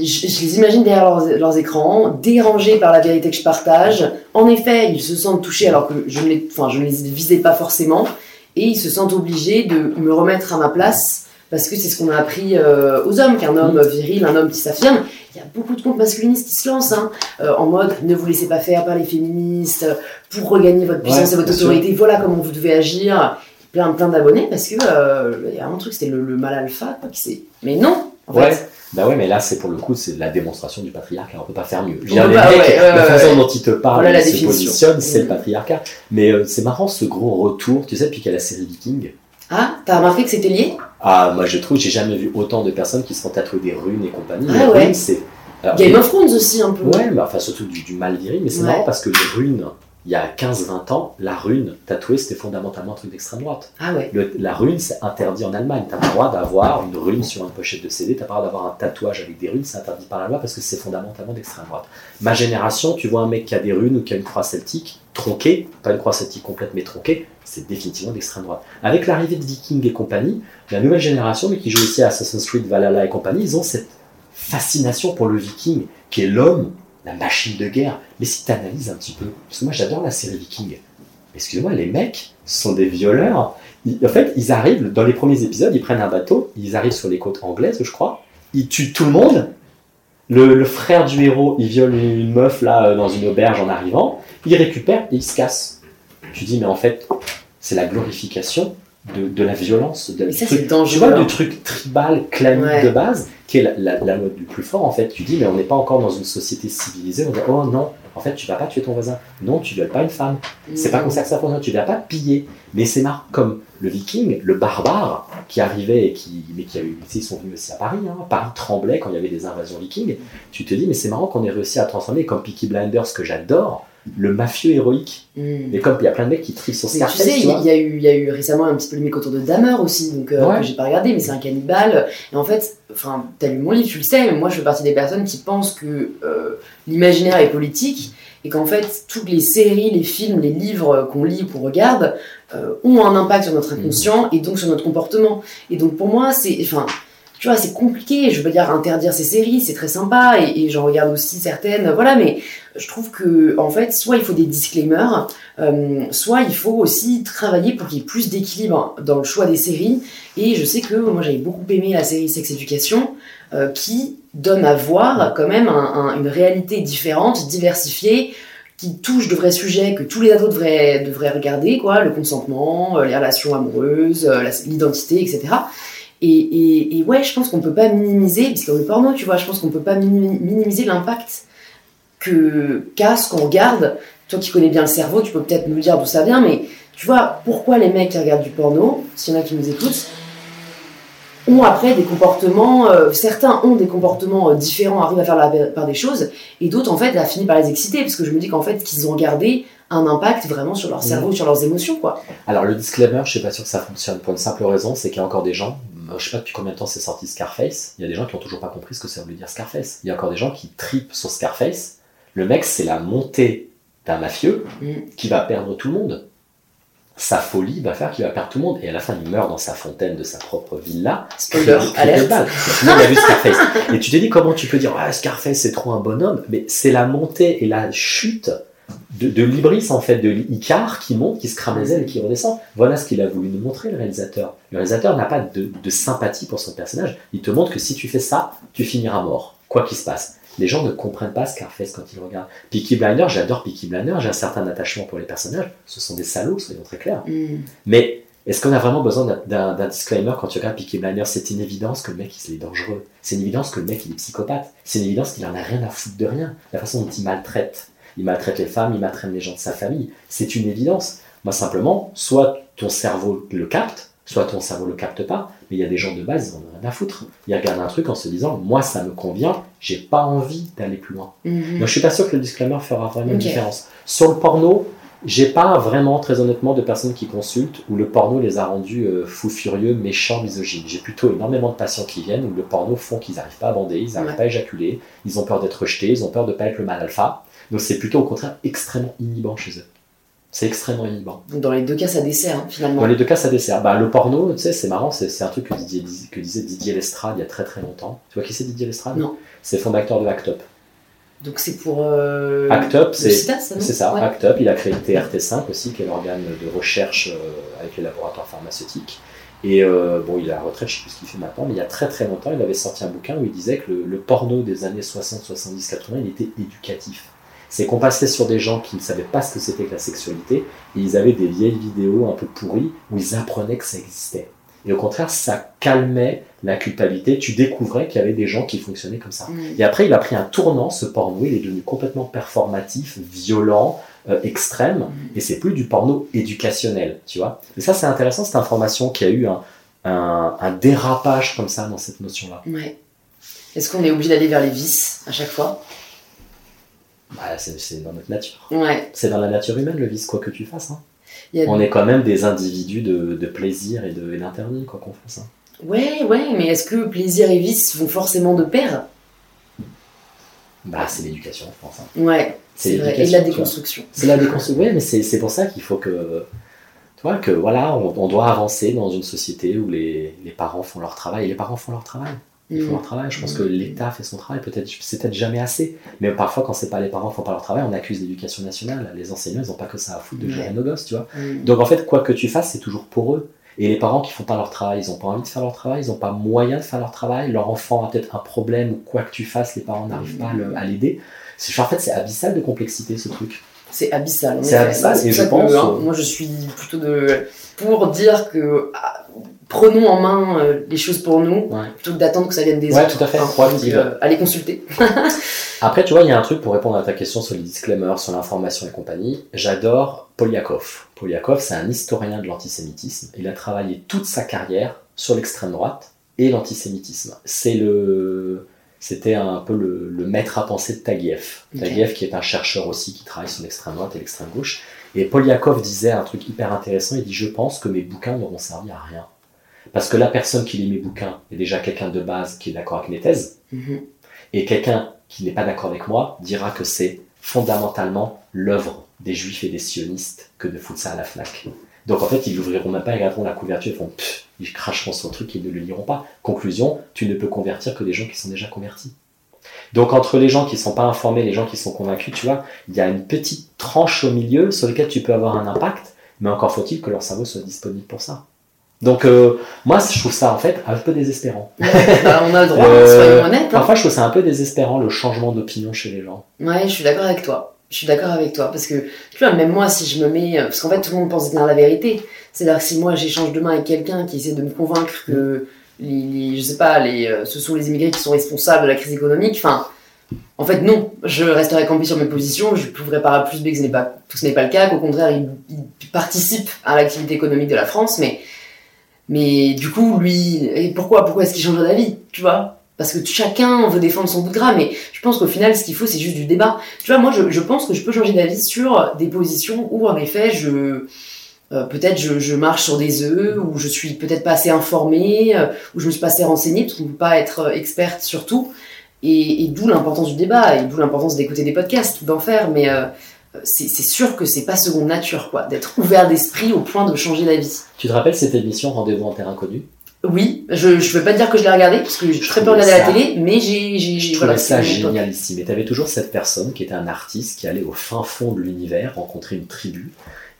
ils- je, je les imagine derrière leurs, leurs écrans, dérangés par la vérité que je partage. En effet, ils se sentent touchés alors que je ne les, enfin, je ne les visais pas forcément. Et ils se sentent obligés de me remettre à ma place parce que c'est ce qu'on a appris euh, aux hommes, qu'un homme viril, un homme qui s'affirme. Il y a beaucoup de comptes masculinistes qui se lancent hein, euh, en mode ne vous laissez pas faire par les féministes pour regagner votre puissance Ouais, et votre sûr. autorité. Voilà comment vous devez agir. Plein, plein d'abonnés parce que euh, il y a un truc, c'était le, le mal alpha quoi, qui s'est. Mais non, en Ouais. fait. Bah ouais, mais là, c'est pour le coup, c'est la démonstration du patriarcat. On peut pas faire mieux. Je veux On dire, les pas, mecs, ouais, la façon dont ils te parlent, Voilà ils se positionnent, c'est le Mm. patriarcat. Mais euh, c'est marrant ce gros retour, tu sais, depuis qu'il y a la série Viking. Ah, t'as remarqué que c'était lié? Ah, moi je trouve, j'ai jamais vu autant de personnes qui se font tatouer des runes et compagnie. Ah les ouais. runes, c'est. alors, Game of Thrones aussi un peu. Ouais, mais enfin surtout du, du mal viril, mais c'est Ouais. marrant parce que les runes il y a 15-20 ans, la rune tatouée, c'était fondamentalement un truc d'extrême droite. Ah ouais. Le- la rune, c'est interdit en Allemagne. Tu n'as pas le droit d'avoir une rune sur une pochette de CD, tu n'as pas le droit d'avoir un tatouage avec des runes, c'est interdit par la loi parce que c'est fondamentalement d'extrême droite. Ma génération, tu vois un mec qui a des runes ou qui a une croix celtique tronquée, pas une croix celtique complète mais tronquée, c'est définitivement d'extrême droite. Avec l'arrivée de Vikings et compagnie, la nouvelle génération, mais qui joue aussi à Assassin's Creed Valhalla et compagnie, ils ont cette fascination pour le Viking, qui est l'homme, la machine de guerre. Mais si tu analyses un petit peu, parce que moi j'adore la série Viking, excusez-moi, les mecs sont des violeurs. En fait, ils arrivent, dans les premiers épisodes, ils prennent un bateau, ils arrivent sur les côtes anglaises, je crois, ils tuent tout le monde. Le, le frère du héros, il viole une meuf là euh, dans une auberge en arrivant, il récupère et il se casse. Tu dis, mais en fait, c'est la glorification de, de la violence. De, ça, truc- Tu vois, du truc tribal, clanique Ouais. de base, qui est la, la, la mode du plus fort en fait. Tu dis, mais on n'est pas encore dans une société civilisée. On dit, oh non, en fait, tu vas pas tuer ton voisin. Non, tu violes pas une femme. C'est pas comme ça que ça fonctionne, tu ne vas pas piller. Mais c'est marrant, comme le viking, le barbare, qui arrivait et qui. Mais qui a eu. Ils sont venus aussi à Paris, hein. Paris tremblait quand il y avait des invasions vikings. Tu te dis, mais c'est marrant qu'on ait réussi à transformer, comme Peaky Blinders, que j'adore, le mafieux héroïque. Mm. Mais comme il y a plein de mecs qui trient sur Mais tu Scarface, sais, il y, a eu, il y a eu récemment un petit polémique autour de Dahmer aussi, donc euh, Ouais. que j'ai pas regardé, mais c'est un cannibale. Et en fait, enfin, t'as lu mon livre, tu le sais, mais moi je fais partie des personnes qui pensent que euh, l'imaginaire est politique et qu'en fait toutes les séries, les films, les livres qu'on lit ou qu'on regarde euh, ont un impact sur notre inconscient et donc sur notre comportement. Et donc pour moi, c'est, enfin, tu vois, c'est compliqué. Je veux dire interdire ces séries, c'est très sympa et, j'en regarde aussi certaines, voilà, mais je trouve que en fait, soit il faut des disclaimers. Euh, soit il faut aussi travailler pour qu'il y ait plus d'équilibre dans le choix des séries. Et je sais que moi j'avais beaucoup aimé la série Sex Education, euh, qui donne à voir quand même un- un- une réalité différente, diversifiée, qui touche de vrais sujets que tous les ados devraient, devraient regarder, quoi, le consentement, euh, les relations amoureuses, l'identité, etc. Et, et- et ouais, je pense qu'on peut pas minimiser, parce dans le porno, tu vois, je pense qu'on peut pas mini- minimiser l'impact que qu'a ce qu'on regarde toi qui connais bien le cerveau, tu peux peut-être nous dire d'où ça vient, mais tu vois, pourquoi les mecs qui regardent du porno, s'il y en a qui nous écoutent, ont après des comportements, euh, certains ont des comportements euh, différents, arrivent à faire la part des choses, et d'autres en fait, a fini par les exciter, parce que je me dis qu'en fait, qu'ils ont regardé un impact vraiment sur leur cerveau, sur leurs émotions, quoi. Alors le disclaimer, je suis pas sûr que ça fonctionne pour une simple raison, c'est qu'il y a encore des gens, euh, je sais pas depuis combien de temps c'est sorti Scarface, il y a des gens qui ont toujours pas compris ce que ça voulait dire Scarface. Il y a encore des gens qui tripent sur Scarface. Le mec, c'est la montée d'un mafieux Mm. qui va perdre tout le monde. Sa folie va faire qu'il va perdre tout le monde. Et à la fin, il meurt dans sa fontaine de sa propre villa. Spoiler, alerte. Tout le monde a vu Scarface. Et tu te dis comment tu peux dire ah, Scarface c'est trop un bonhomme, mais c'est la montée et la chute de, de l'Ibris en fait, de l'Icar qui monte, qui se crame les ailes et qui redescend. Voilà ce qu'il a voulu nous montrer le réalisateur. Le réalisateur n'a pas de, de sympathie pour son personnage. Il te montre que si tu fais ça, tu finiras mort, quoi qu'il se passe. Les gens ne comprennent pas Scarface quand ils le regardent. Peaky Blinders, j'adore Peaky Blinders, j'ai un certain attachement pour les personnages. Ce sont des salauds, soyons très clairs. Mm. Mais est-ce qu'on a vraiment besoin d'un- disclaimer quand tu regardes Peaky Blinders? C'est une évidence que le mec il est dangereux. C'est une évidence que le mec il est psychopathe. C'est une évidence qu'il en a rien à foutre de rien. La façon dont il maltraite. Il maltraite les femmes, il maltraite les gens de sa famille. C'est une évidence. Moi simplement, soit ton cerveau le capte, soit ton cerveau le capte pas. Mais il y a des gens de base, ils en ont rien à foutre. Ils regardent un truc en se disant, moi ça me convient, j'ai pas envie d'aller plus loin. Mhm. Donc je suis pas sûr que le disclaimer fera vraiment une différence. Sur le porno, j'ai pas vraiment, très honnêtement, de personnes qui consultent où le porno les a rendus euh, fous furieux, méchants, misogynes. J'ai plutôt énormément de patients qui viennent où le porno font qu'ils n'arrivent pas à bander, ils n'arrivent Ouais. pas à éjaculer, ils ont peur d'être rejetés, ils ont peur de pas être le mal alpha. Donc c'est plutôt au contraire extrêmement inhibant chez eux. C'est extrêmement inhibant. Dans les deux cas, ça dessert, hein, finalement. Dans les deux cas, ça dessert. Bah, le porno, tu sais, c'est marrant, c'est un truc que, Didier, que disait Didier Lestrade il y a très très longtemps. Tu vois qui c'est Didier Lestrade Non. C'est le fondateur de Act Up. Donc c'est pour... Euh, Act Up, le c'est ça, ça, Ouais. Act Up, il a créé TRT5 aussi, qui est l'organe de recherche euh, avec les laboratoires pharmaceutiques. Et euh, bon, il est à la retraite, je sais plus ce qu'il fait maintenant, mais il y a très très longtemps, il avait sorti un bouquin où il disait que le, le porno des années 60, 70, 80, il était éducatif. C'est qu'on passait sur des gens qui ne savaient pas ce que c'était que la sexualité, et ils avaient des vieilles vidéos un peu pourries où ils apprenaient que ça existait. Et au contraire, ça calmait la culpabilité. Tu découvrais qu'il y avait des gens qui fonctionnaient comme ça. Mm. Et après, il a pris un tournant, ce porno, il est devenu complètement performatif, violent, euh, extrême, et c'est plus du porno éducationnel, tu vois. Et ça, c'est intéressant, cette information qui a eu un, un, un dérapage comme ça dans cette notion-là. Ouais. Est-ce qu'on est obligé d'aller vers les vices à chaque fois? Bah, c'est dans notre nature. Ouais. C'est dans la nature humaine le vice, quoi que tu fasses. hein. On est quand même des individus de, de plaisir et d'interdit, quoi qu'on fasse. hein. Ouais, ouais, mais est-ce que plaisir et vice vont forcément de pair? Bah, c'est l'éducation, je pense. hein. Ouais, C'est vrai. Et la déconstruction. C'est la déconstruction. Oui, mais c'est c'est pour ça qu'il faut que. Tu vois, que voilà, on, on doit avancer dans une société où les, les parents font leur travail. Et les parents font leur travail. Ils font leur travail. Je pense que l'État fait son travail. Peut-être, c'est peut-être jamais assez. Mais parfois, quand c'est pas les parents qui font pas leur travail, on accuse l'éducation nationale. Les enseignants, ils ont pas que ça à foutre de gérer nos gosses, tu vois. Mm. Donc en fait, quoi que tu fasses, c'est toujours pour eux. Et les parents qui font pas leur travail, ils ont pas envie de faire leur travail, ils ont pas moyen de faire leur travail. Leur enfant a peut-être un problème ou quoi que tu fasses, les parents n'arrivent pas à l'aider. C'est en fait, c'est abyssal de complexité ce truc. C'est abyssal. C'est abyssal, et je que, pense, hein, euh, moi, je suis plutôt de pour dire que ah, prenons en main euh, les choses pour nous Ouais. plutôt que d'attendre que ça vienne des Ouais, autres. tout à fait, donc, euh, allez consulter. Après, tu vois, il y a un truc pour répondre à ta question sur les disclaimers, sur l'information et compagnie. J'adore Polyakov. Polyakov, c'est un historien de l'antisémitisme. Il a travaillé toute sa carrière sur l'extrême droite et l'antisémitisme. C'est le, c'était un peu le, le maître à penser de Taguieff. Ok. Taguieff, qui est un chercheur aussi qui travaille sur l'extrême droite et l'extrême gauche. Et Polyakov disait un truc hyper intéressant. Il dit Je pense que mes bouquins n'auront servi à rien. Parce que la personne qui lit mes bouquins est déjà quelqu'un de base qui est d'accord avec mes thèses. Mhm. Et quelqu'un qui n'est pas d'accord avec moi dira que c'est fondamentalement l'œuvre des juifs et des sionistes que de foutre ça à la flaque. Donc en fait, ils l'ouvriront même pas, ils regarderont la couverture, ils font pff, ils cracheront sur le truc, ils ne le liront pas. Conclusion, tu ne peux convertir que des gens qui sont déjà convertis. Donc entre les gens qui sont pas informés et les gens qui sont convaincus, tu vois, il y a une petite tranche au milieu sur laquelle tu peux avoir un impact, mais encore faut-il que leur cerveau soit disponible pour ça. Donc euh, moi, je trouve ça en fait un peu désespérant. Bah, on a le droit, Euh, soyons honnêtes. hein. Parfois, je trouve ça un peu désespérant le changement d'opinion chez les gens. Ouais, je suis d'accord avec toi. Je suis d'accord avec toi parce que tu vois, même moi, si je me mets, parce qu'en fait, tout le monde pense dire la vérité. C'est-à-dire que si moi j'échange demain avec quelqu'un qui essaie de me convaincre que les, les- je sais pas, les, euh, ce sont les immigrés qui sont responsables de la crise économique, enfin, en fait non, je resterai campé sur mes positions. Je prouverai par A plus B que ce n'est pas, que ce n'est pas le cas. Qu'au contraire, ils, ils participent à l'activité économique de la France, mais mais du coup, lui, et pourquoi, pourquoi est-ce qu'il changerait d'avis, tu vois? Parce que chacun veut défendre son bout de gras, mais je pense qu'au final, ce qu'il faut, c'est juste du débat. Tu vois, moi, je, pense que je peux changer d'avis sur des positions où, en effet, je euh, peut-être je, marche sur des œufs, ou je suis peut-être pas assez informée, euh, ou je me suis pas assez renseignée, parce qu'on ne peut pas être euh, experte sur tout. Et, d'où l'importance du débat, et d'où l'importance d'écouter des podcasts, d'en faire, mais c'est sûr que c'est pas seconde nature, quoi, d'être ouvert d'esprit au point de changer d'avis. Tu te rappelles cette émission Rendez-vous en terre inconnue? Oui, je, je veux pas te dire que je l'ai regardé, parce que j'ai Je très de trouvais regarder la télé, mais j'ai. Je voilà, ça époque. génialissime. Et tu avais toujours cette personne qui était un artiste qui allait au fin fond de l'univers rencontrer une tribu.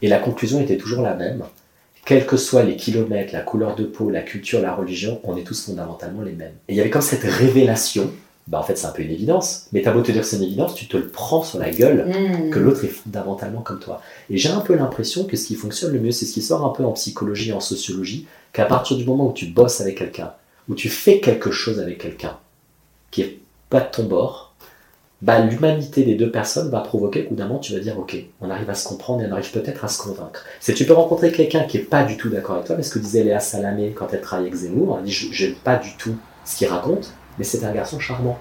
Et la conclusion était toujours la même. Quels que soient les kilomètres, la couleur de peau, la culture, la religion, on est tous fondamentalement les mêmes. Et il y avait comme cette révélation. Bah en fait c'est un peu une évidence. Mais t'as beau te dire que c'est une évidence, tu te le prends sur la gueule. Mmh. que l'autre est fondamentalement comme toi. Et j'ai un peu l'impression que ce qui fonctionne le mieux, c'est ce qui sort un peu en psychologie et en sociologie, qu'à partir du moment où tu bosses avec quelqu'un, où tu fais quelque chose avec quelqu'un qui est pas de ton bord, bah, l'humanité des deux personnes va provoquer qu'au d'un moment tu vas dire ok, on arrive à se comprendre et on arrive peut-être à se convaincre. C'est tu peux rencontrer quelqu'un qui est pas du tout d'accord avec toi, mais ce que disait Léa Salamé quand elle travaillait avec Zemmour, elle dit Je- j'aime pas du tout ce qu'il raconte, mais c'est un garçon charmant.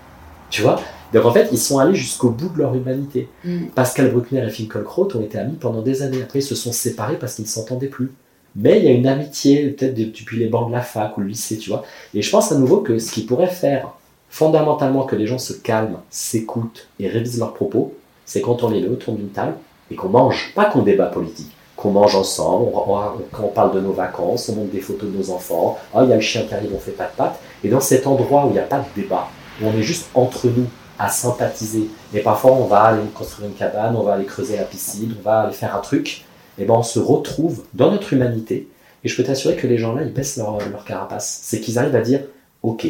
Tu vois? Donc en fait, ils sont allés jusqu'au bout de leur humanité. Mmh. Pascal Bruckner et Finkielkraut ont été amis pendant des années. Après, ils se sont séparés parce qu'ils ne s'entendaient plus. Mais il y a une amitié, peut-être de- depuis les bancs de la fac ou le lycée, tu vois. Et je pense à nouveau que ce qui pourrait faire fondamentalement que les gens se calment, s'écoutent et révisent leurs propos, c'est quand on les met autour d'une table et qu'on mange, pas qu'on débat politique, qu'on mange ensemble, on, on- parle de nos vacances, on montre des photos de nos enfants, ah, il y a le chien qui arrive, on fait pas de pattes. Et dans cet endroit où il n'y a pas de débat, où on est juste entre nous à sympathiser, et parfois on va aller construire une cabane, on va aller creuser la piscine, on va aller faire un truc, et ben on se retrouve dans notre humanité. Et je peux t'assurer que les gens là, ils baissent leur, leur carapace. C'est qu'ils arrivent à dire, ok,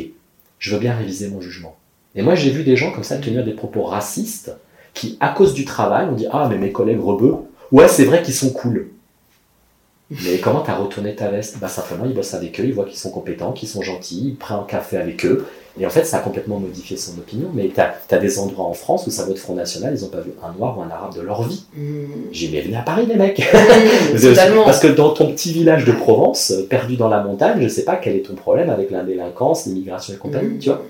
je veux bien réviser mon jugement. Et moi j'ai vu des gens comme ça tenir des propos racistes, qui à cause du travail, on dit, ah mais mes collègues rebeux, ouais c'est vrai qu'ils sont cool. Mais comment t'as retourné ta veste? Bah simplement, ils bossent avec eux, ils voient qu'ils sont compétents, qu'ils sont gentils, ils prennent un café avec eux. Et en fait, ça a complètement modifié son opinion. Mais t'as as des endroits en France où ça vote Front National, ils n'ont pas vu un noir ou un arabe de leur vie. Mmh. J'ai dit, mais venez à Paris, les mecs Totalement. Parce que dans ton petit village de Provence, perdu dans la montagne, je sais pas quel est ton problème avec la délinquance, l'immigration et compagnie, Mm. tu vois.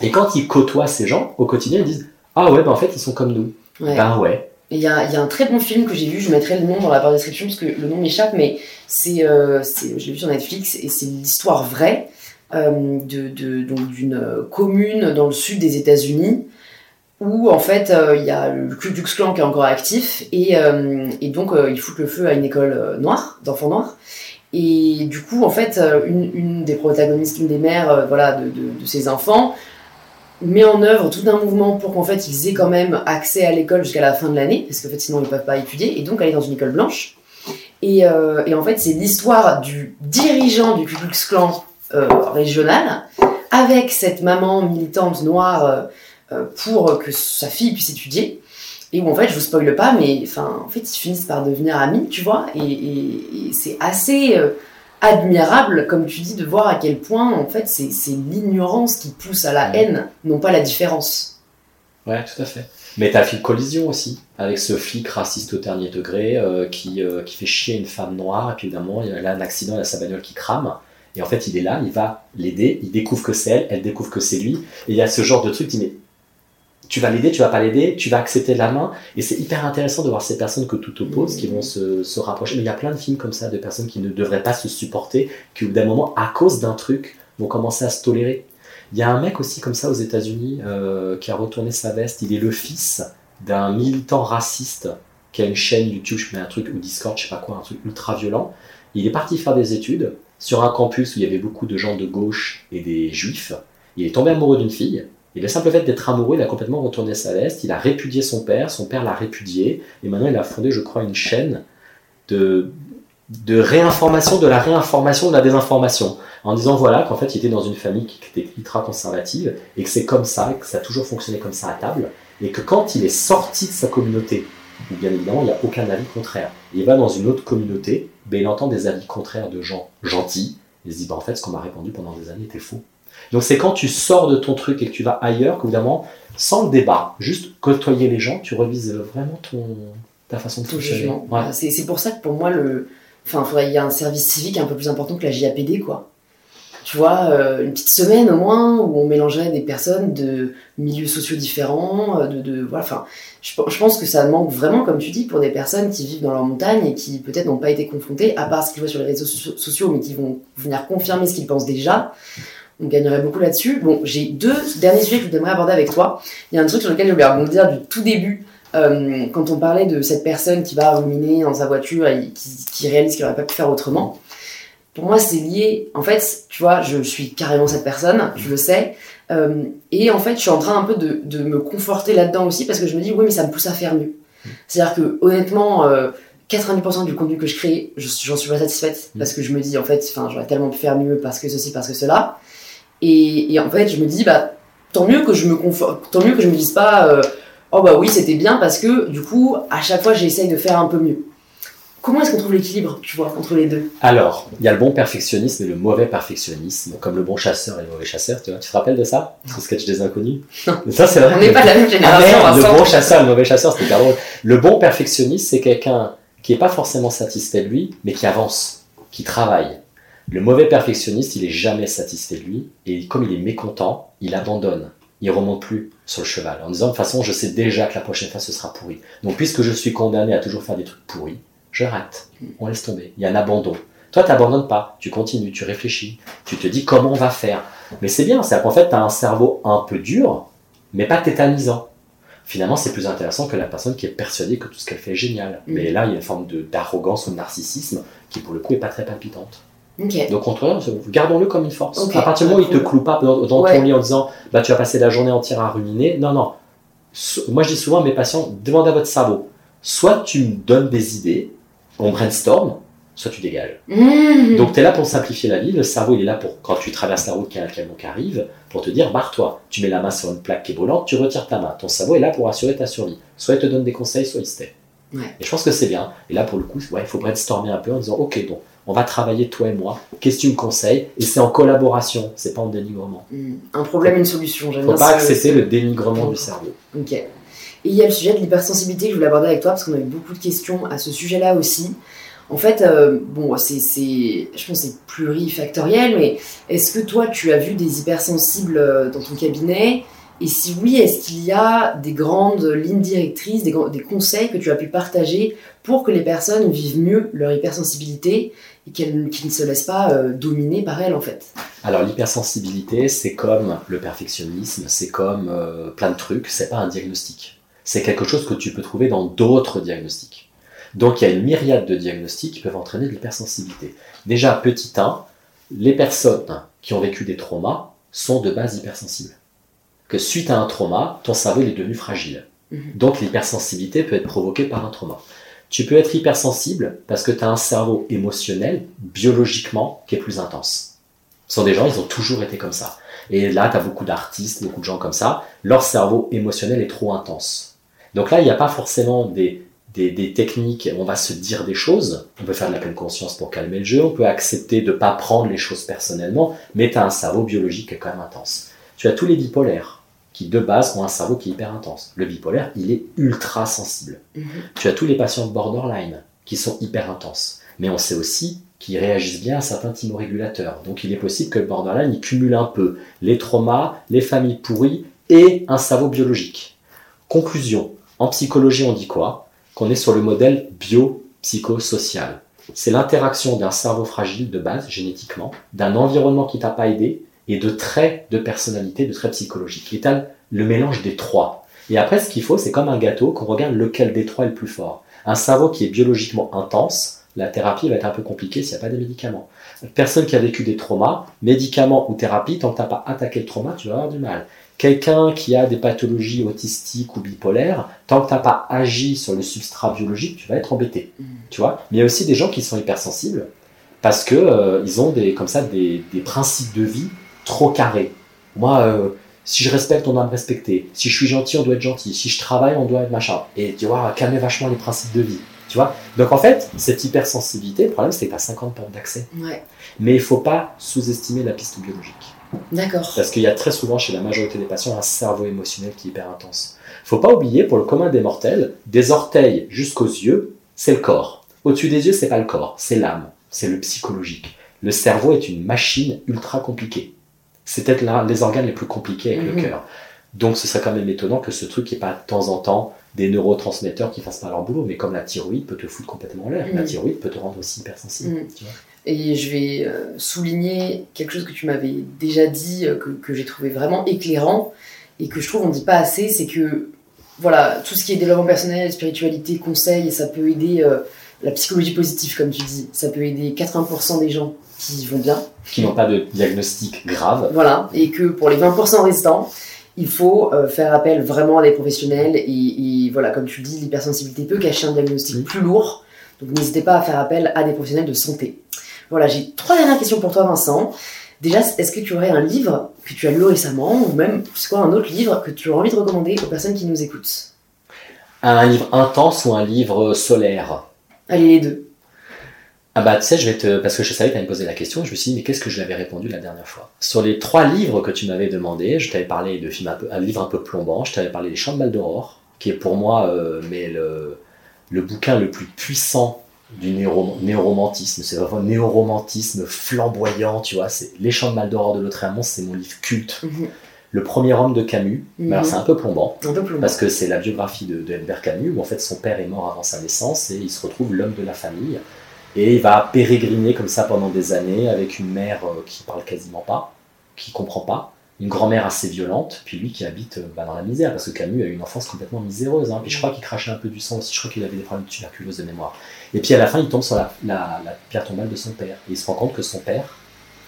Et quand ils côtoient ces gens au quotidien, ils disent Ah ouais, ben en fait, ils sont comme nous. Ouais. Ben ouais. Il y, a, un très bon film que j'ai vu, je mettrai le nom dans la barre de description parce que le nom m'échappe, mais c'est, euh, je l'ai vu sur Netflix et c'est l'histoire vraie euh, d'une commune dans le sud des États-Unis où en fait euh, il y a le Ku Klux Klan qui est encore actif et, euh, donc euh, ils foutent le feu à une école euh, noire, d'enfants noirs. Et du coup, en fait, euh, une, des protagonistes, une des mères euh, voilà, de ces enfants, met en œuvre tout un mouvement pour qu'en fait ils aient quand même accès à l'école jusqu'à la fin de l'année, parce qu'en fait sinon ils peuvent pas étudier, et donc aller dans une école blanche. Et, euh, et en fait c'est l'histoire du dirigeant du Ku Klux Klan euh, régional avec cette maman militante noire euh, pour que sa fille puisse étudier. Et où en fait je vous spoile pas, mais enfin en fait ils finissent par devenir amis, tu vois, et, c'est assez admirable, comme tu dis, de voir à quel point en fait c'est c'est l'ignorance qui pousse à la haine, non pas la différence. Ouais, tout à fait. Mais t'as fait collision aussi avec ce flic raciste au dernier degré euh, qui, euh, qui fait chier une femme noire et puis évidemment il a un accident, il a sa bagnole qui crame et en fait il est là, il va l'aider, il découvre que c'est elle, elle découvre que c'est lui et il y a ce genre de truc, il dit mais tu vas l'aider, tu vas pas l'aider, tu vas accepter la main et c'est hyper intéressant de voir ces personnes que tout oppose qui vont se, se rapprocher. Mais il y a plein de films comme ça de personnes qui ne devraient pas se supporter, qui au bout d'un moment à cause d'un truc vont commencer à se tolérer. Il y a un mec aussi comme ça aux États-Unis euh, qui a retourné sa veste. Il est le fils d'un militant raciste qui a une chaîne YouTube, je mets un truc, ou Discord, je sais pas quoi, un truc ultra violent. Il est parti faire des études sur un campus où il y avait beaucoup de gens de gauche et des juifs. Il est tombé amoureux d'une fille. Et le simple fait d'être amoureux, il a complètement retourné sa veste. Il a répudié son père, son père l'a répudié. Et maintenant, il a fondé, je crois, une chaîne de, réinformation, de la réinformation, de la désinformation en disant voilà qu'en fait il était dans une famille qui était ultra conservative et que c'est comme ça, que ça a toujours fonctionné comme ça à table, et que quand il est sorti de sa communauté, bien évidemment il n'y a aucun avis contraire, il va dans une autre communauté, ben, il entend des avis contraires de gens gentils, et il se dit bah, en fait ce qu'on m'a répondu pendant des années était faux. Donc c'est quand tu sors de ton truc et que tu vas ailleurs, qu'évidemment, sans le débat, juste côtoyer les gens, tu revises vraiment ton, ta façon de jugement. Ouais. C'est pour ça que pour moi, le... enfin, il y a un service civique un peu plus important que la JAPD, quoi. Tu vois, euh, une petite semaine au moins où on mélangerait des personnes de milieux sociaux différents, euh, de, de voilà. Enfin, je, pe- je pense que ça manque vraiment, comme tu dis, pour des personnes qui vivent dans leur montagne et qui peut-être n'ont pas été confrontées, à part ce qu'ils voient sur les réseaux so- sociaux, mais qui vont venir confirmer ce qu'ils pensent déjà. On gagnerait beaucoup là-dessus. Bon, j'ai deux derniers sujets que je voudrais aborder avec toi. Il y a un truc sur lequel je voulais rebondir du tout début euh, quand on parlait de cette personne qui va ruminer dans sa voiture et qui, réalise qu'elle n'aurait pas pu faire autrement, pour moi c'est lié. En fait, tu vois, je suis carrément cette personne, tu le sais. Euh, et en fait, je suis en train un peu de, me conforter là-dedans aussi parce que je me dis, oui, mais ça me pousse à faire mieux. C'est-à-dire que honnêtement, euh, 90% du contenu que je crée, je- j'en suis pas satisfaite parce que je me dis, en fait, j'aurais tellement pu faire mieux parce que ceci, parce que cela. Et, et en fait, je me dis, bah, tant mieux que je me conforte, tant mieux que je me dise pas, euh, oh bah oui, c'était bien parce que du coup, à chaque fois, j'essaye de faire un peu mieux. Comment est-ce qu'on trouve l'équilibre, tu vois, entre les deux? Alors, il y a le bon perfectionnisme et le mauvais perfectionnisme, comme le bon chasseur et le mauvais chasseur. Tu, vois. tu te rappelles de ça? Ce sketch des inconnus? Non. Ça, c'est vrai. On n'est pas de la même Ah génération, merde, le bon chasseur et le mauvais chasseur, c'était hyper drôle. Le bon perfectionniste, c'est quelqu'un qui n'est pas forcément satisfait de lui, mais qui avance, qui travaille. Le mauvais perfectionniste, il est jamais satisfait de lui, et comme il est mécontent, il abandonne. Il remonte plus sur le cheval, en disant de toute façon, je sais déjà que la prochaine fois ce sera pourri. Donc, puisque je suis condamné à toujours faire des trucs pourris, je rate. On laisse tomber. Il y a un abandon. Toi, tu n'abandonnes pas. Tu continues, tu réfléchis. Tu te dis comment on va faire. Mais c'est bien, c'est qu'en fait, tu as un cerveau un peu dur, mais pas tétanisant. Finalement, c'est plus intéressant que la personne qui est persuadée que tout ce qu'elle fait est génial. Mm. Mais là, il y a une forme d'arrogance ou de narcissisme qui, pour le coup, est pas très palpitante. Ok. Donc, contre gardons-le comme une force. À partir du moment où il te cloue pas dans, dans Ouais. ton lit en disant bah, tu vas passer la journée entière à ruminer, non, non. So- Moi, je dis souvent à mes patients demandez à votre cerveau soit tu me donnes des idées, on brainstorm, soit tu dégages. Mmh. Donc tu es là pour simplifier la vie, le cerveau il est là pour, quand tu traverses la route, qu'il y a un camion qui arrive, pour te dire barre-toi. Tu mets la main sur une plaque qui est brûlante, tu retires ta main. Ton cerveau est là pour assurer ta survie. Soit il te donne des conseils, soit il se tait. Ouais. Et je pense que c'est bien. Et là pour le coup, ouais, il faut brainstormer un peu en disant ok, donc on va travailler toi et moi, qu'est-ce que tu me conseilles Et c'est en collaboration, c'est pas en dénigrement. Mmh. Un problème, une solution. J'aime Faut bien pas ce- accepter ce- le dénigrement du cerveau. Ok. Et il y a le sujet de l'hypersensibilité que je voulais aborder avec toi parce qu'on a eu beaucoup de questions à ce sujet-là aussi. En fait, euh, bon, c'est, je pense que c'est plurifactoriel, mais est-ce que toi, tu as vu des hypersensibles euh, dans ton cabinet? Et si oui, est-ce qu'il y a des grandes lignes directrices, des, des, conseils que tu as pu partager pour que les personnes vivent mieux leur hypersensibilité? Et qu'elles ne se laissent pas euh, dominer par elle en fait Alors l'hypersensibilité, c'est comme le perfectionnisme, c'est comme euh, plein de trucs, c'est pas un diagnostic. C'est quelque chose que tu peux trouver dans d'autres diagnostics. Donc il y a une myriade de diagnostics qui peuvent entraîner de l'hypersensibilité. Déjà, petit 1, les personnes qui ont vécu des traumas sont de base hypersensibles. Que suite à un trauma, ton cerveau est devenu fragile. Mhm. Donc l'hypersensibilité peut être provoquée par un trauma. Tu peux être hypersensible parce que tu as un cerveau émotionnel, biologiquement, qui est plus intense. Ce sont des gens, ils ont toujours été comme ça. Et là, tu as beaucoup d'artistes, beaucoup de gens comme ça, leur cerveau émotionnel est trop intense. Donc là, il n'y a pas forcément des, des, techniques, on va se dire des choses, on peut faire de la pleine conscience pour calmer le jeu, on peut accepter de ne pas prendre les choses personnellement, mais tu as un cerveau biologique qui est quand même intense. Tu as tous les bipolaires qui de base ont un cerveau qui est hyper intense. Le bipolaire, il est ultra sensible. Mhm. Tu as tous les patients de borderline qui sont hyper intenses. Mais on sait aussi qu'ils réagissent bien à certains thymorégulateurs. Donc il est possible que le borderline, il cumule un peu les traumas, les familles pourries et un cerveau biologique. Conclusion, en psychologie, on dit quoi? Qu'on est sur le modèle biopsychosocial. C'est l'interaction d'un cerveau fragile de base, génétiquement, d'un environnement qui t'a pas aidé, et de traits de personnalité, de traits psychologiques. Il est le mélange des trois. Et après, ce qu'il faut, c'est comme un gâteau, qu'on regarde lequel des trois est le plus fort. Un cerveau qui est biologiquement intense, la thérapie va être un peu compliquée s'il n'y a pas de médicaments. personne qui a vécu des traumas, médicaments ou thérapie, tant que tu n'as pas attaqué le trauma, tu vas avoir du mal. Quelqu'un qui a des pathologies autistiques ou bipolaires, tant que tu n'as pas agi sur le substrat biologique, tu vas être embêté. Mm. Tu vois? Mais il y a aussi des gens qui sont hypersensibles parce que euh, ils ont des, comme ça des, des principes de vie trop carré. Moi, euh, si je respecte, on doit me respecter. Si je suis gentil, on doit être gentil. Si je travaille, on doit être machin. Et tu vois, calmer vachement les principes de vie. Tu vois? Donc en fait, cette hypersensibilité, le problème, c'est que tu as 50 portes d'accès. Mais il faut pas sous-estimer la piste biologique. D'accord. Parce qu'il y a très souvent chez la majorité des patients un cerveau émotionnel qui est hyper intense. faut pas oublier, pour le commun des mortels, des orteils jusqu'aux yeux, c'est le corps. Au-dessus des yeux, c'est pas le corps, c'est l'âme, c'est le psychologique. Le cerveau est une machine ultra compliquée c'est peut-être les organes les plus compliqués avec le mhm. cœur. Donc ce serait quand même étonnant que ce truc n'ait pas de temps en temps des neurotransmetteurs qui fassent pas leur boulot, mais comme la thyroïde peut te foutre complètement en l'air, la mhm. thyroïde peut te rendre aussi hypersensible. Mhm. Et je vais euh, souligner quelque chose que tu m'avais déjà dit, euh, que, j'ai trouvé vraiment éclairant, et que je trouve on ne dit pas assez, c'est que voilà, tout ce qui est développement personnel, spiritualité, conseil, ça peut aider euh, la psychologie positive, comme tu dis, ça peut aider 80% des gens qui vont bien. Qui n'ont pas de diagnostic grave. Voilà, et que pour les 20% restants, il faut euh, faire appel vraiment à des professionnels. Et, voilà, comme tu le dis, l'hypersensibilité peut cacher un diagnostic plus lourd. Donc n'hésitez pas à faire appel à des professionnels de santé. Voilà, j'ai trois dernières questions pour toi, Vincent. Déjà, est-ce que tu aurais un livre que tu as lu récemment, ou même, c'est quoi, un autre livre que tu aurais envie de recommander aux personnes qui nous écoutent? Un livre intense ou un livre solaire? Allez, les deux. Ah bah tu sais, je vais te... Parce que je savais que tu allais me poser la question, je me suis dit, mais qu'est-ce que je l'avais répondu la dernière fois? Sur les trois livres que tu m'avais demandé, je t'avais parlé de films un, peu... un livre un peu plombant, je t'avais parlé des Mal d'Aurore, qui est pour moi euh, mais le... le bouquin le plus puissant du néo-romantisme. C'est vraiment un néo-romantisme flamboyant, tu vois. C'est Les Champs de Mal d'Aurore de c'est mon livre culte. Mhm. Le premier homme de Camus, mhm. alors c'est un peu plombant, parce que c'est la biographie de, de Camus, où en fait son père est mort avant sa naissance et il se retrouve l'homme de la famille. Et il va pérégriner comme ça pendant des années avec une mère euh, qui parle quasiment pas, qui comprend pas, une grand-mère assez violente, puis lui qui habite euh, bah, dans la misère, parce que Camus a eu une enfance complètement miséreuse. Hein. Puis je crois qu'il crachait un peu du sang aussi, je crois qu'il avait des problèmes de tuberculose de mémoire. Et puis à la fin, il tombe sur la, pierre tombale de son père. Et il se rend compte que son père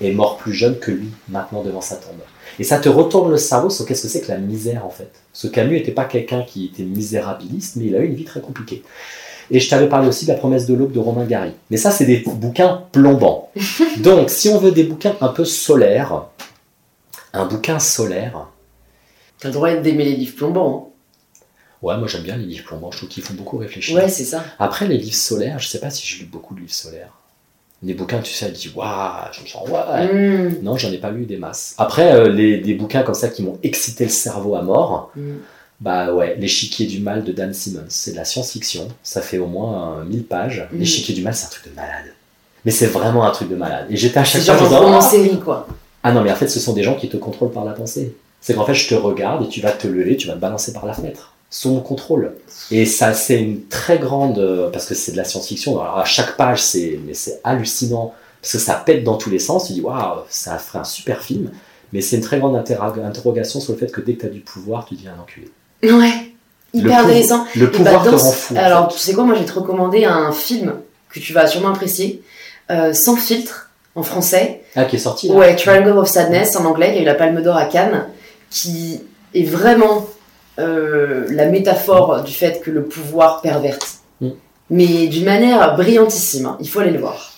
est mort plus jeune que lui, maintenant devant sa tombe. Et ça te retourne le cerveau sur qu'est-ce que c'est que la misère en fait. Ce Camus n'était pas quelqu'un qui était misérabiliste, mais il a eu une vie très compliquée. Et je t'avais parlé aussi de La promesse de l'aube de Romain Gary. Mais ça, c'est des bouquins plombants. Donc, si on veut des bouquins un peu solaires, un bouquin solaire. T'as le droit d'aimer les livres plombants. Hein. Ouais, moi j'aime bien les livres plombants, je trouve qu'ils font beaucoup réfléchir. Ouais, c'est ça. Après, les livres solaires, je sais pas si j'ai lu beaucoup de livres solaires. Les bouquins, tu sais, elle dit waouh, je me sens waouh. Hmm. Non, j'en ai pas lu des masses. Après, euh, les, des bouquins comme ça qui m'ont excité le cerveau à mort. Hmm. Bah ouais, L'échiquier du mal de Dan Simmons. C'est de la science-fiction. Ça fait au moins 1000 pages. Mhm. L'échiquier du mal, c'est un truc de malade. Mais c'est vraiment un truc de malade. Et j'étais à chaque fois. C'est genre en série, quoi. Ah non, mais en fait, ce sont des gens qui te contrôlent par la pensée. C'est qu'en fait, je te regarde et tu vas te lever, tu vas te balancer par la fenêtre, sous mon contrôle. Et ça, c'est une très grande. euh, Parce que c'est de la science-fiction. Alors, à chaque page, c'est mais c'est hallucinant. Parce que ça pète dans tous les sens. Tu dis, waouh, ça ferait un super film. Mais c'est une très grande interro- interrogation sur le fait que dès que tu as du pouvoir, tu deviens un enculé. Ouais. Hyper intéressant. Le bah, pouvoir te rend fou. Alors, tu sais quoi, moi, je vais te recommander un film que tu vas sûrement apprécier, euh, Sans filtre, en français. Ah, qui est sorti là Ouais, Triangle of Sadness en anglais, qui a eu la Palme d'Or à Cannes, qui est vraiment euh, la métaphore du fait que le pouvoir pervertit. Mm. Mais d'une manière brillantissime, hein. il faut aller le voir.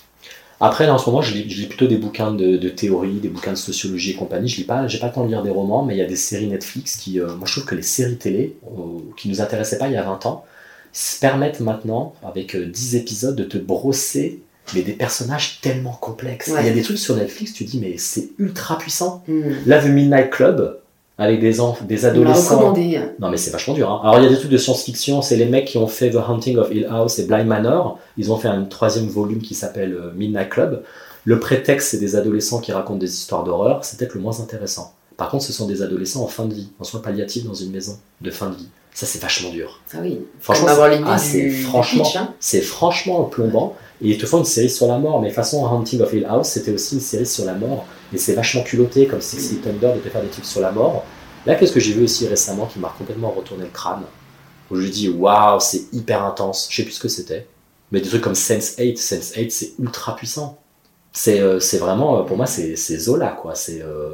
Après, là, en ce moment, je lis, je lis plutôt des bouquins de, de théorie, des bouquins de sociologie et compagnie. Je lis pas, j'ai pas le temps de lire des romans, mais il y a des séries Netflix qui, euh, moi, je trouve que les séries télé, euh, qui nous intéressaient pas il y a 20 ans, se permettent maintenant, avec euh, 10 épisodes, de te brosser mais des personnages tellement complexes. Ouais. Il y a des trucs sur Netflix, tu dis, mais c'est ultra puissant. Mm. Là, The Midnight Club, avec des, enf- des adolescents. recommandé. Non, mais c'est vachement dur. hein. Alors, il y a des trucs de science-fiction. C'est les mecs qui ont fait The Haunting of Hill House et Blind Manor. Ils ont fait un troisième volume qui s'appelle euh, Midnight Club. Le prétexte, c'est des adolescents qui racontent des histoires d'horreur. C'est peut-être le moins intéressant. Par contre, ce sont des adolescents en fin de vie, en soins palliatifs dans une maison de fin de vie. Ça, c'est vachement dur. Ah oui, Franchement, c'est- ah, du, franchement- hein. C'est franchement plombant. Et ils te font une série sur la mort. Mais façon Haunting of Hill House, c'était aussi une série sur la mort. Et c'est vachement culotté, comme Six Feet Under, de te faire des trucs sur la mort. Là, qu'est-ce que j'ai vu aussi récemment qui m'a complètement retourné le crâne Où je lui dis, waouh, c'est hyper intense. Je sais plus ce que c'était. Mais des trucs comme Sense8, Sense8, c'est ultra puissant. C'est euh, vraiment, euh, pour moi, c'est Zola, quoi. C'est euh,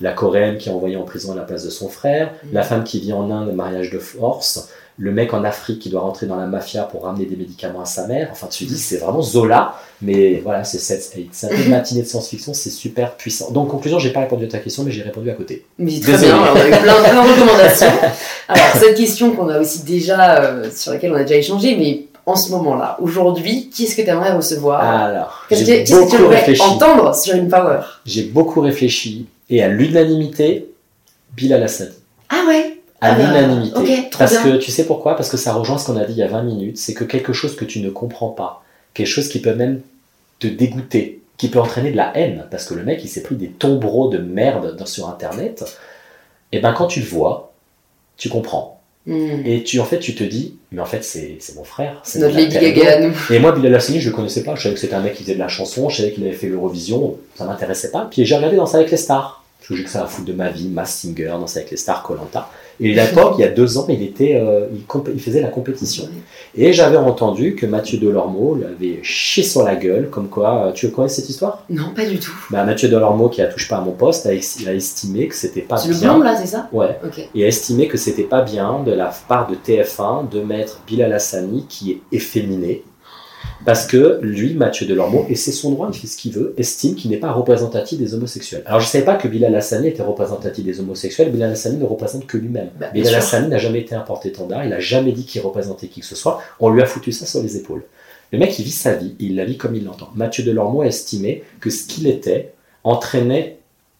la Coréenne qui est envoyée en prison à la place de son frère, Mm. la femme qui vit en Inde, mariage de force, le mec en Afrique qui doit rentrer dans la mafia pour ramener des médicaments à sa mère. Enfin, tu te dis, c'est vraiment Zola, mais voilà, c'est Sense8. C'est une matinée de science-fiction, c'est super puissant. Donc, conclusion, j'ai pas répondu à ta question, mais j'ai répondu à côté. Mais très Désolé. bien, on a eu plein, plein de recommandations. Alors, cette question qu'on a aussi déjà, euh, sur laquelle on a déjà échangé, mais en ce moment-là, aujourd'hui, qui est-ce que tu aimerais recevoir? Alors, Qu'est-ce que qu'est-ce tu beaucoup aimerais réfléchi. entendre sur une power? J'ai beaucoup réfléchi, et à l'unanimité, Bilal Hassani. Ah ouais? À Ah bah, l'unanimité. ok, trop Parce bien. que tu sais pourquoi? Parce que ça rejoint ce qu'on a dit il y a 20 minutes, c'est que quelque chose que tu ne comprends pas, quelque chose qui peut même te dégoûter, qui peut entraîner de la haine, parce que le mec il s'est pris des tombereaux de merde dans- sur internet, et ben quand tu le vois, tu comprends. Hmm. Et tu en fait tu te dis, mais en fait c'est mon frère, c'est Notre Lady. Gaga. Et moi, Bilal Hassani, je le connaissais pas. Je savais que c'était un mec qui faisait de la chanson, je savais qu'il avait fait l'Eurovision, ça m'intéressait pas. Puis j'ai regardé Danser avec les stars. Parce que ça à foutre de ma vie, Mass Singer, Danser avec les stars, Colanta. Et à l'époque, il y a deux ans, il, était, euh, il, il faisait la compétition. Et j'avais entendu que Mathieu Delormeau lui avait chié sur la gueule, comme quoi. euh, Tu connais cette histoire? Non, pas du tout. bah, Mathieu Delormeau, qui a touche pas à mon poste, a, il a estimé que c'était pas C'est le bien. blond là, c'est ça? Ouais a estimé que c'était pas bien de la part de TF1 de mettre Bilal Hassani qui est efféminé parce que lui, Mathieu Delormeau, et c'est son droit, il fait ce qu'il veut, estime qu'il n'est pas représentatif des homosexuels. Alors je savais pas que Bilal Hassani était représentatif des homosexuels, Bilal Hassani ne représente que lui-même. Bah, Bilal. Hassani n'a jamais été un porte-étendard, il a jamais dit qu'il représentait qui que ce soit, on lui a foutu ça sur les épaules. Le mec, il vit sa vie, il la vit comme il l'entend. Mathieu Delormeau a estimé que ce qu'il était entraînait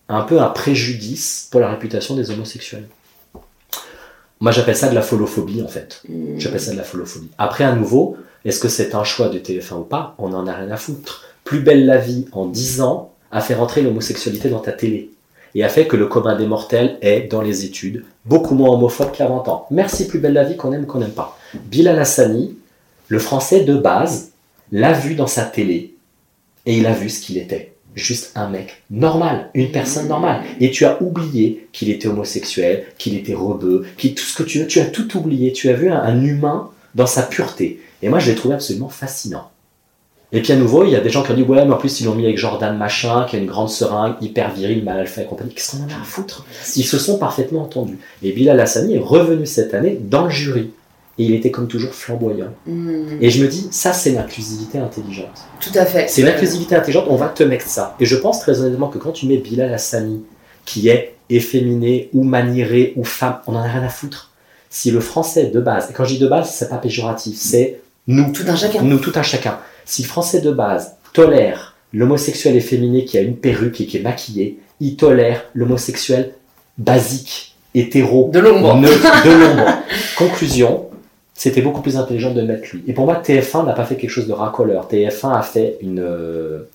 un peu un préjudice pour la réputation des homosexuels. Moi, j'appelle ça de la folophobie, en fait. Hmm. J'appelle ça de la folophobie. Après, à nouveau, est-ce que c'est un choix de TF1 ou pas? On en a rien à foutre. Plus belle la vie, en 10 ans, a fait rentrer l'homosexualité dans ta télé. Et a fait que le commun des mortels est, dans les études, beaucoup moins homophobe qu'il y a 20 ans. Merci, plus belle la vie, qu'on aime ou qu'on n'aime pas. Bilal Hassani, le français de base, l'a vu dans sa télé. Et il a vu ce qu'il était. Juste un mec normal, une personne normale. Et tu as oublié qu'il était homosexuel, qu'il était rebeu, qu'il tout ce que tu veux. Tu as tout oublié. Tu as vu un humain dans sa pureté. Et moi, je l'ai trouvé absolument fascinant. Et puis à nouveau, il y a des gens qui ont dit Ouais, mais en plus, ils l'ont mis avec Jordan Machin, qui a une grande seringue, hyper viril, mal alpha et compagnie. Qu'est-ce qu'on en a à foutre? Ils se sont parfaitement entendus. Et Bilal Hassani est revenu cette année dans le jury. Et il était comme toujours flamboyant. Hmm. Et je me dis, ça, c'est l'inclusivité intelligente. Tout à fait. C'est l'inclusivité intelligente, on va te mettre ça. Et je pense très honnêtement que quand tu mets Bilal Hassani, qui est efféminé ou manieré ou femme, on en a rien à foutre. Si le français de base, et quand je dis de base, c'est pas péjoratif, c'est nous, Tout un chacun. nous, tout un chacun. Si le français de base tolère l'homosexuel efféminé qui a une perruque et qui est maquillé, il tolère l'homosexuel basique, hétéro, De l'ombre. neutre, de l'ombre. Conclusion, c'était beaucoup plus intelligent de mettre lui. Et pour moi, TF1 n'a pas fait quelque chose de racoleur. TF1 a fait une, euh,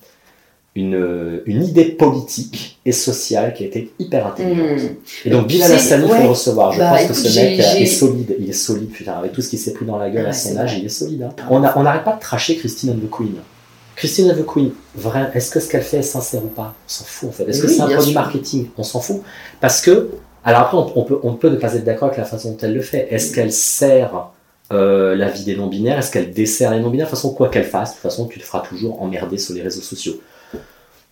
une, une idée politique et sociale qui a été hyper intelligente. Hmm. Et donc, Bilal Hassani, il faut ouais. le recevoir. Je Bah, pense que ce mec euh, est solide. Il est solide, putain, avec tout ce qui s'est pris dans la gueule Ouais, à son âge, vrai. il est solide. hein. On a- on n'arrête pas de tracher Christine and the Queen. Christine and the Queen, vrai, est-ce que ce qu'elle fait est sincère ou pas? On s'en fout en fait. Est-ce que c'est un produit sûr. marketing? On s'en fout. Parce que, alors après, on, on peut, on peut ne pas être d'accord avec la façon dont elle le fait. Est-ce qu'elle sert euh, la vie des non-binaires? Est-ce qu'elle dessert les non-binaires? De toute façon, quoi qu'elle fasse, de toute façon, tu te feras toujours emmerder sur les réseaux sociaux.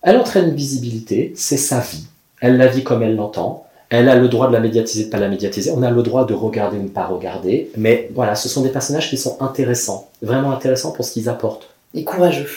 Elle entraîne une visibilité, c'est sa vie. Elle la vit comme elle l'entend. Elle a le droit de la médiatiser, de pas la médiatiser. On a le droit de regarder ou ne pas regarder. Mais voilà, ce sont des personnages qui sont intéressants, vraiment intéressants pour ce qu'ils apportent. Et courageux.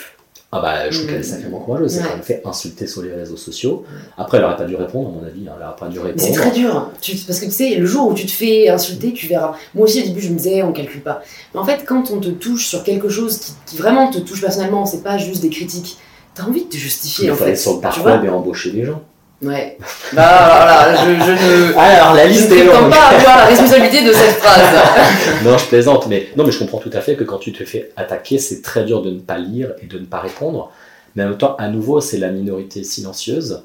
Ah bah, je trouve Mm. qu'elle est sacrément courageuse. Ouais. quand même fait insulter sur les réseaux sociaux. Après, elle aurait pas dû répondre, à mon avis. hein. Elle aurait pas dû Mais c'est répondre. très dur. Tu- parce que tu sais, le jour où tu te fais insulter, tu verras. Moi aussi, au début, je me disais, on calcule pas. Mais en fait, quand on te touche sur quelque chose qui, qui vraiment te touche personnellement, c'est pas juste des critiques. T'as envie de te justifier, Il en fait. vois web et embaucher des gens. Ouais. Bah voilà, je, je ne. Alors, la Je liste ne est longue. pas avoir la responsabilité de cette phrase. Non, je plaisante, mais non, mais je comprends tout à fait que quand tu te fais attaquer, c'est très dur de ne pas lire et de ne pas répondre. Mais en même temps, à nouveau, c'est la minorité silencieuse.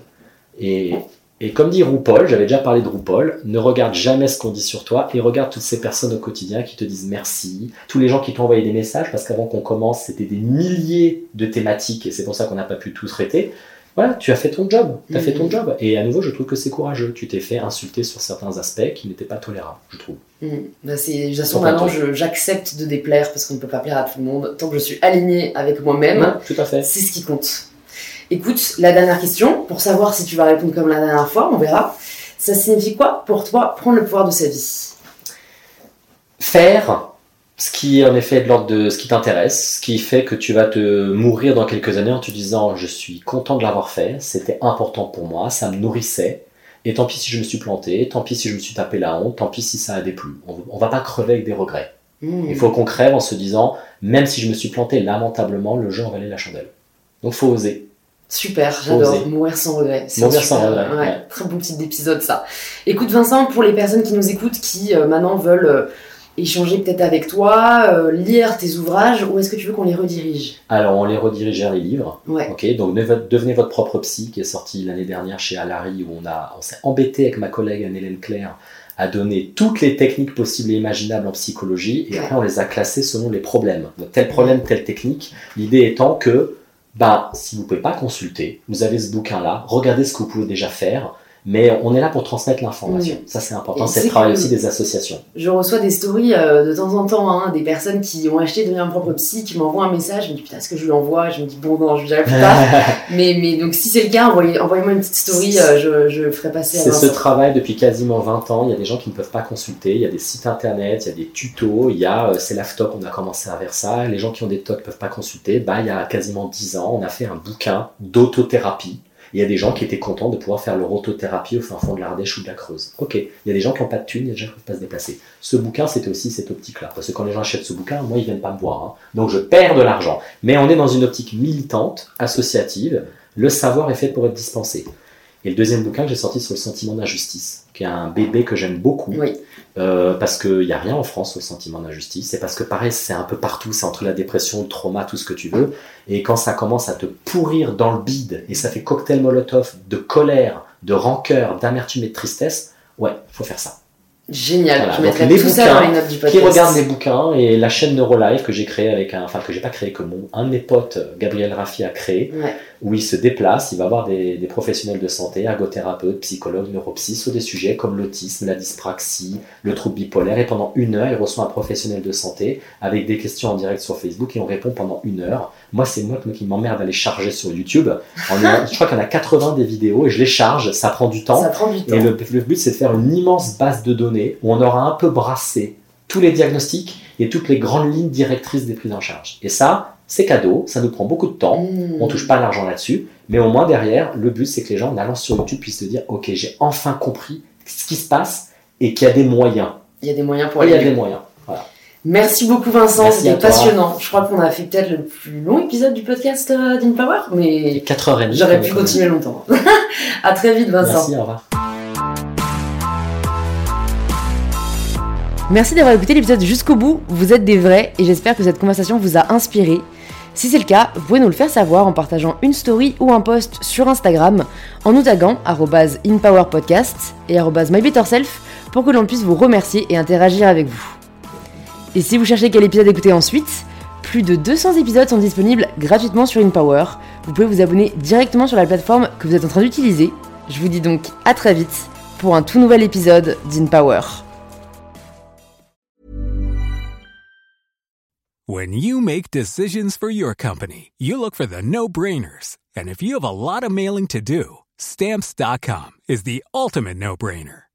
Et, et comme dit RuPaul, j'avais déjà parlé de RuPaul, ne regarde jamais ce qu'on dit sur toi et regarde toutes ces personnes au quotidien qui te disent merci, tous les gens qui t'ont envoyé des messages, parce qu'avant qu'on commence, c'était des milliers de thématiques et c'est pour ça qu'on n'a pas pu tout traiter. Voilà, tu as fait ton job, tu as fait ton Mhm. job. Et à nouveau, je trouve que c'est courageux. Tu t'es fait insulter sur certains aspects qui n'étaient pas tolérables, je trouve. Bah, c'est, de toute façon, maintenant, j'accepte de déplaire parce qu'on ne peut pas plaire à tout le monde. Tant que je suis alignée avec moi-même, Non, tout à fait. c'est ce qui compte. Écoute, la dernière question, pour savoir si tu vas répondre comme la dernière fois, on verra. Ça signifie quoi pour toi prendre le pouvoir de sa vie? Faire ce qui est en effet de l'ordre de ce qui t'intéresse, ce qui fait que tu vas te mourir dans quelques années en te disant je suis content de l'avoir fait, c'était important pour moi, ça me nourrissait, et tant pis si je me suis planté, tant pis si je me suis tapé la honte, tant pis si ça a déplu. On, on va pas crever avec des regrets. Hmm. Il faut qu'on crève en se disant même si je me suis planté lamentablement, le jeu en valait la chandelle. Donc faut oser. Super, j'adore. Mourir sans regret. Mourir sans regret, ouais. ouais. Très bon petit épisode, ça. Écoute, Vincent, pour les personnes qui nous écoutent, qui euh, maintenant veulent euh, échanger peut-être avec toi, euh, lire tes ouvrages, où est-ce que tu veux qu'on les redirige? Alors on les redirige vers les livres. Ouais. Ok, donc devenez votre propre psy, qui est sorti l'année dernière chez Alary, où on, a, on s'est embêté avec ma collègue Anne-Hélène Claire à donner toutes les techniques possibles et imaginables en psychologie, et après on les a classées selon les problèmes. Donc, tel problème, telle technique. L'idée étant que, bah, si vous pouvez pas consulter, vous avez ce bouquin-là, regardez ce que vous pouvez déjà faire, mais on est là pour transmettre l'information. Ça c'est important, c'est le travail aussi des associations. Je reçois des stories euh, de temps en temps, hein, des personnes qui ont acheté devenir un propre psy, qui m'envoient un message, je me dis putain, est-ce que je lui envoie Je me dis bon, non, je lui dirai plus tard. mais, mais donc si c'est le cas, envoyez, envoyez-moi une petite story, euh, je, je ferai passer à C'est ce travail depuis quasiment 20 ans. Il y a des gens qui ne peuvent pas consulter. Il y a des sites internet, il y a des tutos. Il y a, euh, c'est on a commencé à faire ça. Les gens qui ont des TOC ne peuvent pas consulter. Bah, il y a quasiment 10 ans, on a fait un bouquin d'autothérapie. Il y a des gens qui étaient contents de pouvoir faire leur autothérapie au fin fond de l'Ardèche ou de la Creuse. Ok, il y a des gens qui n'ont pas de thunes, il y a des gens qui ne peuvent pas se déplacer. Ce bouquin, c'était aussi cette optique-là. Parce que quand les gens achètent ce bouquin, moi, ils viennent pas me voir. hein. Donc, je perds de l'argent. Mais on est dans une optique militante, associative. Le savoir est fait pour être dispensé. Et le deuxième bouquin que j'ai sorti sur le sentiment d'injustice, qui est un bébé que j'aime beaucoup, Oui. Euh, parce qu'il n'y a rien en France le sentiment d'injustice, et parce que pareil, c'est un peu partout, c'est entre la dépression, le trauma, tout ce que tu veux, et quand ça commence à te pourrir dans le bide, et ça fait cocktail molotov de colère, de rancœur, d'amertume et de tristesse, ouais, faut faire ça. Génial, Voilà, je mettrai les tout ça bouquins dans les notes du Qui podcast. regarde mes bouquins et la chaîne Neurolife que j'ai créée avec un, enfin que j'ai pas créé, que mon, un de mes potes, Gabriel Raffi, a créé, Ouais. où il se déplace, il va voir des, des professionnels de santé, ergothérapeutes, psychologues, neuropsy, sur des sujets comme l'autisme, la dyspraxie, le trouble bipolaire, et pendant une heure, il reçoit un professionnel de santé avec des questions en direct sur Facebook et on répond pendant une heure. Moi, c'est moi qui m'emmerde à les charger sur YouTube. On est- je crois qu'il y en a 80 des vidéos et je les charge, ça prend du temps. Ça prend du temps. Et le, le but, c'est de faire une immense base de données où on aura un peu brassé tous les diagnostics et toutes les grandes lignes directrices des prises en charge. Et ça, c'est cadeau, ça nous prend beaucoup de temps. Mmh. On touche pas l'argent là-dessus, mais au moins derrière, le but c'est que les gens en allant sur YouTube puissent se dire Ok, j'ai enfin compris ce qui se passe et qu'il y a des moyens. Il y a des moyens pour Il y a aller. des moyens. Merci beaucoup Vincent, c'était passionnant. Je crois qu'on a fait peut-être le plus long épisode du podcast euh, d'InPower, mais 4h30. j'aurais pu continuer longtemps. à très vite Vincent. Merci, au revoir. Merci d'avoir écouté l'épisode jusqu'au bout, vous êtes des vrais et j'espère que cette conversation vous a inspiré. Si c'est le cas, vous pouvez nous le faire savoir en partageant une story ou un post sur Instagram en nous taguant @inpowerpodcast et @mybetterself pour que l'on puisse vous remercier et interagir avec vous. Et si vous cherchez quel épisode écouter ensuite, plus de 200 épisodes sont disponibles gratuitement sur InPower. Vous pouvez vous abonner directement sur la plateforme que vous êtes en train d'utiliser. Je vous dis donc à très vite pour un tout nouvel épisode d'InPower. When you make decisions for your company, you look for the no-brainers. And if you have a lot of mailing to do, stamps.com is the ultimate no-brainer.